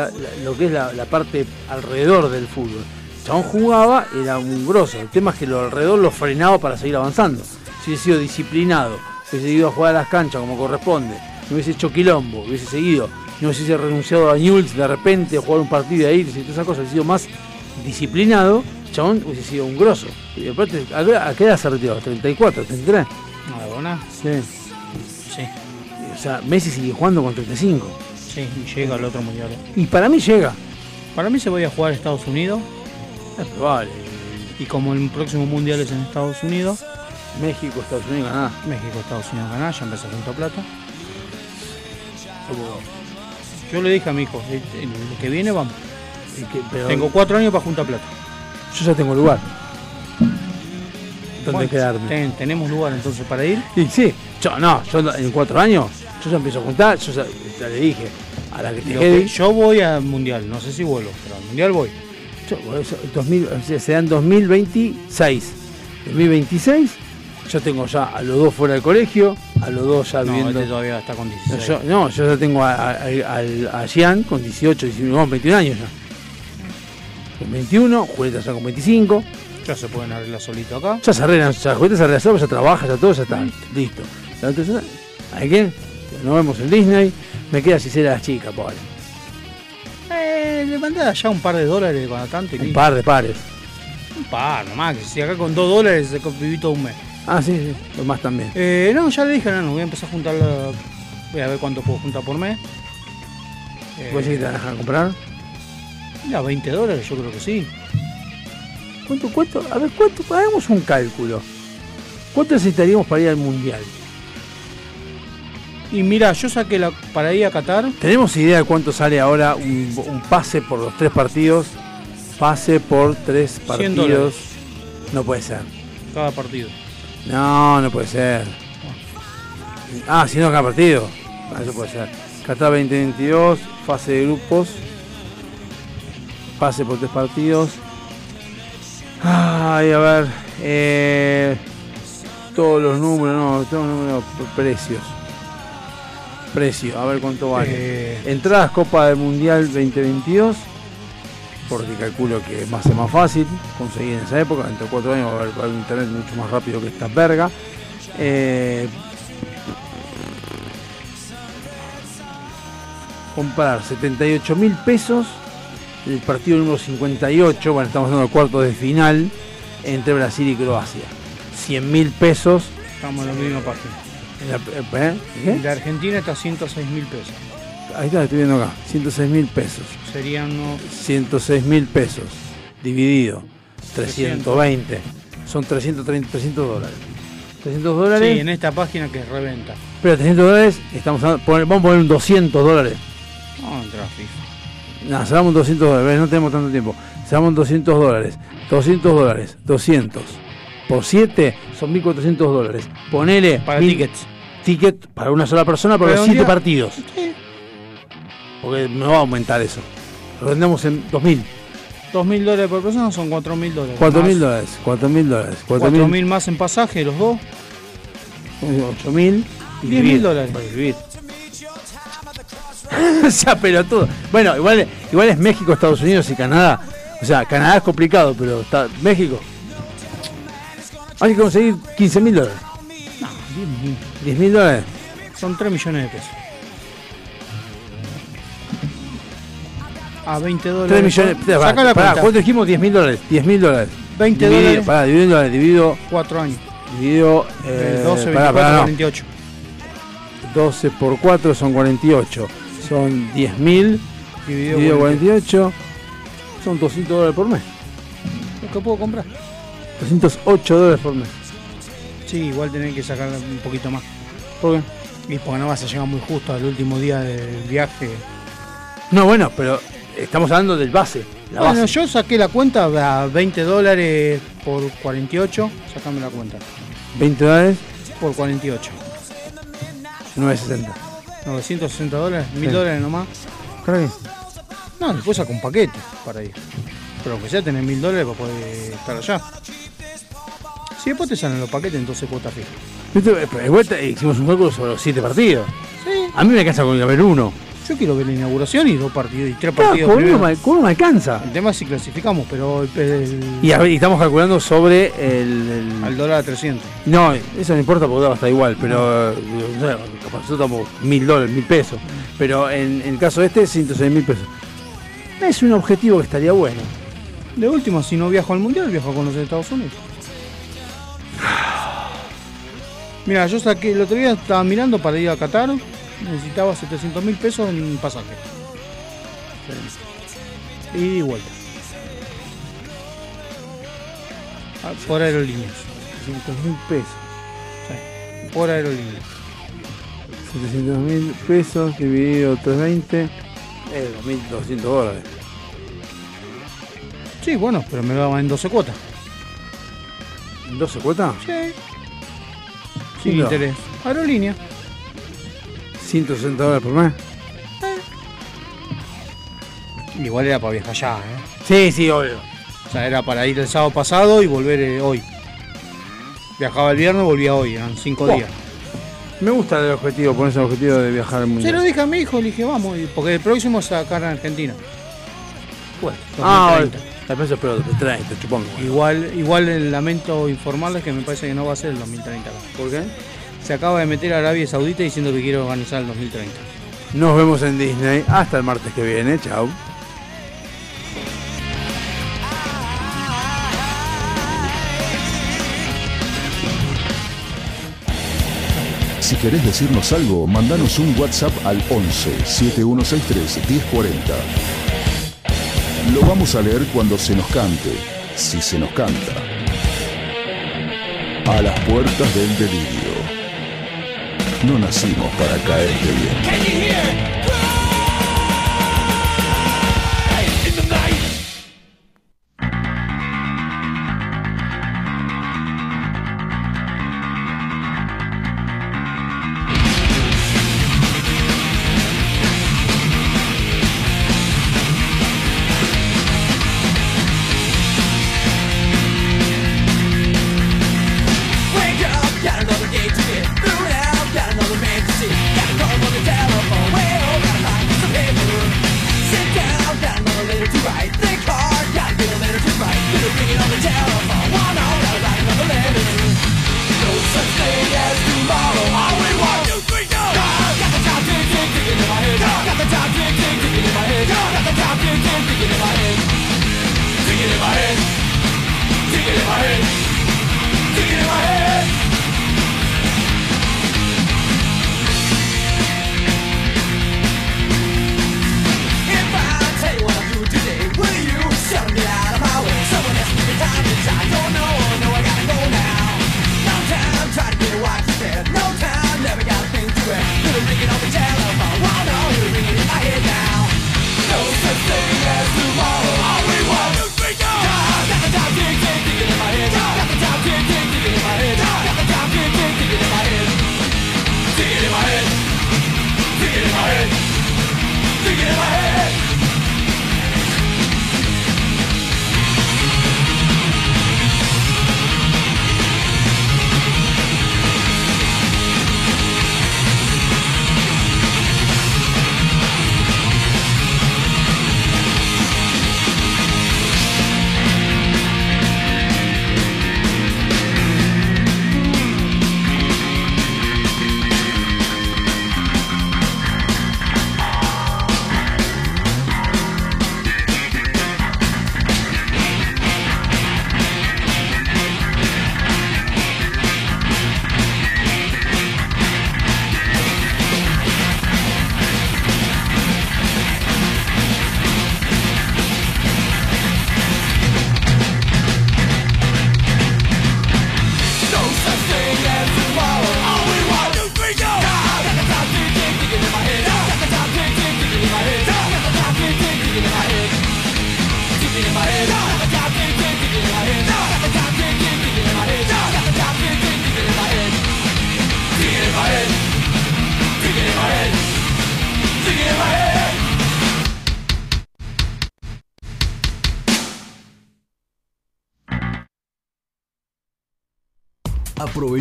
lo que es la parte alrededor del fútbol. Chabón jugaba, era un grosso. El tema es que lo alrededor lo frenaba para seguir avanzando. Si hubiese sido disciplinado, hubiese ido a jugar a las canchas como corresponde, no hubiese hecho quilombo, hubiese seguido, no hubiese renunciado a Newell's de repente a jugar un partido y a irse y todas esas cosas, hubiese sido más disciplinado, chabón hubiese sido un grosso. Y aparte, ¿a qué- ¿a qué edad se retiró? ¿34, 33? Maradona. Sí. Sí. O sea, Messi sigue jugando con 35. Sí, y llega al otro mundial. Y para mí llega. Para mí se voy a jugar a Estados Unidos. Es probable. Y como el próximo mundial es en Estados Unidos, México, Estados Unidos, Canadá. México, Estados Unidos, Canadá, ya empezó junto a plata. Yo le dije a mi hijo, el que viene vamos. Y que- pero- Tengo cuatro años para juntar plata. Yo ya tengo lugar. ¿Dónde Bueno, quedarme? ten- tenemos lugar entonces para ir. Y sí, yo no, yo en cuatro años, yo ya empiezo a juntar, yo ya, ya le dije a la que te Lo que- yo voy al mundial, no sé si vuelo, pero al mundial voy. Yo, bueno, eso, 2000, o sea, se dan 2026. 2026, yo tengo ya a los dos fuera del colegio, a los dos ya No, viviendo. este todavía está con No, 16. yo, no, yo ya tengo a, a, a- a Gian con 18, 19, no, 21 años ya. Con 21, Julieta ya con 25. Ya se pueden arreglar solito acá. Ya se arreglan, ya Julieta se arregla solo, ya trabaja, ya todo, ya está. Listo. Entonces, ¿hay qué? Nos vemos en Disney. Me queda si será las chicas, pobre. Le mandé allá un par de dólares cuando tanto y Un par de pares. Un par nomás, que si acá con dos dólares se viví todo un mes. Ah, sí, sí, lo más también. Eh, no, ya le dije, no, no, voy a empezar a juntar la- Voy a ver cuánto puedo juntar por mes. Eh, ¿Vos decís que te dejan comprar? Ya, 20 dólares, yo creo que sí. ¿Cuánto, cuánto? A ver, ¿cuánto? Hagamos un cálculo. ¿Cuánto necesitaríamos para ir al Mundial? Y mira, yo saqué la para ir a Qatar. ¿Tenemos idea de cuánto sale ahora un, un pase por los tres partidos? Pase por tres 100 partidos. No puede ser. Cada partido. No, no puede ser. Ah, si no, cada partido. Ah, Eso puede ser. Qatar 2022, fase de grupos. pase por tres partidos. Ay, a ver. eh, todos los números, no, todos los números, precios. Precio, a ver cuánto vale. Eh. Entradas Copa del Mundial 2022. Porque calculo que va a ser más fácil conseguir en esa época. Dentro de cuatro años va a haber, internet mucho más rápido que esta verga. Eh, comprar 78 mil pesos el partido número 58, bueno, estamos hablando del cuarto de final entre Brasil y Croacia. 100 mil pesos. Estamos en la misma página. En la, ¿eh? ¿Qué? De Argentina está 106 mil pesos. Ahí está, estoy viendo acá. 106 mil pesos. Serían unos 106 mil pesos. Dividido. 320. Son 330, 300 dólares. 300 dólares. Sí, en esta página que es reventa. Pero 300 dólares, estamos hablando- poner- vamos a poner un 200 dólares. No, entra FIFA. No, cerramos 200 dólares, no tenemos tanto tiempo. Cerramos 200 dólares. 200 dólares, 200. Por 7 son 1400 dólares. Ponele. Para mil- tickets. Ticket para una sola persona para los Redondea. 7 partidos. Porque no va a aumentar eso. Lo vendemos en 2000. 2.000 dólares por persona son 4.000 dólares. 4000 Más dólares. 4000 dólares. 4000. 4.000 más en pasaje, los dos. 8000. 10.000 dólares. Para vivir. o sea, pero todo. Bueno, igual, igual es México, Estados Unidos y Canadá. O sea, Canadá es complicado, pero está México. Hay que conseguir 15 mil dólares. No, 10.000. 10 mil dólares. Son 3 millones de pesos. A 20 dólares. 3 millones. Saca Pará, la pará, cuenta. ¿Cuánto dijimos? 10 mil dólares. 10 mil dólares. 20 Dividido- dólares. Pará, dividido. Dividido. 4 años. Dividido. Eh, eh, 12, pará, 24, pará, no. 48. 12 por 4 son 48. Son 10 mil. Dividido Dividido 48. 48. Son 200 dólares por mes. Lo que puedo comprar. 208 dólares por mes. Sí, igual tenés que sacar un poquito más. ¿Por qué? Y porque no vas a llegar muy justo al último día del viaje. No, bueno, pero estamos hablando del base. La bueno, base. yo saqué la cuenta a 20 dólares por 48. Sacame la cuenta. 20 dólares, Por 48. 960. 960 dólares, 1000 Sí. dólares nomás. Creo que- No, después saco un paquete para ir. Pero aunque sea tener 1000 dólares para poder estar allá. Si después te salen los paquetes, entonces cuota fija. Eh, de vuelta hicimos un cálculo sobre los 7 partidos. Sí. A mí me alcanza con ver uno. Yo quiero ver la inauguración y dos partidos y tres Claro, partidos. con, uno me, con uno me alcanza. El tema es si clasificamos, pero el, el- Y, a ver, y estamos calculando sobre el, el- al dólar a 300. No, eso no importa porque va a estar igual, pero eh, no nosotros estamos mil dólares, mil pesos. Pero en, en el caso de este, 106 mil pesos. Es un objetivo que estaría bueno. De último, si no viajo al mundial, viajo con los Estados Unidos. Mira, yo saqué, el otro día estaba mirando para ir a Qatar, necesitaba 700 mil pesos en pasaje. Y vuelta. Ah, Por aerolíneas. 700 mil pesos. Sí, por aerolíneas. 700 mil pesos dividido 320 es 2.200 dólares. Sí, bueno, pero me lo daban en 12 cuotas. ¿12 cuotas? Sí. Sin No. interés. Aerolínea. 160 dólares por mes. Igual era para viajar ya, ¿eh? Sí, sí, obvio. O sea, era para ir el sábado pasado y volver eh, hoy. Viajaba el viernes, volvía hoy, eran 5 Oh. días. Me gusta el objetivo, ponerse el objetivo de viajar al Se mundial. lo dije a mi hijo, le dije, vamos, porque el próximo es acá en Argentina. Bueno, Ah, 2030. el peso pero de 30, chupón. Igual, igual el lamento informarles que me parece que no va a ser el 2030. ¿Por qué? Se acaba de meter a Arabia Saudita diciendo que quiere organizar el 2030. Nos vemos en Disney. Hasta el martes que viene. Chao. Si querés decirnos algo, mandanos un WhatsApp al 11 7163 1040. Lo vamos a leer cuando se nos cante, si se nos canta. A las puertas del delirio. No nacimos para caerte bien.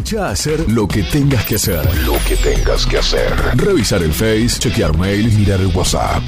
Echa a hacer lo que tengas que hacer. Lo que tengas que hacer. Revisar el Face, chequear mail, mirar el WhatsApp.